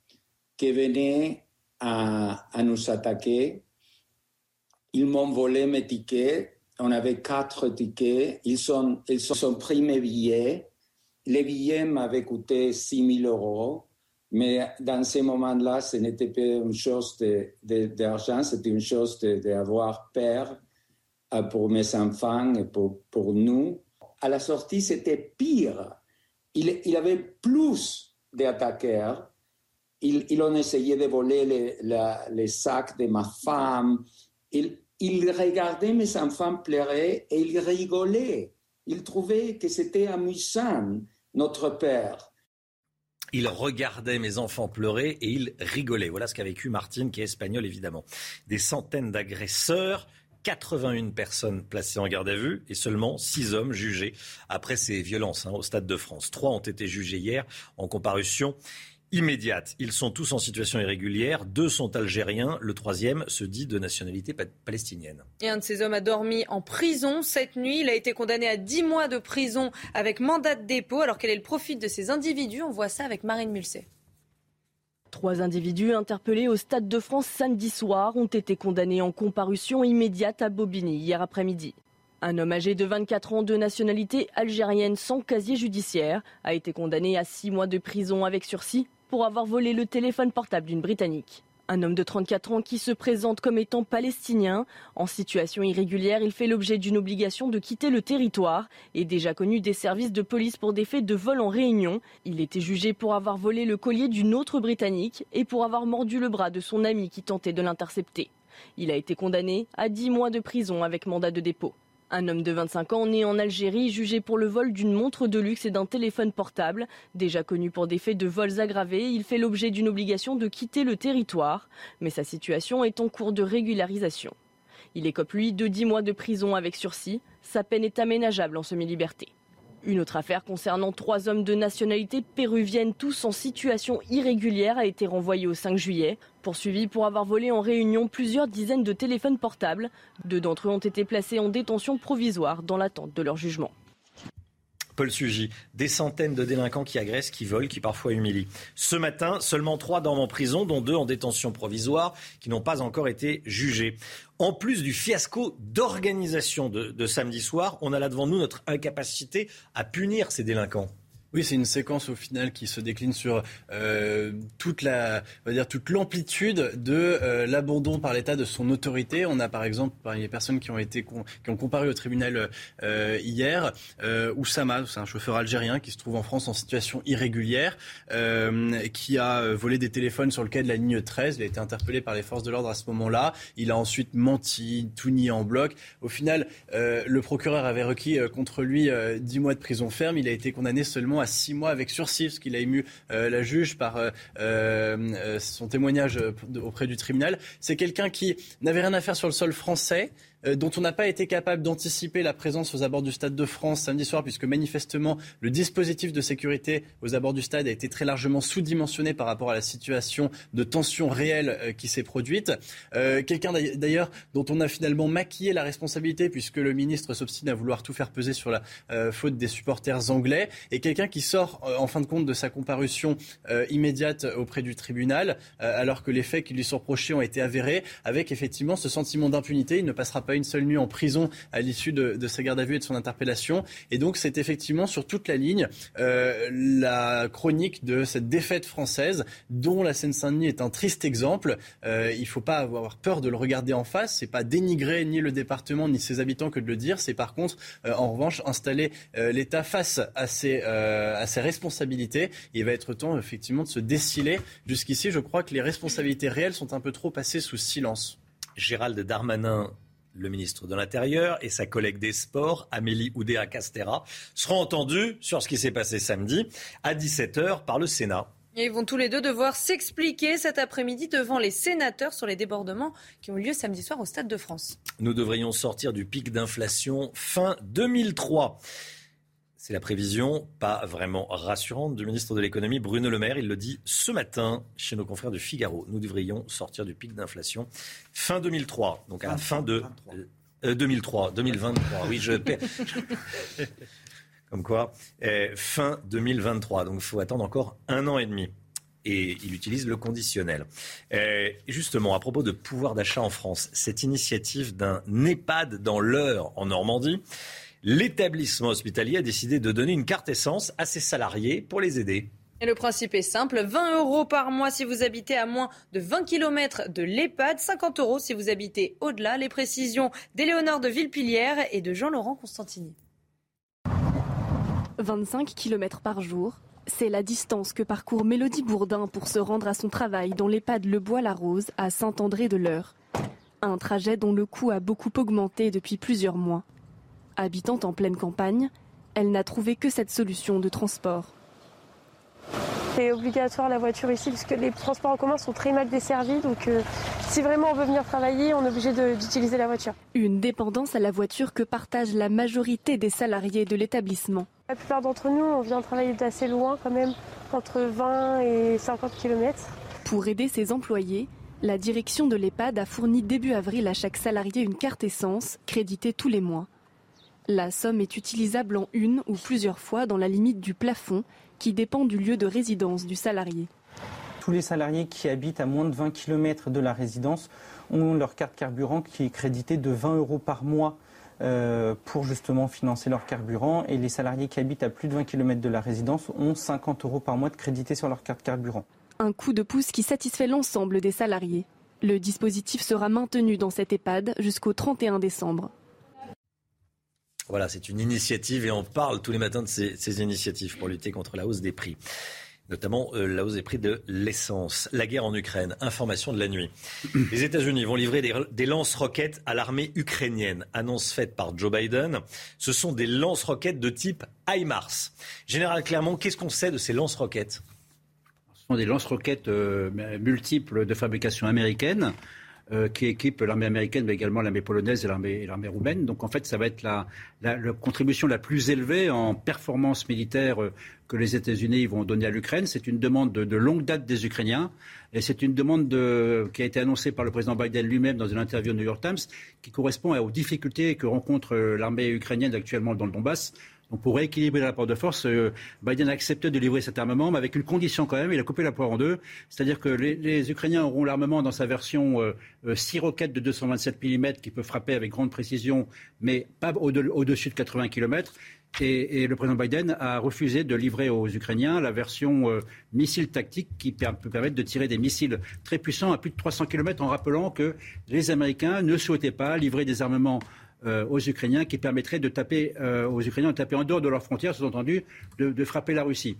qui venaient à, nous attaquer. Ils m'ont volé mes tickets. On avait quatre tickets. Ils ont, ils ont pris mes billets. Les billets m'avaient coûté 6 000 euros. Mais dans ces moments-là, ce n'était pas une chose d'argent, de, c'était une chose d'avoir peur euh, pour mes enfants et pour, pour nous. À la sortie, c'était pire. Il, il avait plus d'attaqueurs ils, ils, ont essayé de voler les, la, sacs de ma femme. Ils, ils regardaient mes enfants pleurer et ils rigolaient. Ils trouvaient que c'était amusant, notre père. Il regardait mes enfants pleurer et il rigolait. Voilà ce qu'a vécu Martine, qui est espagnole évidemment. Des centaines d'agresseurs, 81 personnes placées en garde à vue et seulement 6 hommes jugés après ces violences hein, au Stade de France. Trois ont été jugés hier en comparution immédiate. Ils sont tous en situation irrégulière. Deux sont algériens. Le troisième se dit de nationalité palestinienne. Et un de ces hommes a dormi en prison cette nuit. Il a été condamné à 10 mois de prison avec mandat de dépôt. Alors quel est le profit de ces individus? On voit ça avec Marine Mulset. Trois individus interpellés au Stade de France samedi soir ont été condamnés en comparution immédiate à Bobigny hier après-midi. Un homme âgé de 24 ans de nationalité algérienne sans casier judiciaire a été condamné à six mois de prison avec sursis pour avoir volé le téléphone portable d'une Britannique. Un homme de 34 ans qui se présente comme étant palestinien. En situation irrégulière, il fait l'objet d'une obligation de quitter le territoire et déjà connu des services de police pour des faits de vol en réunion. Il était jugé pour avoir volé le collier d'une autre Britannique et pour avoir mordu le bras de son ami qui tentait de l'intercepter. Il a été condamné à 10 mois de prison avec mandat de dépôt. Un homme de 25 ans né en Algérie jugé pour le vol d'une montre de luxe et d'un téléphone portable. Déjà connu pour des faits de vols aggravés, il fait l'objet d'une obligation de quitter le territoire, mais sa situation est en cours de régularisation. Il écope lui de 10 mois de prison avec sursis. Sa peine est aménageable en semi-liberté. Une autre affaire concernant trois hommes de nationalité péruvienne, tous en situation irrégulière, a été renvoyée au 5 juillet. Poursuivis pour avoir volé en réunion plusieurs dizaines de téléphones portables. Deux d'entre eux ont été placés en détention provisoire dans l'attente de leur jugement. Paul Sugy, des centaines de délinquants qui agressent, qui volent, qui parfois humilient. Ce matin, seulement trois dorment en prison, dont deux en détention provisoire, qui n'ont pas encore été jugés. En plus du fiasco d'organisation de, de samedi soir, on a là devant nous notre incapacité à punir ces délinquants. Oui, c'est une séquence au final qui se décline sur euh, toute la, l'amplitude de euh, l'abandon par l'État de son autorité. On a par exemple parmi les personnes qui ont été qui ont comparu au tribunal euh, hier, Oussama, c'est un chauffeur algérien qui se trouve en France en situation irrégulière, qui a volé des téléphones sur le quai de la ligne 13. Il a été interpellé par les forces de l'ordre à ce moment-là. Il a ensuite menti, tout nié en bloc. Au final, le procureur avait requis contre lui 10 mois de prison ferme. Il a été condamné seulement à six mois avec sursis, ce qu'il a ému euh, la juge par euh, euh, son témoignage auprès du tribunal. C'est quelqu'un qui n'avait rien à faire sur le sol français, dont on n'a pas été capable d'anticiper la présence aux abords du Stade de France samedi soir, puisque manifestement le dispositif de sécurité aux abords du stade a été très largement sous-dimensionné par rapport à la situation de tension réelle euh, qui s'est produite. Euh, quelqu'un d'ailleurs dont on a finalement maquillé la responsabilité, puisque le ministre s'obstine à vouloir tout faire peser sur la faute des supporters anglais, et quelqu'un qui sort en fin de compte de sa comparution immédiate auprès du tribunal, alors que les faits qui lui sont reprochés ont été avérés, avec effectivement ce sentiment d'impunité. Il ne passera pas pas une seule nuit en prison à l'issue de, sa garde à vue et de son interpellation. Et donc c'est effectivement sur toute la ligne euh, la chronique de cette défaite française dont la Seine-Saint-Denis est un triste exemple. Euh, il ne faut pas avoir peur de le regarder en face. C'est pas dénigrer ni le département ni ses habitants que de le dire. C'est par contre, euh, en revanche, installer l'État face à ses, responsabilités. Il va être temps effectivement de se déciler. Jusqu'ici, je crois que les responsabilités réelles sont un peu trop passées sous silence. Gérald Darmanin le ministre de l'Intérieur et sa collègue des Sports, Amélie Oudéa-Castera, seront entendus sur ce qui s'est passé samedi à 17h par le Sénat. ils vont tous les deux devoir s'expliquer cet après-midi devant les sénateurs sur les débordements qui ont eu lieu samedi soir au Stade de France. Nous devrions sortir du pic d'inflation fin 2003. C'est la prévision, pas vraiment rassurante, du ministre de l'économie Bruno Le Maire. Il le dit ce matin chez nos confrères du Figaro. Nous devrions sortir du pic d'inflation fin 2003, donc à la fin de 2003, 2023. Euh, oui, je Comme quoi, euh, fin 2023. Donc il faut attendre encore un an et demi et il utilise le conditionnel. Euh, justement, à propos de pouvoir d'achat en France, cette initiative d'un EHPAD dans l'heure en Normandie l'établissement hospitalier a décidé de donner une carte essence à ses salariés pour les aider. Et le principe est simple, 20 euros par mois si vous habitez à moins de 20 km de l'EHPAD, 50 euros si vous habitez au-delà. Les précisions d'Éléonore de Villepilière et de Jean-Laurent Constantini. 25 km par jour, c'est la distance que parcourt Mélodie Bourdin pour se rendre à son travail dans l'EHPAD Le Bois-la-Rose à Saint-André-de-l'Eure. Un trajet dont le coût a beaucoup augmenté depuis plusieurs mois. Habitante en pleine campagne, elle n'a trouvé que cette solution de transport. C'est obligatoire la voiture ici puisque les transports en commun sont très mal desservis. Donc euh, si vraiment on veut venir travailler, on est obligé d'utiliser la voiture. Une dépendance à la voiture que partage la majorité des salariés de l'établissement. La plupart d'entre nous, on vient travailler d'assez loin quand même, entre 20 et 50 km. Pour aider ses employés, la direction de l'EHPAD a fourni début avril à chaque salarié une carte essence créditée tous les mois. La somme est utilisable en une ou plusieurs fois dans la limite du plafond qui dépend du lieu de résidence du salarié. Tous les salariés qui habitent à moins de 20 km de la résidence ont leur carte carburant qui est créditée de 20 euros par mois euh, pour justement financer leur carburant. Et les salariés qui habitent à plus de 20 km de la résidence ont 50 euros par mois de crédité sur leur carte carburant. Un coup de pouce qui satisfait l'ensemble des salariés. Le dispositif sera maintenu dans cette EHPAD jusqu'au 31 décembre. Voilà, c'est une initiative et on parle tous les matins de ces, initiatives pour lutter contre la hausse des prix notamment euh, la hausse des prix de l'essence. La guerre en Ukraine, information de la nuit. Les États-Unis vont livrer des, des lance-roquettes à l'armée ukrainienne. Annonce faite par Joe Biden. Ce sont des lance-roquettes de type HIMARS. Général Clermont, qu'est-ce qu'on sait de ces lance-roquettes? Ce sont des lance-roquettes euh, multiples de fabrication américaine euh, qui équipe l'armée américaine, mais également l'armée polonaise et l'armée roumaine. Donc en fait, ça va être la, contribution la plus élevée en performance militaire euh, que les États-Unis vont donner à l'Ukraine. C'est une demande de, longue date des Ukrainiens et c'est une demande qui a été annoncée par le président Biden lui-même dans une interview au New York Times qui correspond aux difficultés que rencontre euh, l'armée ukrainienne actuellement dans le Donbass donc pour rééquilibrer le rapport de force, euh, Biden a accepté de livrer cet armement, mais avec une condition quand même, il a coupé la poire en deux, c'est-à-dire que les, Ukrainiens auront l'armement dans sa version 6 euh, euh, roquettes de 227 mm qui peut frapper avec grande précision, mais pas au-dessus de 80 km. Et, le président Biden a refusé de livrer aux Ukrainiens la version missile tactique qui peut permettre de tirer des missiles très puissants à plus de 300 km en rappelant que les Américains ne souhaitaient pas livrer des armements euh, aux Ukrainiens qui permettrait de taper euh, aux Ukrainiens de taper en dehors de leurs frontières, sous-entendu de, frapper la Russie.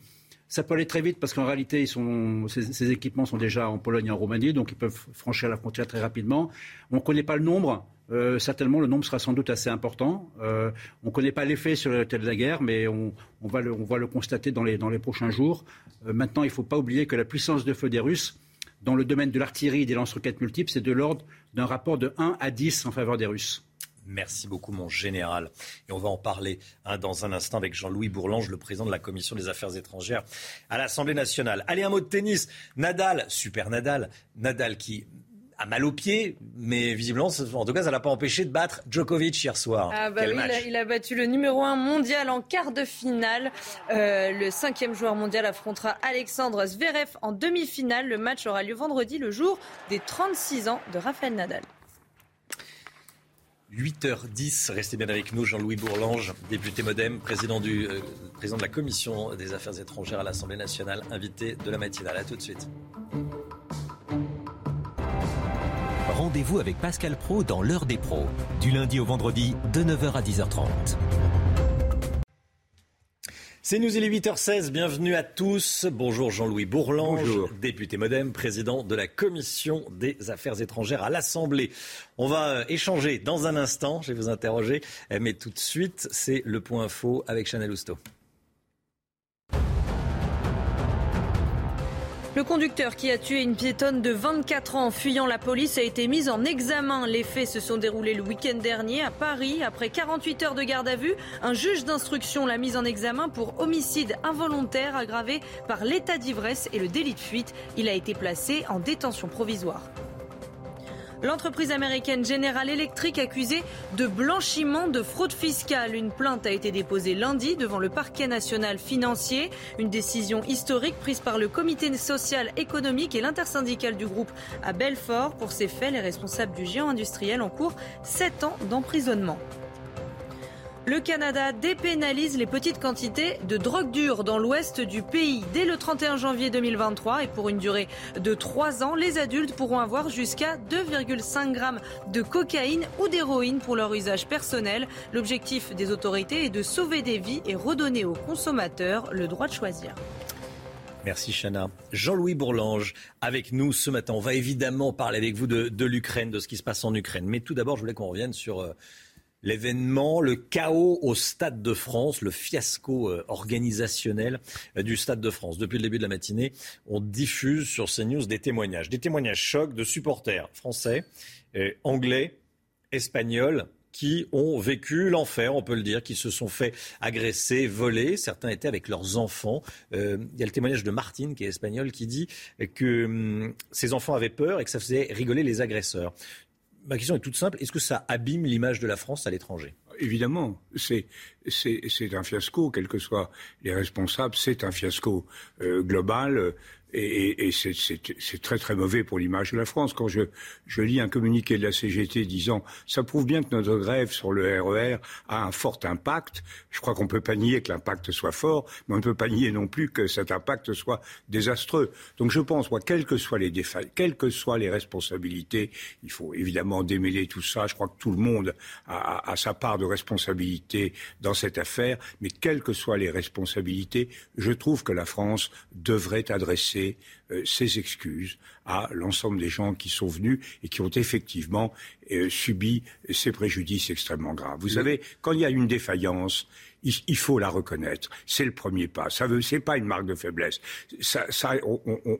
Ça peut aller très vite parce qu'en réalité, ces, équipements sont déjà en Pologne et en Roumanie, donc ils peuvent franchir la frontière très rapidement. On ne connaît pas le nombre. Euh, certainement, le nombre sera sans doute assez important. on ne connaît pas l'effet sur le de la guerre, mais on, va le, constater dans les, prochains jours. maintenant, il ne faut pas oublier que la puissance de feu des Russes, dans le domaine de l'artillerie et des lance-roquettes multiples, c'est de l'ordre d'un rapport de 1 à 10 en faveur des Russes. Merci beaucoup, mon général. Et on va en parler hein, dans un instant avec Jean-Louis Bourlange, le président de la Commission des Affaires étrangères à l'Assemblée nationale. Allez, un mot de tennis. Nadal, super Nadal. Nadal qui a mal au pied, mais visiblement, en tout cas, ça l'a pas empêché de battre Djokovic hier soir. Ah bah il, a, battu le numéro 1 mondial en quart de finale. Euh, le cinquième joueur mondial affrontera Alexandre Zverev en demi-finale. Le match aura lieu vendredi, le jour des 36 ans de Rafael Nadal. 8h10, restez bien avec nous, Jean-Louis Bourlange, député Modem, euh, président de la Commission des Affaires étrangères à l'Assemblée nationale, invité de la matinale. A tout de suite. Rendez-vous avec Pascal Pro dans l'heure des pros, du lundi au vendredi de 9h à 10h30. C'est nous, il est 8h16. Bienvenue à tous. Bonjour Jean-Louis Bourlange, député Modem, président de la Commission des Affaires étrangères à l'Assemblée. On va euh, échanger dans un instant. Je vais vous interroger. Mais tout de suite, c'est le point info avec Chanel Housteau. Le conducteur qui a tué une piétonne de 24 ans en fuyant la police a été mis en examen. Les faits se sont déroulés le week-end dernier à Paris. Après 48 heures de garde à vue, un juge d'instruction l'a mis en examen pour homicide involontaire aggravé par l'état d'ivresse et le délit de fuite. Il a été placé en détention provisoire. L'entreprise américaine General Electric accusée de blanchiment de fraude fiscale. Une plainte a été déposée lundi devant le parquet national financier. Une décision historique prise par le comité social économique et l'intersyndical du groupe à Belfort. Pour ces faits, les responsables du géant industriel encourent 7 ans d'emprisonnement. Le Canada dépénalise les petites quantités de drogue dure dans l'ouest du pays. Dès le 31 janvier 2023 et pour une durée de 3 ans, les adultes pourront avoir jusqu'à 2,5 grammes de cocaïne ou d'héroïne pour leur usage personnel. L'objectif des autorités est de sauver des vies et redonner aux consommateurs le droit de choisir. Merci Chana. Jean-Louis Bourlange avec nous ce matin. On va évidemment parler avec vous de, de l'Ukraine, de ce qui se passe en Ukraine. Mais tout d'abord, je voulais qu'on revienne sur... L'événement, le chaos au Stade de France, le fiasco euh, organisationnel euh, du Stade de France. Depuis le début de la matinée, on diffuse sur CNews des témoignages, des témoignages chocs de supporters français, euh, anglais, espagnols, qui ont vécu l'enfer, on peut le dire, qui se sont fait agresser, voler. Certains étaient avec leurs enfants. il y a le témoignage de Martine, qui est espagnole, qui dit que hum, ses enfants avaient peur et que ça faisait rigoler les agresseurs ma question est toute simple. Est-ce que ça abîme l'image de la France à l'étranger? Évidemment, c'est un fiasco, quels que soient les responsables, c'est un fiasco euh, global. Et, c'est très très mauvais pour l'image de la France. Quand je, lis un communiqué de la CGT disant ça prouve bien que notre grève sur le RER e a un fort impact, je crois qu'on peut pas nier que l'impact soit fort, mais on ne peut pas nier non plus que cet impact soit désastreux. Donc je pense, moi, quelles que soient les quelles que soient les responsabilités, il faut évidemment démêler tout ça. Je crois que tout le monde a sa part de responsabilité dans cette affaire, mais quelles que soient les responsabilités, je trouve que la France devrait adresser ses excuses à l'ensemble des gens qui sont venus et qui ont effectivement subi ces préjudices extrêmement graves. Vous savez, quand il y a une défaillance, il, faut la reconnaître. C'est le premier pas. Veut, c'est pas une marque de faiblesse.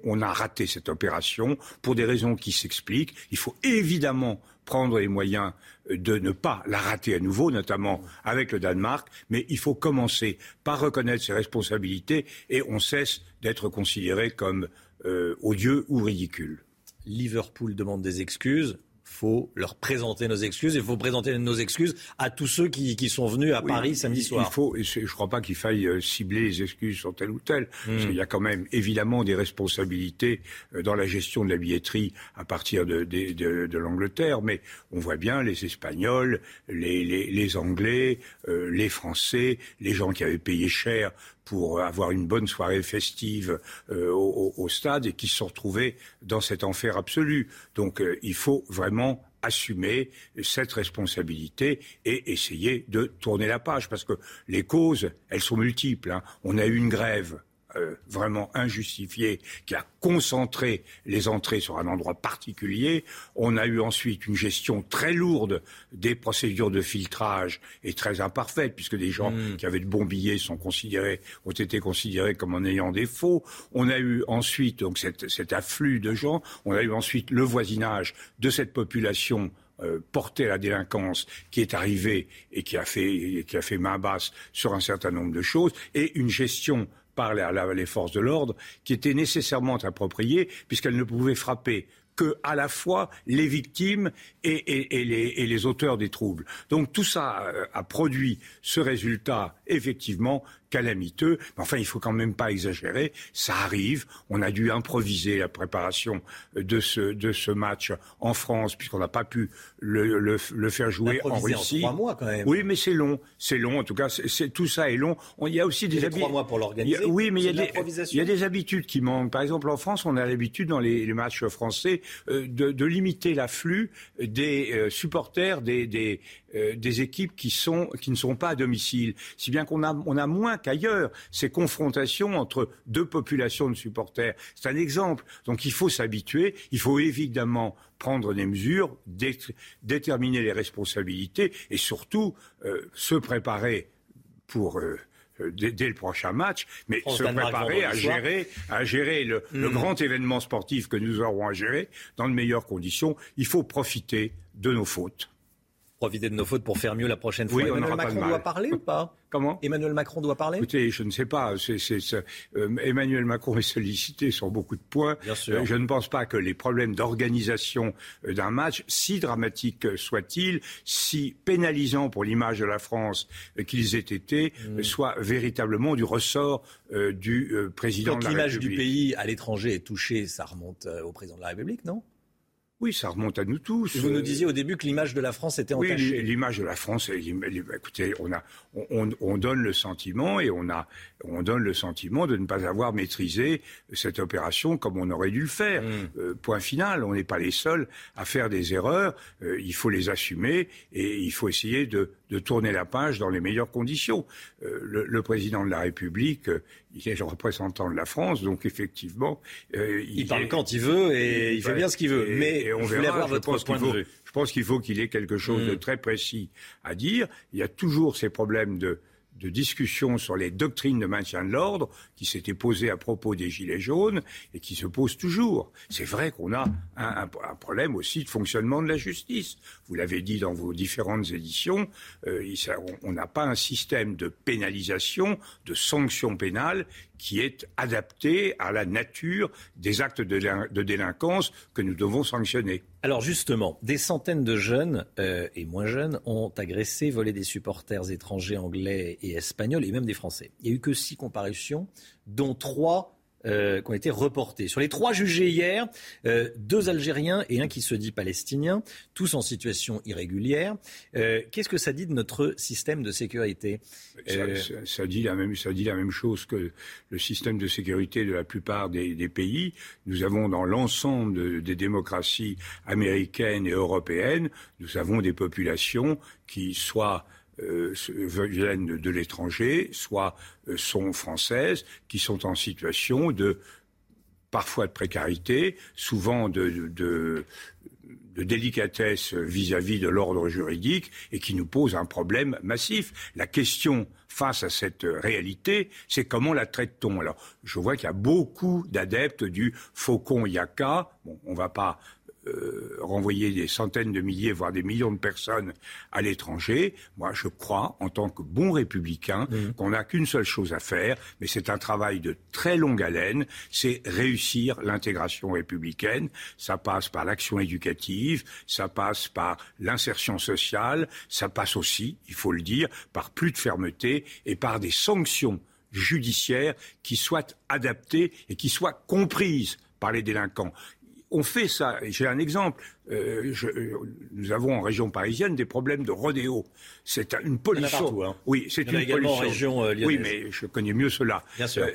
On, a raté cette opération pour des raisons qui s'expliquent. Il faut évidemment prendre les moyens de ne pas la rater à nouveau, notamment avec le Danemark, mais il faut commencer par reconnaître ses responsabilités et on cesse d'être considéré comme euh, odieux ou ridicule. Liverpool demande des excuses faut leur présenter nos excuses. Il faut présenter nos excuses à tous ceux qui, sont venus à Paris samedi soir. Il faut, je ne crois pas qu'il faille euh, cibler les excuses sur tel ou tel. Parce hmm. qu'il y a quand même évidemment des responsabilités euh, dans la gestion de la billetterie à partir de, de, l'Angleterre. Mais on voit bien les Espagnols, les, les, Anglais, euh, les Français, les gens qui avaient payé cher pour avoir une bonne soirée festive euh, au, stade et qui se sont retrouvés dans cet enfer absolu. Donc euh, il faut vraiment assumer cette responsabilité et essayer de tourner la page parce que les causes, elles sont multiples. Hein. On a eu une grève euh, vraiment injustifié qui a concentré les entrées sur un endroit particulier. On a eu ensuite une gestion très lourde des procédures de filtrage et très imparfaite, puisque des gens hmm. qui avaient de bons billets sont considérés, ont été considérés comme en ayant des faux. On a eu ensuite donc cet afflux de gens. On a eu ensuite le voisinage de cette population euh, portée à la délinquance qui est arrivée et qui a fait qui a fait main basse sur un certain nombre de choses et une gestion par les forces de l'ordre qui était nécessairement appropriée puisqu'elles ne pouvaient frapper que à la fois les victimes et, les, et, les, auteurs des troubles. Donc tout ça euh, a produit ce résultat effectivement calamiteux. Mais enfin, il faut quand même pas exagérer. Ça arrive. On a dû improviser la préparation de ce, de ce match en France, puisqu'on n'a pas pu le, le, le faire jouer en Russie. En trois mois, quand même. Oui, mais c'est long. C'est long. En tout cas, c'est, tout ça est long. il y a aussi des habitudes. trois mois pour l'organiser. Oui, mais il y, a des, il y a des habitudes qui manquent. Par exemple, en France, on a l'habitude dans les, les matchs français euh, de, de, limiter l'afflux des euh, supporters des, des, euh, des équipes qui, sont, qui ne sont pas à domicile. Si bien qu'on a, on a moins qu'ailleurs ces confrontations entre deux populations de supporters. C'est un exemple. Donc il faut s'habituer, il faut évidemment prendre des mesures, déterminer les responsabilités et surtout euh, se préparer pour euh, dès, le prochain match, mais se préparer à gérer, à gérer le, le, hmm. grand événement sportif que nous aurons à gérer dans de meilleures conditions. Il faut profiter de nos fautes profiter de nos fautes pour faire mieux la prochaine fois. Emmanuel Macron doit parler ou pas? Comment? Emmanuel Macron doit parler? Écoutez, je ne sais pas. Euh, Emmanuel Macron est sollicité sur beaucoup de points. Bien sûr. Euh, je ne pense pas que les problèmes d'organisation euh, d'un match, si dramatiques soient-ils, si pénalisants pour l'image de la France qu'ils aient été, mm. soient véritablement du ressort du président de la République. l'image du pays à l'étranger est touchée, ça remonte au président de la République, non? Oui, ça remonte à nous tous. Vous nous disiez au début que l'image de la France était entachée. Oui, l'image de la France, écoutez, on, a, on, on, donne le sentiment et on, a, on donne le sentiment de ne pas avoir maîtrisé cette opération comme on aurait dû le faire. Hmm. Euh, point final, on n'est pas les seuls à faire des erreurs. Euh, il faut les assumer et il faut essayer de, de tourner la page dans les meilleures conditions. Euh, le, le, président de la République, il est le représentant de la France, donc effectivement, il, il parle quand il veut et il fait bien ce qu'il veut. Mais on verra. votre point de vue. Je pense qu'il faut qu'il ait quelque chose de hmm. très précis à dire. Il y a toujours ces problèmes de, de discussion sur les doctrines de maintien de l'ordre qui s'étaient posées à propos des Gilets jaunes et qui se posent toujours. C'est vrai qu'on a un, problème aussi de fonctionnement de la justice. Vous l'avez dit dans vos différentes éditions, euh, on n'a pas un système de pénalisation, de sanctions pénales qui est adapté à la nature des actes de, délinquance que nous devons sanctionner. Alors justement, des centaines de jeunes euh, et moins jeunes ont agressé, volé des supporters étrangers, anglais et espagnols, et même des Français. Il n'y a eu que six comparutions, dont trois euh, qui ont été reportés. Sur les trois jugés hier, euh, deux Algériens et un qui se dit palestinien, tous en situation irrégulière. Euh, qu'est-ce que ça dit de notre système de sécurité? Ça, dit la même, ça dit la même chose que le système de sécurité de la plupart des, des pays. Nous avons dans l'ensemble des démocraties américaines et européennes, nous avons des populations qui soient euh, viennent de l'étranger, soit euh, sont françaises, qui sont en situation de parfois de précarité, souvent de, délicatesse vis-à-vis de l'ordre juridique et qui nous pose un problème massif. La question face à cette réalité, c'est comment la traite-t-on? Alors, je vois qu'il y a beaucoup d'adeptes du faucon yaka. Bon, on va pas euh, renvoyer des centaines de milliers, voire des millions de personnes à l'étranger. Moi, je crois, en tant que bon républicain, mmh. qu'on n'a qu'une seule chose à faire, mais c'est un travail de très longue haleine, c'est réussir l'intégration républicaine. Ça passe par l'action éducative, ça passe par l'insertion sociale, ça passe aussi, il faut le dire, par plus de fermeté et par des sanctions judiciaires qui soient adaptées et qui soient comprises par les délinquants on fait ça. J'ai un exemple. Euh, euh, nous avons en région parisienne des problèmes de rodéo. C'est une pollution. Hein. Oui, c'est une pollution. En région euh, oui, mais je connais mieux cela.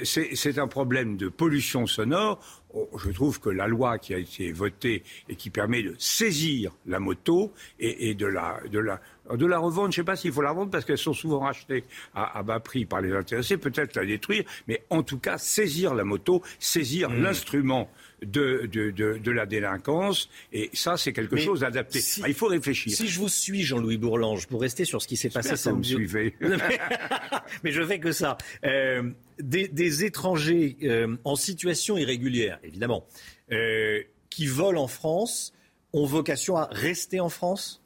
c'est un problème de pollution sonore. Oh, je trouve que la loi qui a été votée et qui permet de saisir la moto et, de la de la de la revendre, je ne sais pas s'il faut la vendre parce qu'elles sont souvent rachetées à, bas prix par les intéressés, peut-être la détruire, mais en tout cas saisir la moto, saisir mmh. l'instrument de, de, de, la délinquance. Et ça, c'est quelque chose d'adapté. Ah, il faut réfléchir. Si je vous suis, Jean-Louis Bourlange, pour rester sur ce qui s'est passé ça vous me suivez. mais je fais que ça. Euh, des, étrangers euh, en situation irrégulière, évidemment, euh, qui volent en France, ont vocation à rester en France?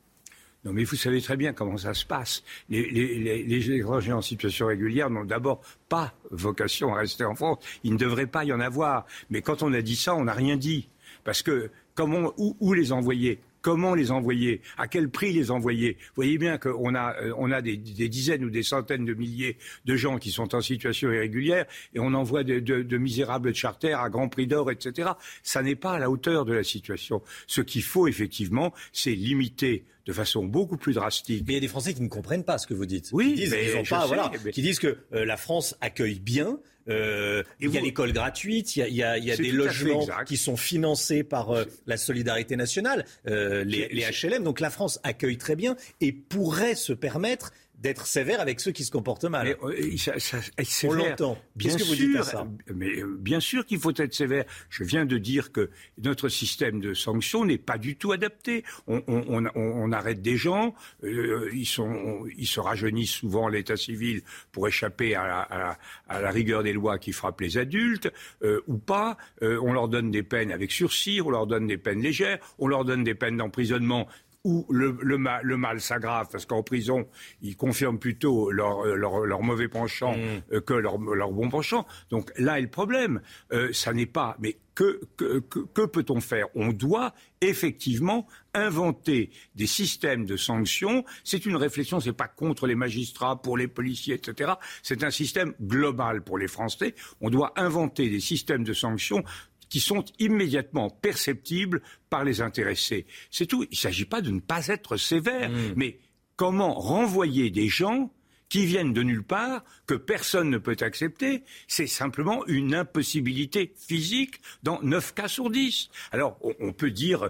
Non, mais vous savez très bien comment ça se passe. Les, étrangers en situation régulière n'ont d'abord pas vocation à rester en France. Il ne devrait pas y en avoir. Mais quand on a dit ça, on n'a rien dit. Parce que comment, où les envoyer? Comment les envoyer? À quel prix les envoyer? Vous voyez bien qu'on a, euh, on a des, dizaines ou des centaines de milliers de gens qui sont en situation irrégulière et on envoie de, de misérables charters à grand prix d'or, etc. Ça n'est pas à la hauteur de la situation. Ce qu'il faut effectivement, c'est limiter de façon beaucoup plus drastique. Mais il y a des Français qui ne comprennent pas ce que vous dites. Oui, qui disent, pas, qui disent que euh, la France accueille bien, euh, il y a l'école gratuite, il y a, des logements qui sont financés par euh, la solidarité nationale, euh, les, les HLM. Donc la France accueille très bien et pourrait se permettre d'être sévère avec ceux qui se comportent mal. Mais, ça, ça, On l'entend. Bien sûr, vous dites ça mais bien sûr qu'il faut être sévère. Je viens de dire que notre système de sanctions n'est pas du tout adapté. On, on, on, on arrête des gens, euh, ils, sont, ils se rajeunissent souvent l'état civil pour échapper à la, à, à la, rigueur des lois qui frappent les adultes, euh, ou pas. Euh, on leur donne des peines avec sursis, on leur donne des peines légères, on leur donne des peines d'emprisonnement où le, le, mal, le mal s'aggrave, parce qu'en prison, ils confirment plutôt leur, euh, leur, leur mauvais penchant mm. euh, que leur, leur, bon penchant. Donc là est le problème. Euh, ça n'est pas. Mais que, que, que, que peut-on faire? On doit effectivement inventer des systèmes de sanctions. C'est une réflexion, c'est pas contre les magistrats, pour les policiers, etc. C'est un système global pour les Français. On doit inventer des systèmes de sanctions qui sont immédiatement perceptibles par les intéressés. C'est tout. Il ne s'agit pas de ne pas être sévère, mmh. mais comment renvoyer des gens qui viennent de nulle part, que personne ne peut accepter, c'est simplement une impossibilité physique dans 9 cas sur 10. Alors, on, peut dire, euh,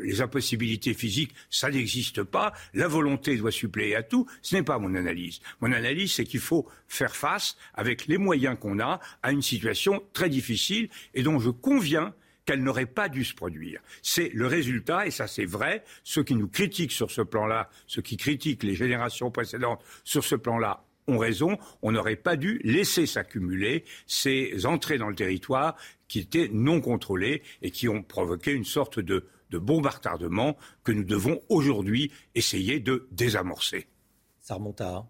les impossibilités physiques, ça n'existe pas, la volonté doit suppléer à tout, ce n'est pas mon analyse. Mon analyse, c'est qu'il faut faire face, avec les moyens qu'on a, à une situation très difficile et dont je conviens qu'elle n'aurait pas dû se produire. C'est le résultat, et ça c'est vrai, ceux qui nous critiquent sur ce plan-là, ceux qui critiquent les générations précédentes sur ce plan-là, ont raison, on n'aurait pas dû laisser s'accumuler ces entrées dans le territoire qui étaient non contrôlées et qui ont provoqué une sorte de, de bombardement que nous devons aujourd'hui essayer de désamorcer. Ça remonte à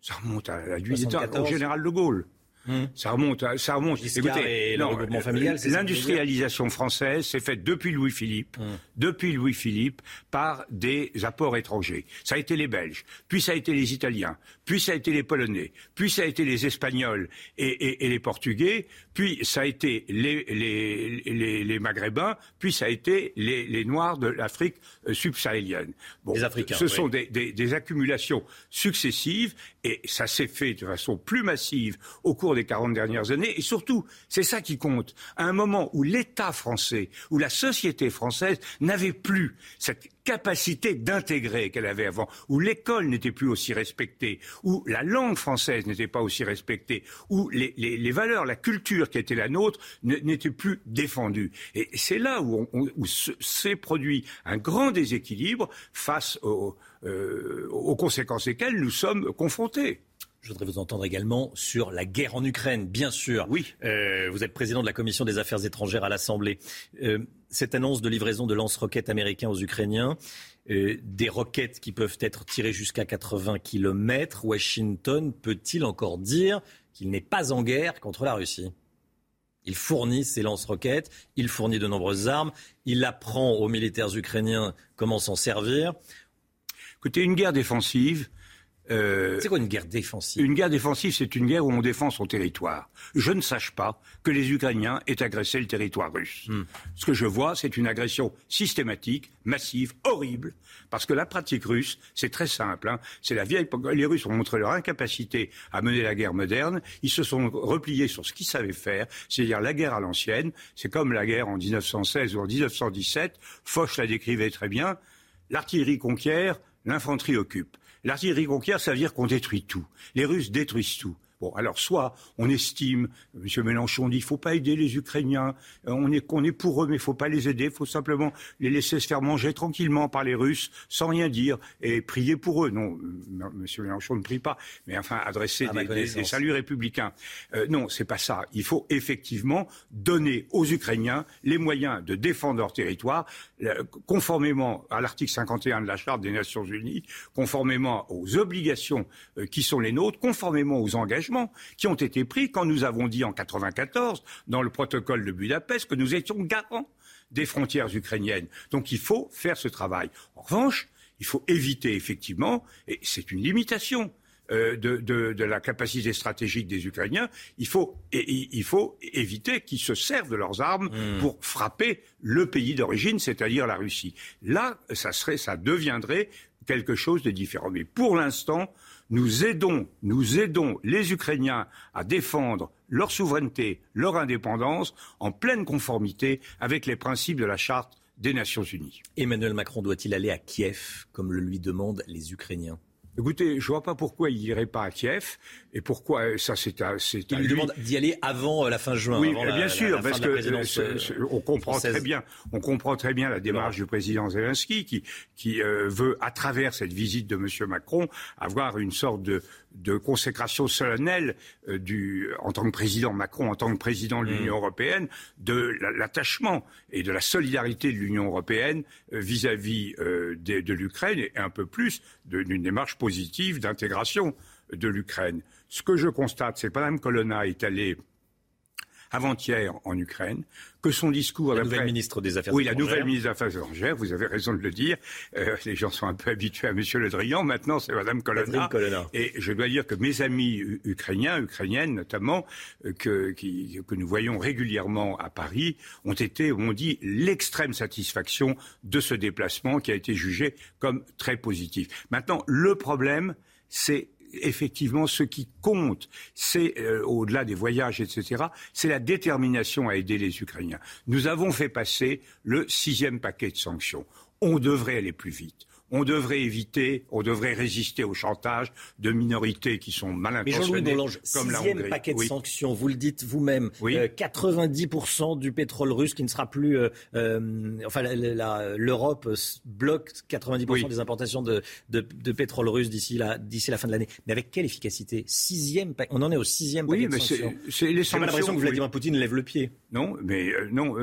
Ça remonte à la nuit au général de Gaulle. Mmh. Ça remonte, ça remonte. Écoutez, l'industrialisation française s'est faite depuis Louis-Philippe, mmh. depuis Louis-Philippe, par des apports étrangers. Ça a été les Belges, puis ça a été les Italiens, puis ça a été les Polonais, puis ça a été les Espagnols et, les Portugais, puis ça a été les, les, Maghrébins, puis ça a été les, Noirs de l'Afrique euh, subsahélienne. Bon, les Africains. Ce sont des, des accumulations successives et ça s'est fait de façon plus massive au cours des 40 dernières années. Et surtout, c'est ça qui compte. À un moment où l'État français, où la société française n'avait plus cette capacité d'intégrer qu'elle avait avant, où l'école n'était plus aussi respectée, où la langue française n'était pas aussi respectée, où les, valeurs, la culture qui était la nôtre n'était plus défendue. Et c'est là où, s'est produit un grand déséquilibre face aux, euh, aux conséquences desquelles nous sommes confrontés. Je voudrais vous entendre également sur la guerre en Ukraine, bien sûr. Oui. Euh, vous êtes président de la commission des affaires étrangères à l'Assemblée. Euh, cette annonce de livraison de lance-roquettes américains aux Ukrainiens, euh, des roquettes qui peuvent être tirées jusqu'à 80 km, Washington peut-il encore dire qu'il n'est pas en guerre contre la Russie? Il fournit ses lance-roquettes, il fournit de nombreuses armes, il apprend aux militaires ukrainiens comment s'en servir. Écoutez, une guerre défensive, euh, c'est quoi une guerre défensive? Une guerre défensive, c'est une guerre où on défend son territoire. Je ne sache pas que les Ukrainiens aient agressé le territoire russe. Hmm. Ce que je vois, c'est une agression systématique, massive, horrible, parce que la pratique russe, c'est très simple. Hein. C'est la vieille. Les Russes ont montré leur incapacité à mener la guerre moderne. Ils se sont repliés sur ce qu'ils savaient faire, c'est-à-dire la guerre à l'ancienne. C'est comme la guerre en 1916 ou en 1917. Foch la décrivait très bien. L'artillerie conquiert, l'infanterie occupe. L'artillerie conquiert, ça veut dire qu'on détruit tout. Les Russes détruisent tout. Bon, alors soit on estime, M. Mélenchon dit, il ne faut pas aider les Ukrainiens, euh, on est qu'on est pour eux, mais il ne faut pas les aider, il faut simplement les laisser se faire manger tranquillement par les Russes, sans rien dire, et prier pour eux. Non, M. Mélenchon ne prie pas, mais enfin adresser des, des, saluts républicains. Euh, non, c'est pas ça. Il faut effectivement donner aux Ukrainiens les moyens de défendre leur territoire, conformément à l'article 51 de la Charte des Nations Unies, conformément aux obligations euh, qui sont les nôtres, conformément aux engagements qui ont été pris quand nous avons dit en 1994, dans le protocole de Budapest, que nous étions garants des frontières ukrainiennes. Donc il faut faire ce travail. En revanche, il faut éviter effectivement, et c'est une limitation, euh, de, la capacité stratégique des Ukrainiens, il faut, il faut éviter qu'ils se servent de leurs armes hmm. pour frapper le pays d'origine, c'est-à-dire la Russie. Là, ça serait, ça deviendrait quelque chose de différent. Mais pour l'instant, nous aidons, nous aidons les Ukrainiens à défendre leur souveraineté, leur indépendance, en pleine conformité avec les principes de la Charte des Nations Unies. Emmanuel Macron doit-il aller à Kiev, comme le lui demandent les Ukrainiens? Écoutez, je vois pas pourquoi il n'irait pas à Kiev et pourquoi euh, ça c'est à, c'est Il lui, demande d'y aller avant euh, la fin juin. Oui, avant bien sûr, parce que euh, on comprend très bien, on comprend très bien la démarche du président Zelensky qui qui veut à travers cette visite de M. Macron avoir une sorte de de consécration solennelle euh, du, en tant que président Macron, en tant que président de l'Union mm. européenne, de l'attachement et de la solidarité de l'Union européenne euh, vis-à-vis euh, de, de l'Ukraine et un peu plus d'une démarche positive d'intégration de l'Ukraine. Ce que je constate, c'est que Mme Colonna est allée avant-hier en Ukraine, que son discours... La nouvelle ministre des Affaires oui, étrangères. Oui, la nouvelle ministre des Affaires étrangères, vous avez raison de le dire. Euh, les gens sont un peu habitués à M. Le Drian, maintenant c'est Mme Colonna. Et je dois dire que mes amis ukrainiens, ukrainiennes notamment, euh, que, qui, que nous voyons régulièrement à Paris, ont été, ont dit, l'extrême satisfaction de ce déplacement qui a été jugé comme très positif. Maintenant, le problème, c'est effectivement, ce qui compte, c'est, euh, au-delà des voyages, etc., c'est la détermination à aider les Ukrainiens. Nous avons fait passer le sixième paquet de sanctions. On devrait aller plus vite on devrait éviter, on devrait résister au chantage de minorités qui sont mal intentionnées. Mais comme sixième paquet de sanctions, vous le dites vous-même, 90% euh, du pétrole russe qui ne sera plus... Euh, euh, enfin, l'Europe bloque 90% des importations de, pétrole russe d'ici la, la fin de l'année. Mais avec quelle efficacité? Sixième On en est au sixième paquet de sanctions. J'ai l'impression que Vladimir Poutine lève le pied. Non, mais non.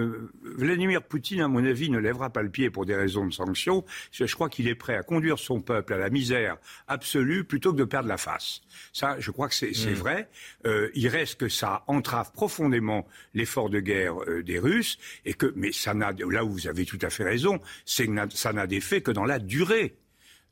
Vladimir Poutine, à mon avis, ne lèvera pas le pied pour des raisons de sanctions. Je crois qu'il est prêt à conduire son peuple à la misère absolue plutôt que de perdre la face. Ça, je crois que c'est mm. vrai. Euh, il reste que ça entrave profondément l'effort de guerre euh, des Russes et que, mais ça n'a, là où vous avez tout à fait raison, c'est ça n'a d'effet que dans la durée.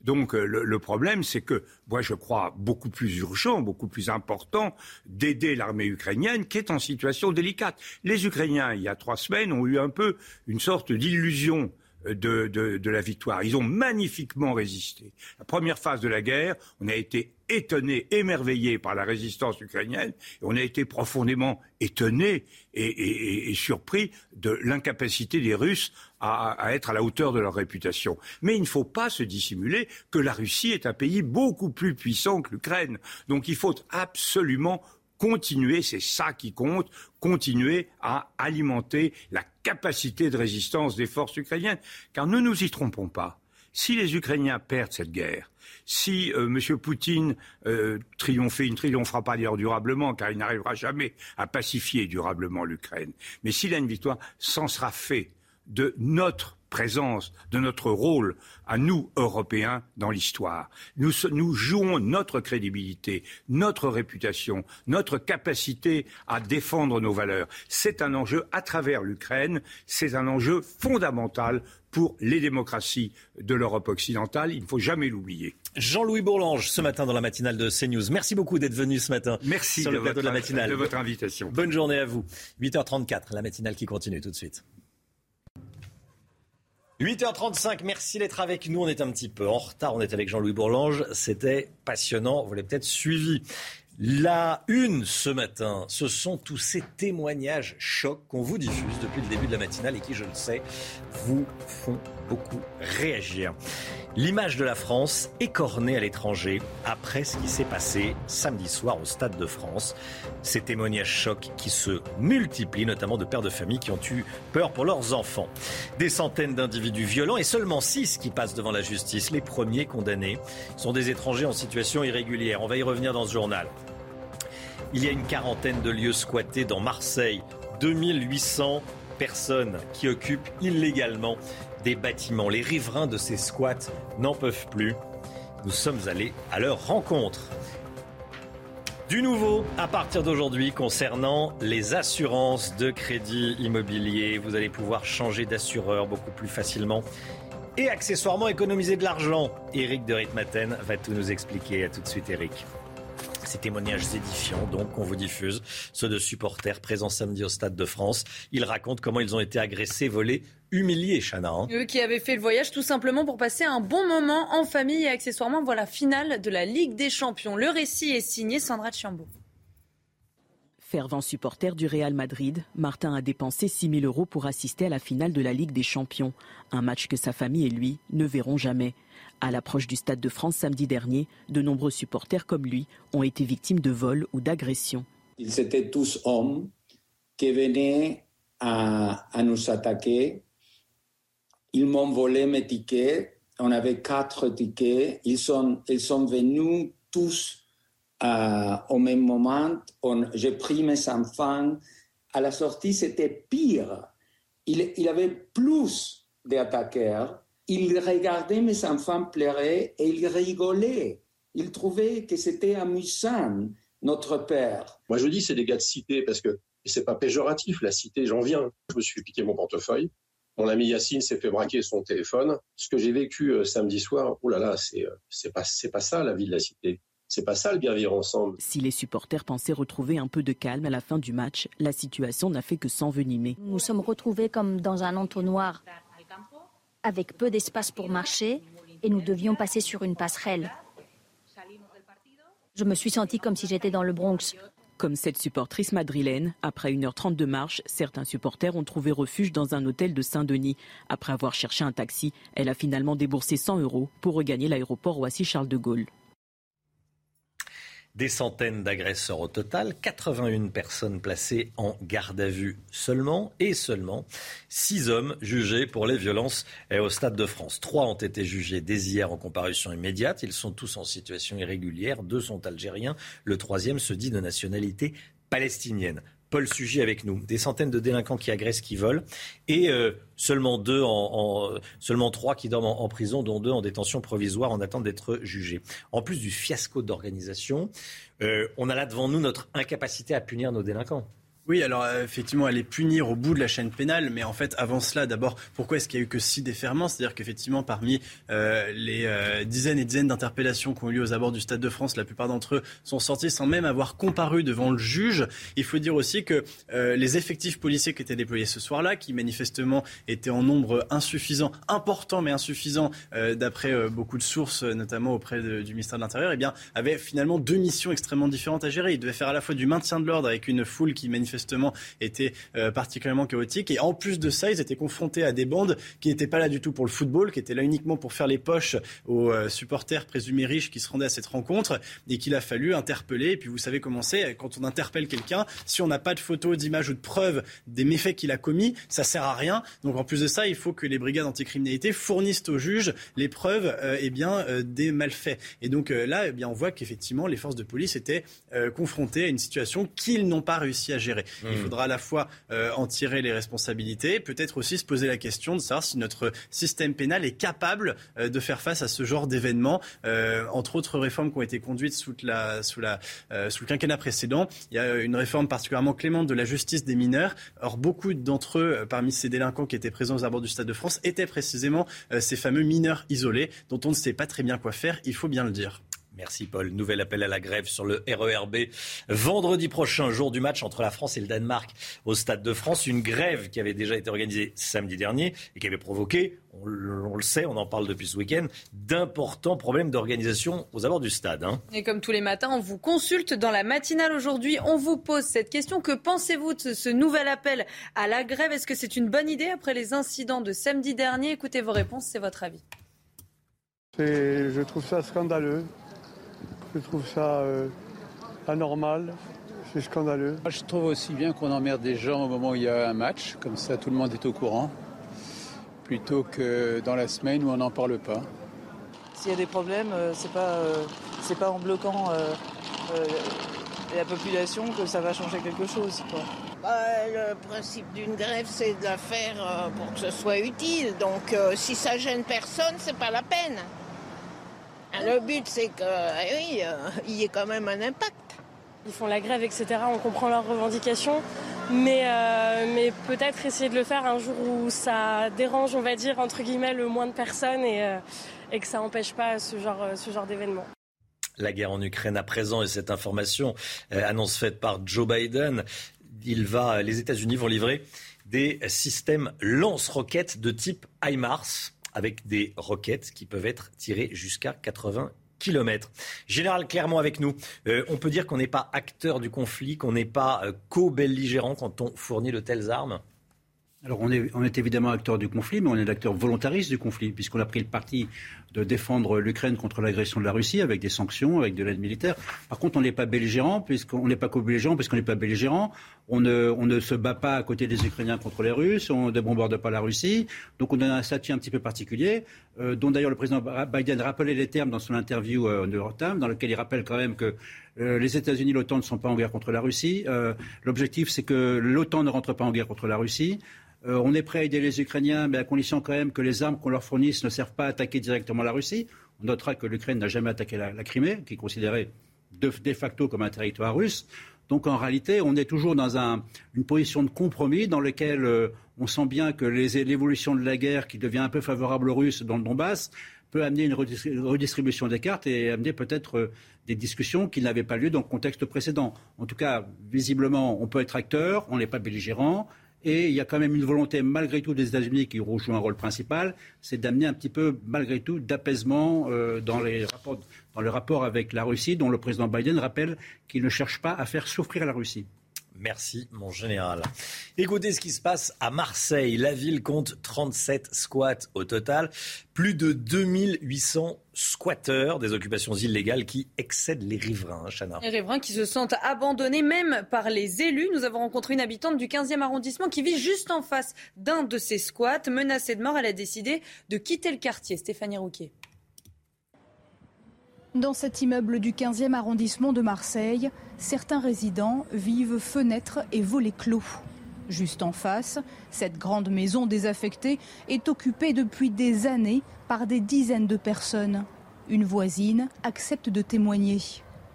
Donc euh, le, le, problème, c'est que moi je crois beaucoup plus urgent, beaucoup plus important d'aider l'armée ukrainienne qui est en situation délicate. Les Ukrainiens, il y a trois semaines, ont eu un peu une sorte d'illusion de, la victoire. Ils ont magnifiquement résisté. La première phase de la guerre, on a été étonné, émerveillé par la résistance ukrainienne, et on a été profondément étonné et, surpris de l'incapacité des Russes à, être à la hauteur de leur réputation. Mais il ne faut pas se dissimuler que la Russie est un pays beaucoup plus puissant que l'Ukraine. Donc il faut absolument continuer, c'est ça qui compte, continuer à alimenter la capacité de résistance des forces ukrainiennes. Car ne nous y trompons pas. Si les Ukrainiens perdent cette guerre, si euh, M. Poutine euh, il ne triomphera pas d'ailleurs durablement, car il n'arrivera jamais à pacifier durablement l'Ukraine, mais s'il a une victoire, s'en sera fait de notre présence, de notre rôle à nous, Européens, dans l'histoire. Nous, nous, jouons notre crédibilité, notre réputation, notre capacité à défendre nos valeurs. C'est un enjeu à travers l'Ukraine, c'est un enjeu fondamental pour les démocraties de l'Europe occidentale. Il ne faut jamais l'oublier. Jean-Louis Bourlange, ce matin dans la matinale de CNews. Merci beaucoup d'être venu ce matin Merci sur le plateau de la matinale. de votre invitation. Bonne journée à vous. 8h34, la matinale qui continue tout de suite. 8h35, merci d'être avec nous. On est un petit peu en retard. On est avec Jean-Louis Bourlange. C'était passionnant. Vous l'avez peut-être suivi. La une ce matin, ce sont tous ces témoignages chocs qu'on vous diffuse depuis le début de la matinale et qui, je le sais, vous font beaucoup réagir. L'image de la France écornée à l'étranger après ce qui s'est passé samedi soir au Stade de France. Ces témoignages chocs qui se multiplient, notamment de pères de famille qui ont eu peur pour leurs enfants. Des centaines d'individus violents et seulement six qui passent devant la justice. Les premiers condamnés sont des étrangers en situation irrégulière. On va y revenir dans ce journal. Il y a une quarantaine de lieux squattés dans Marseille. 2800 personnes qui occupent illégalement des bâtiments. Les riverains de ces squats n'en peuvent plus. Nous sommes allés à leur rencontre. Du nouveau à partir d'aujourd'hui concernant les assurances de crédit immobilier. Vous allez pouvoir changer d'assureur beaucoup plus facilement et accessoirement économiser de l'argent. Eric de Ritmaten va tout nous expliquer. À tout de suite Eric. Ces témoignages édifiants, donc, qu'on vous diffuse, ceux de supporters présents samedi au Stade de France. Ils racontent comment ils ont été agressés, volés, humiliés, Chana. Hein. Eux qui avaient fait le voyage tout simplement pour passer un bon moment en famille et accessoirement, voilà, finale de la Ligue des Champions. Le récit est signé Sandra Chiambo. Fervent supporter du Real Madrid, Martin a dépensé 6 000 euros pour assister à la finale de la Ligue des Champions. Un match que sa famille et lui ne verront jamais. À l'approche du Stade de France samedi dernier, de nombreux supporters comme lui ont été victimes de vols ou d'agressions. Ils étaient tous hommes qui venaient à, nous attaquer. Ils m'ont volé mes tickets. On avait quatre tickets. Ils sont, ils sont venus tous euh, au même moment. J'ai pris mes enfants. À la sortie, c'était pire. Il, il avait plus d'attaqueurs il regardait mes enfants pleurer et il rigolait. Il trouvait que c'était amusant, notre père. Moi, je dis, c'est des gars de cité parce que c'est pas péjoratif, la cité, j'en viens. Je me suis piqué mon portefeuille. Mon ami Yacine s'est fait braquer son téléphone. Ce que j'ai vécu euh, samedi soir, oh là là, c'est, euh, c'est pas, c'est pas ça la vie de la cité. C'est pas ça le bien vivre ensemble. Si les supporters pensaient retrouver un peu de calme à la fin du match, la situation n'a fait que s'envenimer. Nous sommes retrouvés comme dans un entonnoir avec peu d'espace pour marcher et nous devions passer sur une passerelle. Je me suis sentie comme si j'étais dans le Bronx. Comme cette supportrice madrilène, après 1h30 de marche, certains supporters ont trouvé refuge dans un hôtel de Saint-Denis. Après avoir cherché un taxi, elle a finalement déboursé 100 euros pour regagner l'aéroport Roissy-Charles de Gaulle. Des centaines d'agresseurs au total, 81 personnes placées en garde à vue seulement et seulement 6 hommes jugés pour les violences au Stade de France. Trois ont été jugés dès hier en comparution immédiate. Ils sont tous en situation irrégulière. Deux sont algériens. Le troisième se dit de nationalité palestinienne. Paul Sugy avec nous. Des centaines de délinquants qui agressent, qui volent, et euh, seulement deux, en, seulement trois qui dorment en, prison, dont deux en détention provisoire en attente d'être jugés. En plus du fiasco d'organisation, euh, on a là devant nous notre incapacité à punir nos délinquants. Oui, alors euh, effectivement, elle est punir au bout de la chaîne pénale, mais en fait, avant cela, d'abord, pourquoi est-ce qu'il y a eu que six déferments? C'est-à-dire qu'effectivement, parmi euh, les euh, dizaines et dizaines d'interpellations qui ont eu lieu aux abords du Stade de France, la plupart d'entre eux sont sortis sans même avoir comparu devant le juge. Il faut dire aussi que les effectifs policiers qui étaient déployés ce soir-là, qui manifestement étaient en nombre insuffisant, important mais insuffisant, d'après beaucoup de sources, notamment auprès du ministère de l'Intérieur, eh bien, avaient finalement deux missions extrêmement différentes à gérer. Ils devaient faire à la fois du maintien de l'ordre avec une foule qui manifestait était euh, particulièrement chaotique. Et en plus de ça, ils étaient confrontés à des bandes qui n'étaient pas là du tout pour le football, qui étaient là uniquement pour faire les poches aux euh, supporters présumés riches qui se rendaient à cette rencontre et qu'il a fallu interpeller. Et puis vous savez comment c'est, quand on interpelle quelqu'un, si on n'a pas de photos, d'images ou de preuves des méfaits qu'il a commis, ça sert à rien. Donc en plus de ça, il faut que les brigades anticriminalité fournissent aux juges les preuves euh, bien, des malfaits. Et donc là, eh bien, on voit qu'effectivement, les forces de police étaient confrontées à une situation qu'ils n'ont pas réussi à gérer. Il hmm. faudra à la fois euh, en tirer les responsabilités, peut-être aussi se poser la question de savoir si notre système pénal est capable euh, de faire face à ce genre d'événements. Euh, entre autres réformes qui ont été conduites sous, la, sous, la, sous le quinquennat précédent, il y a une réforme particulièrement clémente de la justice des mineurs. Or, beaucoup d'entre eux, parmi ces délinquants qui étaient présents aux abords du Stade de France, étaient précisément ces fameux mineurs isolés dont on ne sait pas très bien quoi faire, il faut bien le dire. Merci Paul. Nouvel appel à la grève sur le RERB. Vendredi prochain, jour du match entre la France et le Danemark au Stade de France. Une grève qui avait déjà été organisée samedi dernier et qui avait provoqué, on, le sait, on en parle depuis ce week-end, d'importants problèmes d'organisation aux abords du stade. Hein. Et comme tous les matins, on vous consulte dans la matinale aujourd'hui. On vous pose cette question. Que pensez-vous de ce nouvel appel à la grève? Est-ce que c'est une bonne idée après les incidents de samedi dernier? Écoutez vos réponses, c'est votre avis. Je trouve ça scandaleux. Je trouve ça euh, anormal, c'est scandaleux. Je trouve aussi bien qu'on emmerde des gens au moment où il y a un match, comme ça tout le monde est au courant, plutôt que dans la semaine où on n'en parle pas. S'il y a des problèmes, euh, c'est pas, euh, c'est pas en bloquant la population que ça va changer quelque chose. Bah, le principe d'une grève, c'est de la faire pour que ce soit utile. Donc si ça gêne personne, c'est pas la peine. Le but, c'est qu'il eh oui, euh, y ait quand même un impact. Ils font la grève, etc. On comprend leurs revendications. Mais, euh, mais peut-être essayer de le faire un jour où ça dérange, on va dire, entre guillemets, le moins de personnes et, euh, et que ça n'empêche pas ce genre, ce genre d'événement. La guerre en Ukraine à présent et cette information, annonce faite par Joe Biden, il va, les États-Unis vont livrer des systèmes lance-roquettes de type HIMARS avec des roquettes qui peuvent être tirées jusqu'à 80 km. Général Clermont avec nous. Euh, on peut dire qu'on n'est pas acteur du conflit, qu'on n'est pas euh, co-belligérant quand on fournit de telles armes? Alors on est, on est, évidemment acteur du conflit, mais on est l'acteur volontariste du conflit, puisqu'on a pris le parti de défendre l'Ukraine contre l'agression de la Russie avec des sanctions, avec de l'aide militaire. Par contre, on n'est pas belligérant, puisqu'on n'est pas co-belligérant, puisqu'on n'est pas belligérant. On ne, on ne, se bat pas à côté des Ukrainiens contre les Russes, on ne bombarde pas la Russie. Donc on a un statut un petit peu particulier, euh, dont d'ailleurs le président Biden rappelait les termes dans son interview euh, New York Times, dans lequel il rappelle quand même que euh, les États-Unis, l'OTAN ne sont pas en guerre contre la Russie. Euh, L'objectif, c'est que l'OTAN ne rentre pas en guerre contre la Russie. Euh, on est prêt à aider les Ukrainiens, mais à condition quand même que les armes qu'on leur fournisse ne servent pas à attaquer directement la Russie. On notera que l'Ukraine n'a jamais attaqué la, Crimée, qui est considérée de, facto comme un territoire russe. Donc en réalité, on est toujours dans une position de compromis dans laquelle euh, on sent bien que l'évolution de la guerre, qui devient un peu favorable aux Russes dans le Donbass, peut amener une redistribution des cartes et amener peut-être euh, des discussions qui n'avaient pas lieu dans le contexte précédent. En tout cas, visiblement, on peut être acteur, on n'est pas belligérant, et il y a quand même une volonté, malgré tout, des États-Unis qui jouent un rôle principal, c'est d'amener un petit peu, malgré tout, d'apaisement euh, dans, les rapports, dans le rapport avec la Russie, dont le président Biden rappelle qu'il ne cherche pas à faire souffrir la Russie. Merci, mon général. Écoutez ce qui se passe à Marseille. La ville compte 37 squats au total. Plus de 2800 squatteurs, des occupations illégales qui excèdent les riverains, Chana. Les riverains qui se sentent abandonnés même par les élus. Nous avons rencontré une habitante du 15e arrondissement qui vit juste en face d'un de ces squats. Menacée de mort, elle a décidé de quitter le quartier. Stéphanie Rouquet. Dans cet immeuble du 15e arrondissement de Marseille, certains résidents vivent fenêtres et volets clos. Juste en face, cette grande maison désaffectée est occupée depuis des années par des dizaines de personnes. Une voisine accepte de témoigner.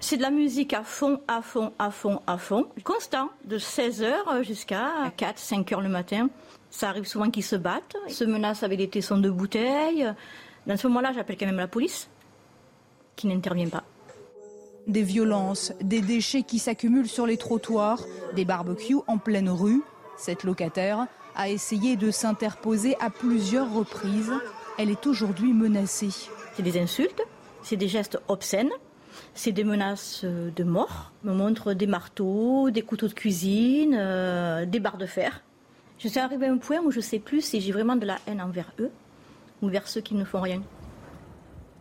C'est de la musique à fond, à fond, à fond, à fond, constant, de 16h jusqu'à 4, 5 h le matin. Ça arrive souvent qu'ils se battent, ils se menacent avec des tessons de bouteilles. Dans ce moment-là, j'appelle quand même la police, qui n'intervient pas. Des violences, des déchets qui s'accumulent sur les trottoirs, des barbecues en pleine rue. Cette locataire a essayé de s'interposer à plusieurs reprises. Elle est aujourd'hui menacée. C'est des insultes, c'est des gestes obscènes, c'est des menaces de mort. On me montre des marteaux, des couteaux de cuisine, euh, des barres de fer. Je suis arrivée à un point où je ne sais plus si j'ai vraiment de la haine envers eux ou vers ceux qui ne font rien.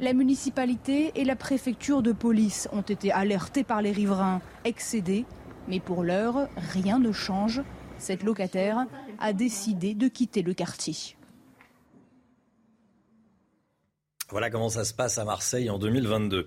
La municipalité et la préfecture de police ont été alertés par les riverains excédés, mais pour l'heure, rien ne change. Cette locataire a décidé de quitter le quartier. Voilà comment ça se passe à Marseille en 2022.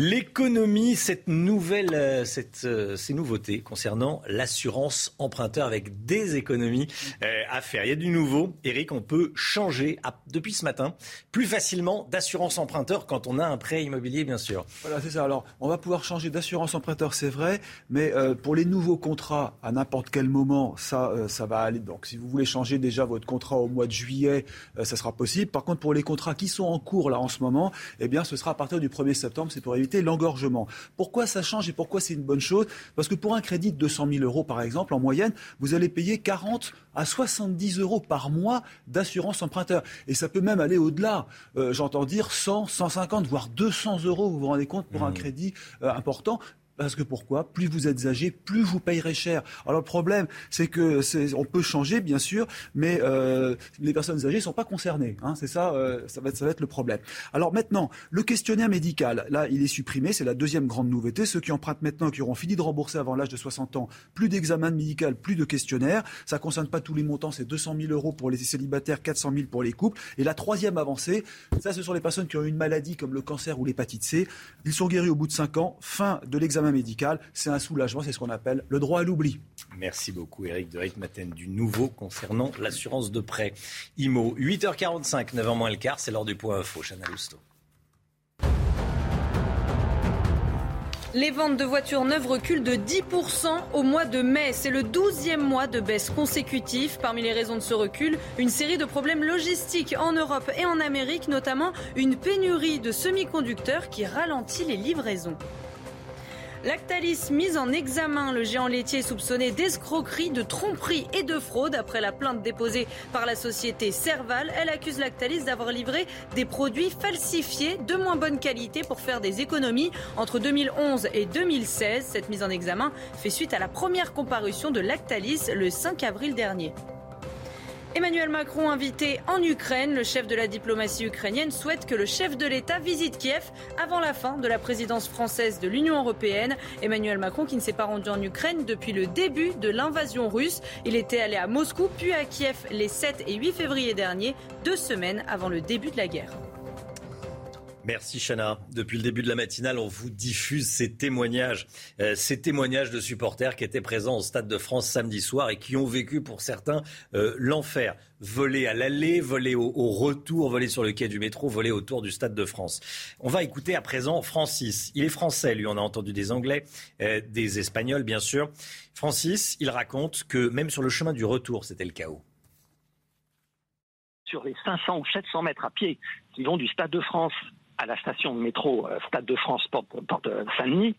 L'économie, cette nouvelle, euh, euh, ces nouveautés concernant l'assurance emprunteur avec des économies euh, à faire. Il y a du nouveau. Eric, on peut changer depuis ce matin plus facilement d'assurance emprunteur quand on a un prêt immobilier, bien sûr. Voilà, c'est ça. Alors, on va pouvoir changer d'assurance emprunteur, c'est vrai, mais pour les nouveaux contrats, à n'importe quel moment, ça, ça va aller. Donc, si vous voulez changer déjà votre contrat au mois de juillet, ça sera possible. Par contre, pour les contrats qui sont en cours là en ce moment, eh bien, ce sera à partir du 1er septembre. C'est pour éviter l'engorgement. Pourquoi ça change et pourquoi c'est une bonne chose? Parce que pour un crédit de 200 000 euros, par exemple, en moyenne, vous allez payer 40 à 70 euros par mois d'assurance emprunteur. Et ça peut même aller au-delà. Euh, j'entends dire 100, 150, voire 200 euros, vous vous rendez compte, pour un mmh. crédit euh, important. Parce que pourquoi? Plus vous êtes âgé, plus vous payerez cher. Alors le problème, c'est que on peut changer, bien sûr, mais euh, les personnes âgées ne sont pas concernées. Hein, c'est ça, euh, ça, va être, ça va être le problème. Alors maintenant, le questionnaire médical, là, il est supprimé. C'est la deuxième grande nouveauté. Ceux qui empruntent maintenant, qui auront fini de rembourser avant l'âge de 60 ans, plus d'examen médical, plus de questionnaire. Ça ne concerne pas tous les montants. C'est 200 000 euros pour les célibataires, 400 000 pour les couples. Et la troisième avancée, ça, ce sont les personnes qui ont une maladie comme le cancer ou l'hépatite C. Ils sont guéris au bout de 5 ans. Fin de l'examen médical. C'est un soulagement, c'est ce qu'on appelle le droit à l'oubli. Merci beaucoup Eric de Maten du nouveau concernant l'assurance de prêt. IMO, 8h45, 9h moins le quart, c'est l'heure du point info. Chana Lousteau. Les ventes de voitures neuves reculent de 10% au mois de mai. C'est le 12e mois de baisse consécutive. Parmi les raisons de ce recul, une série de problèmes logistiques en Europe et en Amérique, notamment une pénurie de semi-conducteurs qui ralentit les livraisons. Lactalis mise en examen. Le géant laitier soupçonné d'escroquerie, de tromperie et de fraude après la plainte déposée par la société Serval. Elle accuse Lactalis d'avoir livré des produits falsifiés de moins bonne qualité pour faire des économies entre 2011 et 2016. Cette mise en examen fait suite à la première comparution de Lactalis le 5 avril dernier. Emmanuel Macron invité en Ukraine. Le chef de la diplomatie ukrainienne souhaite que le chef de l'État visite Kiev avant la fin de la présidence française de l'Union européenne. Emmanuel Macron qui ne s'est pas rendu en Ukraine depuis le début de l'invasion russe. Il était allé à Moscou puis à Kiev les 7 et 8 février dernier, deux semaines avant le début de la guerre. Merci Chana. Depuis le début de la matinale, on vous diffuse ces témoignages, euh, ces témoignages de supporters qui étaient présents au Stade de France samedi soir et qui ont vécu pour certains euh, l'enfer. Voler à l'aller, voler au, retour, voler sur le quai du métro, voler autour du Stade de France. On va écouter à présent Francis. Il est français, lui. On a entendu des Anglais, euh, des Espagnols, bien sûr. Francis, il raconte que même sur le chemin du retour, c'était le chaos sur les 500 ou 700 mètres à pied qui vont du Stade de France à la station de métro euh, Stade de France Porte, Saint-Denis,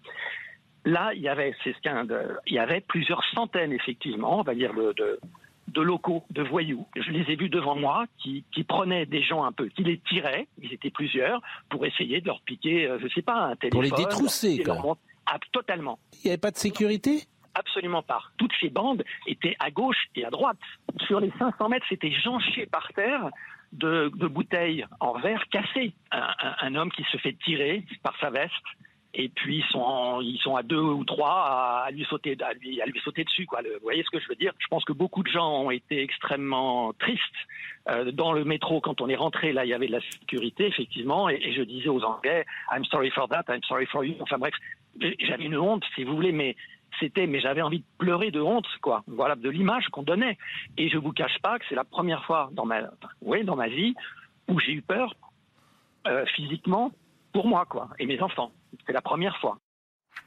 là, il y avait, c'est ce il y avait plusieurs centaines, effectivement, on va dire, de, de, locaux, de voyous. Je les ai vus devant moi qui, qui, prenaient des gens un peu, qui les tiraient, ils étaient plusieurs, pour essayer de leur piquer, euh, je ne sais pas, un téléphone. Pour les détrousser, quoi. Ah, totalement. Il n'y avait pas de sécurité? Absolument pas. Toutes ces bandes étaient à gauche et à droite. Sur les 500 mètres, c'était jonché par terre de, bouteilles en verre cassées. Un, homme qui se fait tirer par sa veste et puis ils sont, ils sont à deux ou trois à, lui sauter, à lui, sauter dessus. Quoi. vous voyez ce que je veux dire? Je pense que beaucoup de gens ont été extrêmement tristes euh, dans le métro quand on est rentré. Là, il y avait de la sécurité effectivement, et, et je disais aux Anglais, I'm sorry for that, I'm sorry for you. Enfin bref, j'avais une honte, si vous voulez, mais c'était, mais j'avais envie de pleurer de honte, quoi. Voilà, de l'image qu'on donnait. Et je vous cache pas que c'est la première fois dans ma, dans ma vie où j'ai eu peur euh, physiquement pour moi, quoi, et mes enfants. C'est la première fois.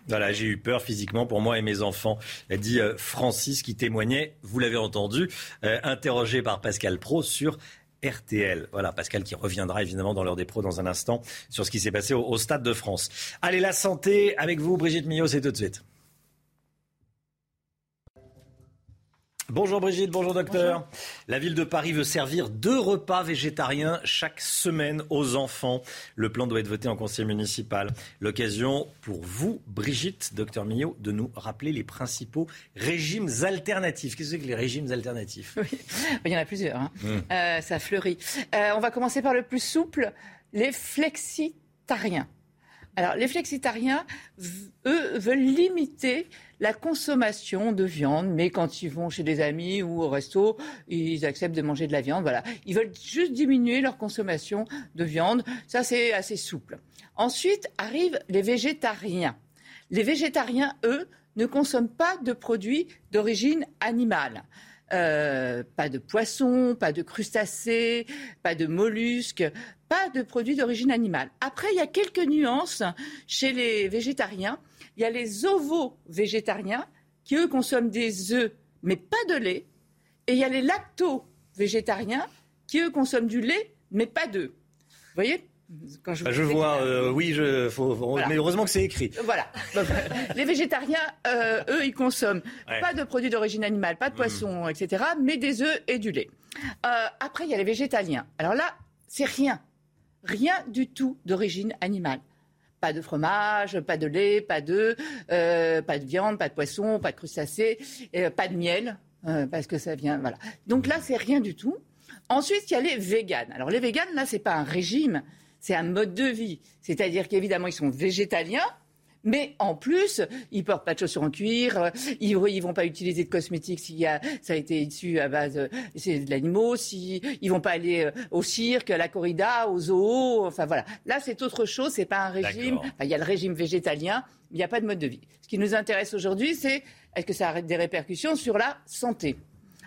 Voilà, j'ai eu peur physiquement pour moi et mes enfants, dit euh, Francis qui témoignait, vous l'avez entendu, euh, interrogé par Pascal Pro sur RTL. Voilà, Pascal qui reviendra évidemment dans l'heure des pros dans un instant sur ce qui s'est passé au, au Stade de France. Allez, la santé avec vous, Brigitte Millot, c'est tout de suite. Bonjour Brigitte, bonjour docteur. La ville de Paris veut servir deux repas végétariens chaque semaine aux enfants. Le plan doit être voté en conseil municipal. L'occasion pour vous, Brigitte, docteur Millot, de nous rappeler les principaux régimes alternatifs. Qu'est-ce que c'est que les régimes alternatifs? Il y en a plusieurs, hein. Hmm. Euh, ça fleurit. Euh, on va commencer par le plus souple, les flexitariens. Alors, les flexitariens, eux, veulent limiter la consommation de viande, mais quand ils vont chez des amis ou au resto, ils acceptent de manger de la viande. Voilà. Ils veulent juste diminuer leur consommation de viande. Ça, c'est assez souple. Ensuite arrivent les végétariens. Les végétariens, eux, ne consomment pas de produits d'origine animale. Euh, pas de poissons, pas de crustacés, pas de mollusques, pas de produits d'origine animale. Après, il y a quelques nuances chez les végétariens. Il y a les ovo-végétariens qui, eux, consomment des œufs, mais pas de lait. Et il y a les lacto-végétariens qui, eux, consomment du lait, mais pas d'œufs. Vous voyez Quand Bah, Je explique, vois, euh, euh, oui, je, faut, Voilà. mais heureusement que c'est écrit. voilà. les végétariens, euh, eux, ils consomment Ouais. pas de produits d'origine animale, pas de poissons, etc., mais des œufs et du lait. Euh, après, il y a les végétaliens. Alors là, c'est rien. Rien du tout d'origine animale. Pas de fromage, pas de lait, pas d'œufs, euh, pas de viande, pas de poisson, pas de crustacés, euh, pas de miel, euh, parce que ça vient. Voilà. Donc là, c'est rien du tout. Ensuite, il y a les véganes. Alors les véganes, là, c'est pas un régime, c'est un mode de vie. C'est-à-dire qu'évidemment, ils sont végétaliens. Mais en plus, ils portent pas de chaussures en cuir, euh, ils, ils vont pas utiliser de cosmétiques si y a, ça a été issu à base euh, c'est de l'animaux, si ils vont pas aller euh, au cirque, à la corrida, au zoo, enfin voilà. Là, c'est autre chose, c'est pas un régime. Enfin, il y a le régime végétalien, mais il n'y a pas de mode de vie. Ce qui nous intéresse aujourd'hui, c'est est-ce que ça a des répercussions sur la santé?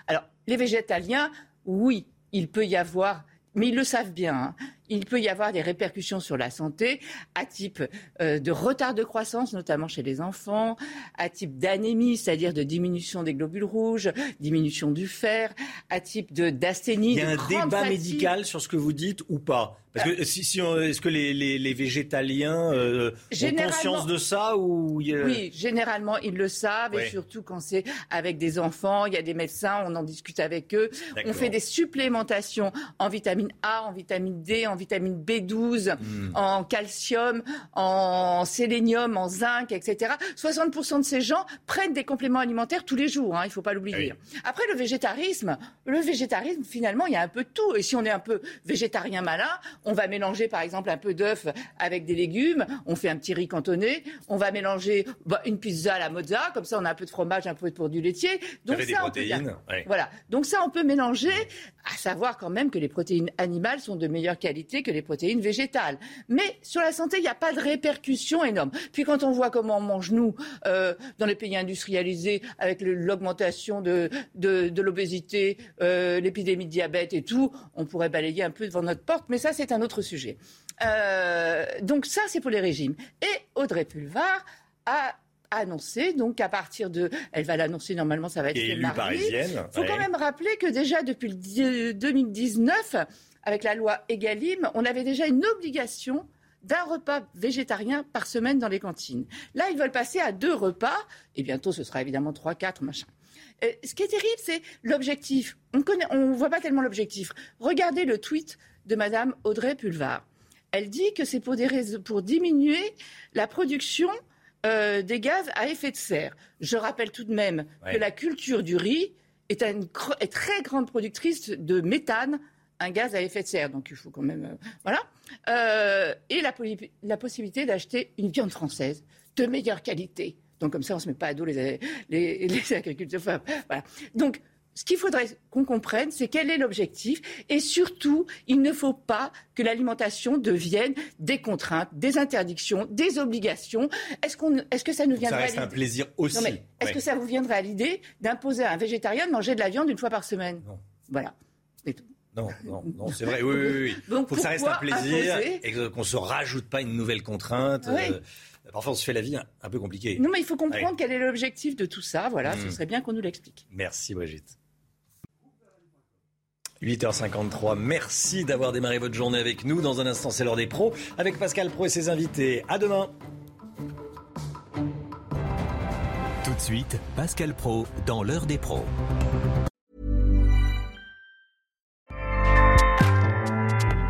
Alors, les végétaliens, oui, il peut y avoir, mais ils le savent bien, hein, il peut y avoir des répercussions sur la santé à type euh, de retard de croissance, notamment chez les enfants, à type d'anémie, c'est-à-dire de diminution des globules rouges, diminution du fer, à type de d'asthénie. Il y a un débat fatigue. médical sur ce que vous dites ou pas? Parce que si, est-ce que les, les- les végétaliens euh, ont conscience de ça ou il y a- Oui, généralement, ils le savent, et surtout quand c'est avec des enfants, il y a des médecins, on en discute avec eux. On fait des supplémentations en vitamine A, en vitamine D, en vitamine B12, Hmm. en calcium, en sélénium, en zinc, etc. 60% de ces gens prennent des compléments alimentaires tous les jours, hein, il ne faut pas l'oublier. Après, le végétarisme, le végétarisme, finalement, il y a un peu de tout. Et si on est un peu végétarien malin, on va mélanger, par exemple, un peu d'œuf avec des légumes, on fait un petit riz cantonné, on va mélanger bah, une pizza à la mozza, comme ça on a un peu de fromage, un peu de produit laitier. Donc des ça, peut bien- protéines, ouais. Voilà. Donc ça, on peut mélanger, à savoir quand même que les protéines animales sont de meilleure qualité que les protéines végétales. Mais sur la santé, il n'y a pas de répercussions énormes. Puis quand on voit comment on mange nous euh, dans les pays industrialisés, avec l'augmentation de, de, de l'obésité, euh, l'épidémie de diabète et tout, on pourrait balayer un peu devant notre porte. Mais ça, c'est un autre sujet. Euh, donc ça, c'est pour les régimes. Et Audrey Pulvar a annoncé, donc à partir de, elle va l'annoncer normalement, ça va être Il faut ouais. quand même rappeler que déjà depuis le di- 2019, avec la loi Egalim, on avait déjà une obligation d'un repas végétarien par semaine dans les cantines. Là, ils veulent passer à deux repas, et bientôt ce sera évidemment trois, quatre, machin. Euh, ce qui est terrible, c'est l'objectif. On on voit pas tellement l'objectif. Regardez le tweet de Madame Audrey Pulvar. Elle dit que c'est pour, des raisons- pour diminuer la production euh, des gaz à effet de serre. Je rappelle tout de même Ouais. que la culture du riz est une est très grande productrice de méthane, un gaz à effet de serre. Donc il faut quand même. euh, voilà. Euh, et la, possibilité d'acheter une viande française de meilleure qualité. Donc comme ça, on ne se met pas à dos les, les, les agriculteurs. Enfin, voilà. Donc ce qu'il faudrait qu'on comprenne, c'est quel est l'objectif. Et surtout, il ne faut pas que l'alimentation devienne des contraintes, des interdictions, des obligations. Est-ce qu'on, est-ce que ça nous Ça viendrait reste à un plaisir aussi. Est-ce Ouais. que ça vous viendrait à l'idée d'imposer à un végétarien de manger de la viande une fois par semaine? Non. Voilà. Non, non, non, c'est vrai. Oui, oui, oui. Donc, faut que ça reste un plaisir et qu'on se rajoute pas une nouvelle contrainte. Oui. euh, Parfois, on se fait la vie un, peu compliquée. Non, mais il faut comprendre quel est l'objectif de tout ça. Voilà, ce hmm. serait bien qu'on nous l'explique. Merci, Brigitte. 8h53, merci d'avoir démarré votre journée avec nous. Dans un instant, c'est l'heure des pros avec Pascal Pro et ses invités. À demain. Tout de suite, Pascal Pro dans l'heure des pros.